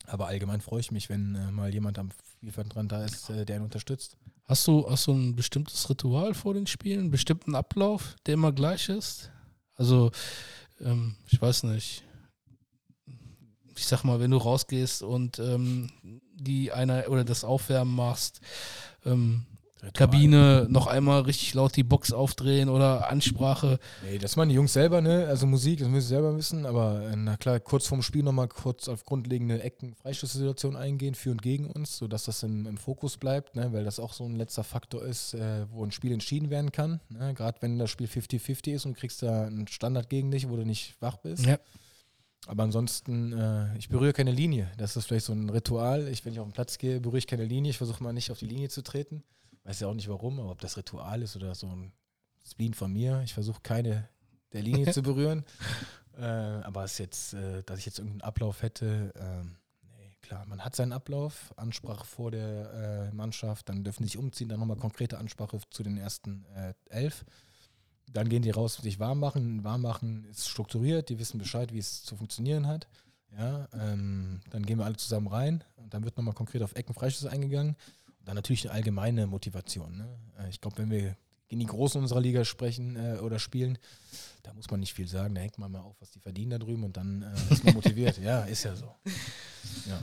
Aber allgemein freue ich mich, wenn äh, mal jemand am Spielfeldrand da ist, äh, der ihn unterstützt. Hast du, hast du ein bestimmtes Ritual vor den Spielen, einen bestimmten Ablauf, der immer gleich ist? Also, ähm, ich weiß nicht. Ich sag mal, wenn du rausgehst und ähm, die einer oder das Aufwärmen machst, ähm. Kabine noch einmal richtig laut die Box aufdrehen oder Ansprache. Nee, das machen die Jungs selber, ne? Also Musik, das müssen sie selber wissen, aber äh, na klar, kurz vorm Spiel nochmal kurz auf grundlegende Ecken, Freistoßsituation eingehen, für und gegen uns, sodass das im, im Fokus bleibt, ne? weil das auch so ein letzter Faktor ist, äh, wo ein Spiel entschieden werden kann. Ne? Gerade wenn das Spiel 50-50 ist und du kriegst da einen Standard gegen dich, wo du nicht wach bist. Ja. Aber ansonsten, äh, ich berühre keine Linie. Das ist vielleicht so ein Ritual. Ich, wenn ich auf den Platz gehe, berühre ich keine Linie. Ich versuche mal nicht auf die Linie zu treten. Weiß ja auch nicht warum, aber ob das Ritual ist oder so ein Spleen von mir. Ich versuche keine der Linie <laughs> zu berühren. Äh, aber es ist jetzt, äh, dass ich jetzt irgendeinen Ablauf hätte, ähm, nee, klar, man hat seinen Ablauf, Ansprache vor der äh, Mannschaft, dann dürfen sie sich umziehen, dann nochmal konkrete Ansprache zu den ersten äh, elf. Dann gehen die raus, sich warm machen. Warm machen ist strukturiert, die wissen Bescheid, wie es zu funktionieren hat. Ja, ähm, dann gehen wir alle zusammen rein und dann wird nochmal konkret auf Ecken eingegangen. Und dann natürlich eine allgemeine Motivation. Ne? Äh, Ich glaube, wenn wir gegen die Großen unserer Liga sprechen äh, oder spielen. Da muss man nicht viel sagen, da hängt man mal auf, was die verdienen da drüben und dann äh, ist man motiviert. <laughs> ja, ist ja so. Ja.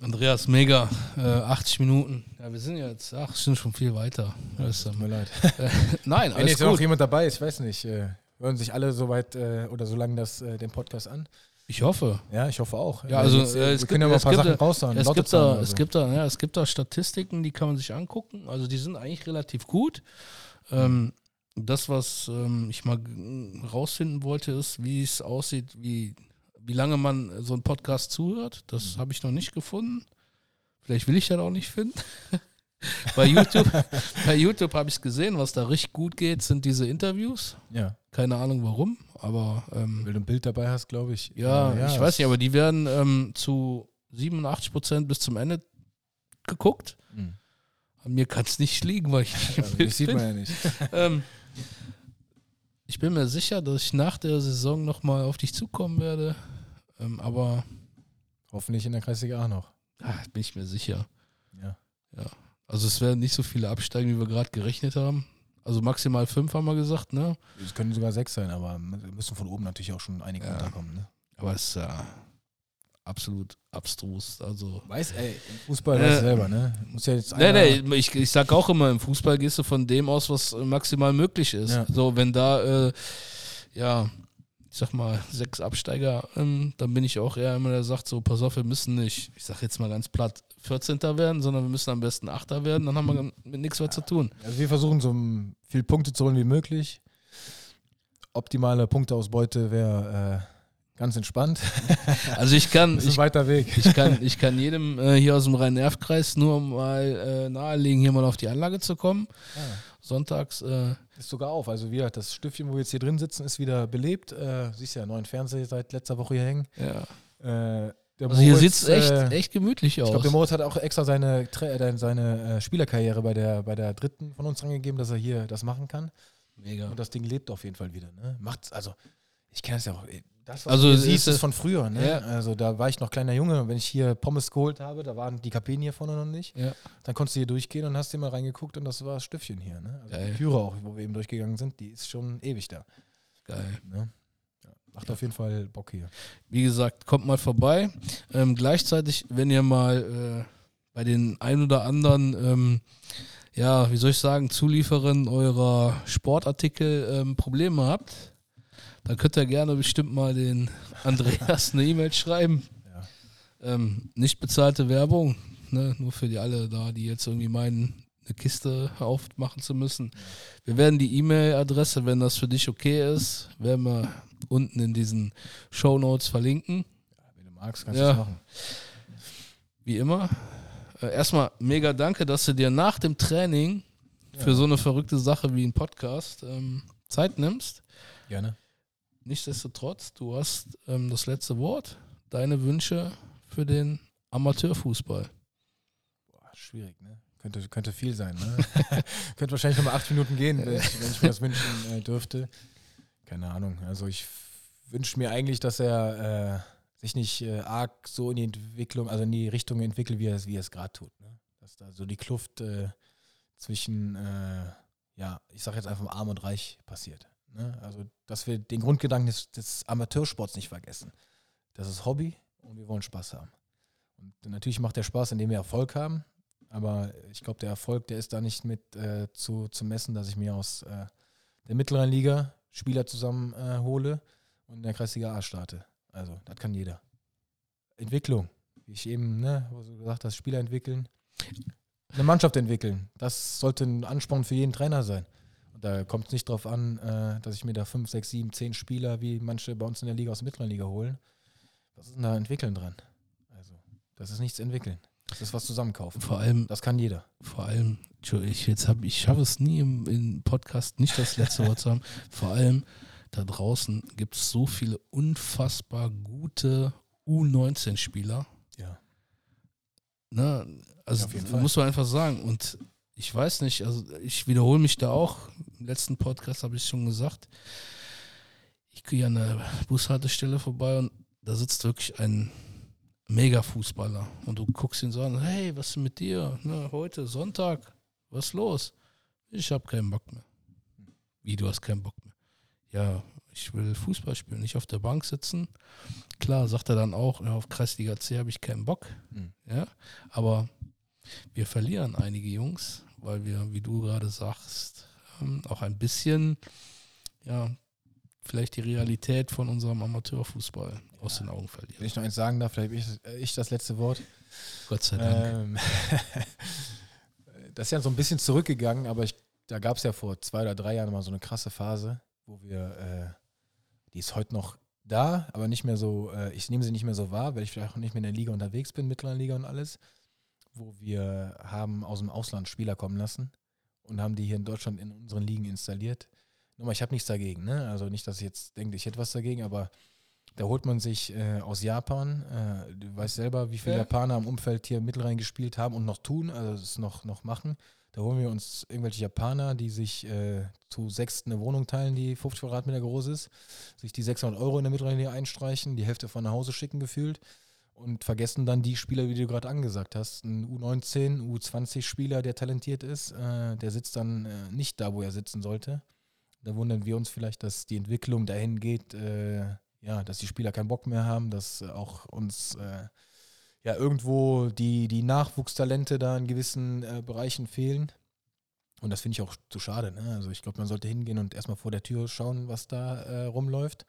Andreas, mega. Äh, 80 Minuten. Ja, wir sind jetzt, ach, sind schon viel weiter. Ja, das, tut mir leid. <laughs> nein, alles Wenn jetzt gut. noch jemand dabei ist, ich weiß nicht, äh, hören sich alle soweit äh, oder so lange das, äh, den Podcast an? Ich hoffe. Ja, ich hoffe auch. Ja, also jetzt, äh, es wir können ja mal ein paar Sachen raushauen. Es gibt, da, es, gibt da, ja, es gibt da Statistiken, die kann man sich angucken. Also die sind eigentlich relativ gut. Ähm, das, was ähm, ich mal rausfinden wollte, ist, wie es aussieht, wie wie lange man so einen Podcast zuhört. Das mhm. habe ich noch nicht gefunden. Vielleicht will ich das auch nicht finden. <laughs> bei YouTube, <laughs> bei YouTube habe ich es gesehen, was da richtig gut geht, sind diese Interviews. Ja. Keine Ahnung warum, aber. Ähm, Weil du ein Bild dabei hast, glaube ich. Ja, ja, ich weiß nicht, aber die werden ähm, zu 87 Prozent bis zum Ende geguckt. Mhm. An mir kann es nicht liegen, weil ich nicht also, Das sieht man ja nicht. <laughs> ähm, ich bin mir sicher, dass ich nach der Saison nochmal auf dich zukommen werde. Ähm, aber. Hoffentlich in der Kreisliga A noch. Ach, bin ich mir sicher. Ja. Ja. Also es werden nicht so viele absteigen, wie wir gerade gerechnet haben. Also maximal fünf haben wir gesagt, ne? Es können sogar sechs sein, aber müssen von oben natürlich auch schon einige ja. unterkommen, ne? Aber es ist ja absolut abstrus. Also weiß, ey, im Fußball äh, selber, ne? Muss ja jetzt nee, nee, ich, ich sag auch immer, im Fußball gehst du von dem aus, was maximal möglich ist. Ja. So, wenn da, äh, ja, ich sag mal, sechs Absteiger, ähm, dann bin ich auch eher immer der sagt, so, pass auf, wir müssen nicht, ich sag jetzt mal ganz platt, 14. werden, sondern wir müssen am besten 8. werden, dann haben wir mit nichts mehr zu tun. Also wir versuchen so viele Punkte zu holen wie möglich. Optimale Punkteausbeute wäre äh, ganz entspannt. <laughs> Also ich kann. ich, weiter Weg. Ich kann, ich kann jedem äh, hier aus dem Rhein-Nerv-Kreis nur mal äh, nahelegen, hier mal auf die Anlage zu kommen. Ah. Sonntags. Ist sogar auf. Also wieder das Stiftchen, wo wir jetzt hier drin sitzen, ist wieder belebt. Äh, siehst ja, neuen Fernseher seit letzter Woche hier hängen. Ja. Äh, also Moritz, hier sieht es echt, äh, echt gemütlich aus. Ich glaube, der Moritz hat auch extra seine, äh, seine äh, Spielerkarriere bei der, bei der dritten von uns angegeben, dass er hier das machen kann. Mega. Und das Ding lebt auf jeden Fall wieder. Ne? Macht's, also ich kenne es ja auch. Das, was also, du siehst, ist von früher. Ne? Ja. Also da war ich noch kleiner Junge. Wenn ich hier Pommes geholt habe, da waren die Kapinen hier vorne noch nicht. Ja. Dann konntest du hier durchgehen und hast dir mal reingeguckt und das war das Stiftchen hier. Ne? Also die Türe auch, wo wir eben durchgegangen sind, die ist schon ewig da. Geil. Ne? Ja. Macht auf jeden Fall Bock hier. Wie gesagt, kommt mal vorbei. Ähm, gleichzeitig, wenn ihr mal äh, bei den ein oder anderen ähm, ja, wie soll ich sagen, Zulieferern eurer Sportartikel ähm, Probleme habt, dann könnt ihr gerne bestimmt mal den Andreas eine E-Mail schreiben. Ja. Ähm, nicht bezahlte Werbung, ne? nur für die alle da, die jetzt irgendwie meinen, eine Kiste aufmachen zu müssen. Wir werden die E-Mail-Adresse, wenn das für dich okay ist, werden wir unten in diesen Show Notes verlinken. Ja, wenn du magst, kannst ja. du es machen. Wie immer. Äh, erstmal mega danke, dass du dir nach dem Training für so eine verrückte Sache wie ein Podcast ähm, Zeit nimmst. Gerne. Nichtsdestotrotz, du hast ähm, das letzte Wort. Deine Wünsche für den Amateurfußball. Boah, schwierig, ne? Könnte, könnte viel sein, ne? <laughs> könnte wahrscheinlich nochmal acht Minuten gehen, wenn ich, wenn ich mir das wünschen äh, dürfte. Keine Ahnung. Also ich wünsche mir eigentlich, dass er äh, sich nicht äh, arg so in die Entwicklung, also in die Richtung entwickelt, wie er, wie er es gerade tut. Ne? Dass da so die Kluft äh, zwischen, äh, ja, ich sage jetzt einfach mal arm und reich passiert. Ne? Also, dass wir den Grundgedanken des, des, Amateursports nicht vergessen. Das ist Hobby und wir wollen Spaß haben. Und natürlich macht der Spaß, indem wir Erfolg haben, aber ich glaube, der Erfolg, der ist da nicht mit äh, zu, zu messen, dass ich mir aus äh, der mittleren Liga Spieler zusammen äh, und in der Kreisliga A starte. Also, das kann jeder. Entwicklung, wie ich eben, ne, gesagt hast, Spieler entwickeln, eine Mannschaft entwickeln. Das sollte ein Ansporn für jeden Trainer sein. Da kommt es nicht darauf an, äh, dass ich mir da fünf, sechs, sieben, zehn Spieler, wie manche bei uns in der Liga aus der mittleren Liga holen. Was ist denn da entwickeln dran? Also, das ist nichts entwickeln. Das ist was zusammenkaufen. Vor allem. Das kann jeder. Vor allem, ich, jetzt hab, ich schaffe es nie im, im Podcast nicht das letzte Wort zu haben. <laughs> Vor allem, da draußen gibt es so viele unfassbar gute U19-Spieler. Ja. Ne, also ja, muss man einfach sagen. Und ich weiß nicht, also ich wiederhole mich da auch. Im letzten Podcast habe ich schon gesagt. Ich gehe an der Bushaltestelle vorbei und da sitzt wirklich ein Mega-Fußballer. Und du guckst ihn so an, hey, was ist mit dir? Ne, heute Sonntag, was ist los? Ich habe keinen Bock mehr. Wie, du hast keinen Bock mehr? Ja, ich will Fußball spielen, nicht auf der Bank sitzen. Klar, sagt er dann auch, ja, auf Kreisliga C habe ich keinen Bock. Mhm. Ja, aber wir verlieren einige Jungs, weil wir, wie du gerade sagst, auch ein bisschen, ja, vielleicht die Realität von unserem Amateurfußball aus den Augen verlieren. Wenn ich noch eins sagen darf, vielleicht habe ich, ich das letzte Wort. Gott sei Dank. Ähm, <laughs> das ist ja so ein bisschen zurückgegangen, aber ich, da gab es ja vor zwei oder drei Jahren mal so eine krasse Phase, wo wir, äh, die ist heute noch da, aber nicht mehr so, äh, ich nehme sie nicht mehr so wahr, weil ich vielleicht auch nicht mehr in der Liga unterwegs bin, mittleren Liga und alles, wo wir haben aus dem Ausland Spieler kommen lassen und haben die hier in Deutschland in unseren Ligen installiert. Nochmal, ich habe nichts dagegen, ne? Also nicht, dass ich jetzt denke, ich hätte was dagegen, aber da holt man sich äh, aus Japan, äh, du weißt selber, wie viele Ja. Japaner im Umfeld hier Mittelrhein gespielt haben und noch tun, also es noch, noch machen. Da holen wir uns irgendwelche Japaner, die sich äh, zu sechs eine Wohnung teilen, die 50 Quadratmeter groß ist, sich die 600 Euro in der Mittellinie einstreichen, die Hälfte von nach Hause schicken gefühlt und vergessen dann die Spieler, wie du gerade angesagt hast. Ein U19, U20-Spieler, der talentiert ist, äh, der sitzt dann äh, nicht da, wo er sitzen sollte. Da wundern wir uns vielleicht, dass die Entwicklung dahin geht, äh, ja, dass die Spieler keinen Bock mehr haben, dass auch uns äh, ja irgendwo die, die Nachwuchstalente da in gewissen äh, Bereichen fehlen. Und das finde ich auch zu schade. Ne? Also ich glaube, man sollte hingehen und erstmal vor der Tür schauen, was da äh, rumläuft.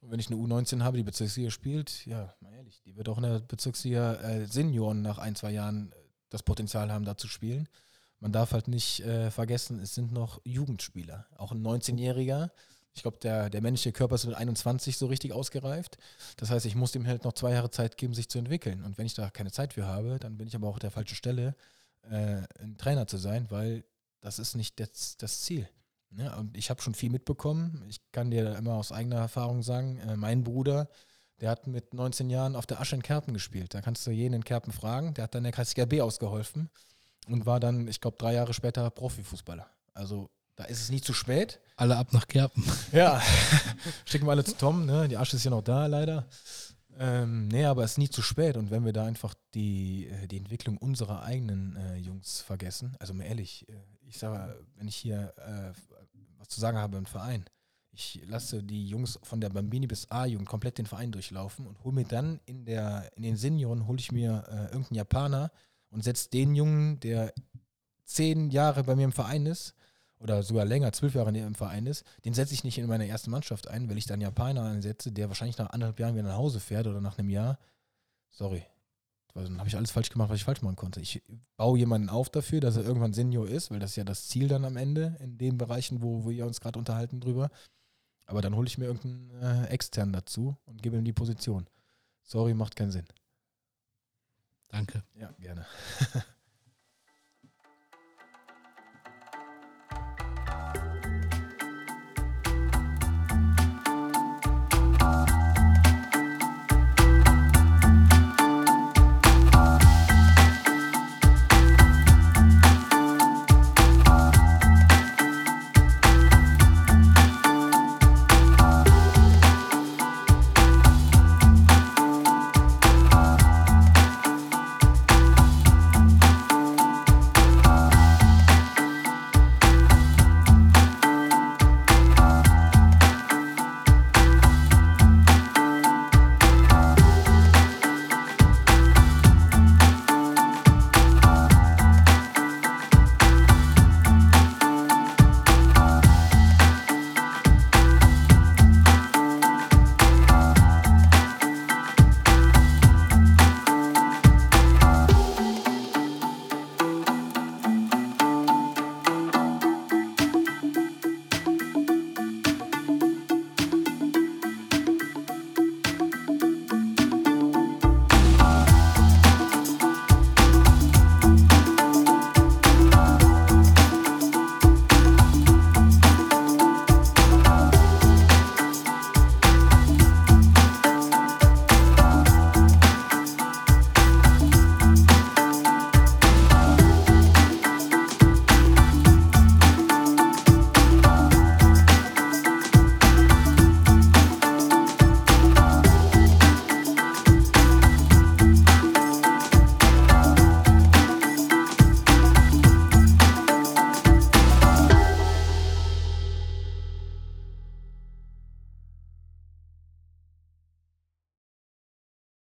Und wenn ich eine U19 habe, die Bezirksliga spielt, ja, mal ehrlich, die wird auch in der Bezirksliga äh, Senioren nach ein, zwei Jahren äh, das Potenzial haben, da zu spielen. Man darf halt nicht äh, vergessen, es sind noch Jugendspieler. Auch ein 19-Jähriger. Ich glaube, der, der menschliche Körper ist mit 21 so richtig ausgereift. Das heißt, ich muss dem halt noch zwei Jahre Zeit geben, sich zu entwickeln. Und wenn ich da keine Zeit für habe, dann bin ich aber auch der falschen Stelle, äh, ein Trainer zu sein, weil das ist nicht das, das Ziel. Ne? Und ich habe schon viel mitbekommen. Ich kann dir immer aus eigener Erfahrung sagen, äh, mein Bruder, der hat mit 19 Jahren auf der Asche in Kerpen gespielt. Da kannst du jeden in Kerpen fragen. Der hat dann der Kreisliga B ausgeholfen und war dann, ich glaube, drei Jahre später Profifußballer. Also da ist es nie zu spät. Alle ab nach Kerpen. Ja, <laughs> schicken wir alle zu Tom, ne? Die Asche ist ja noch da, leider. Ähm, nee, aber es ist nie zu spät. Und wenn wir da einfach die, äh, die Entwicklung unserer eigenen äh, Jungs vergessen, also mal ehrlich, äh, ich sage, wenn ich hier äh, was zu sagen habe im Verein, ich lasse die Jungs von der Bambini bis A-Jugend komplett den Verein durchlaufen und hole mir dann in, der, in den Senioren, hole ich mir äh, irgendeinen Japaner und setze den Jungen, der zehn Jahre bei mir im Verein ist, oder sogar länger, zwölf Jahre im Verein ist, den setze ich nicht in meine erste Mannschaft ein, weil ich dann Japaner einsetze, der wahrscheinlich nach anderthalb Jahren wieder nach Hause fährt oder nach einem Jahr. Sorry. Also dann habe ich alles falsch gemacht, was ich falsch machen konnte. Ich baue jemanden auf dafür, dass er irgendwann Senior ist, weil das ist ja das Ziel dann am Ende in den Bereichen, wo, wo wir uns gerade unterhalten drüber. Aber dann hole ich mir irgendeinen äh, externen dazu und gebe ihm die Position. Sorry, macht keinen Sinn. Danke. Ja, gerne. <laughs>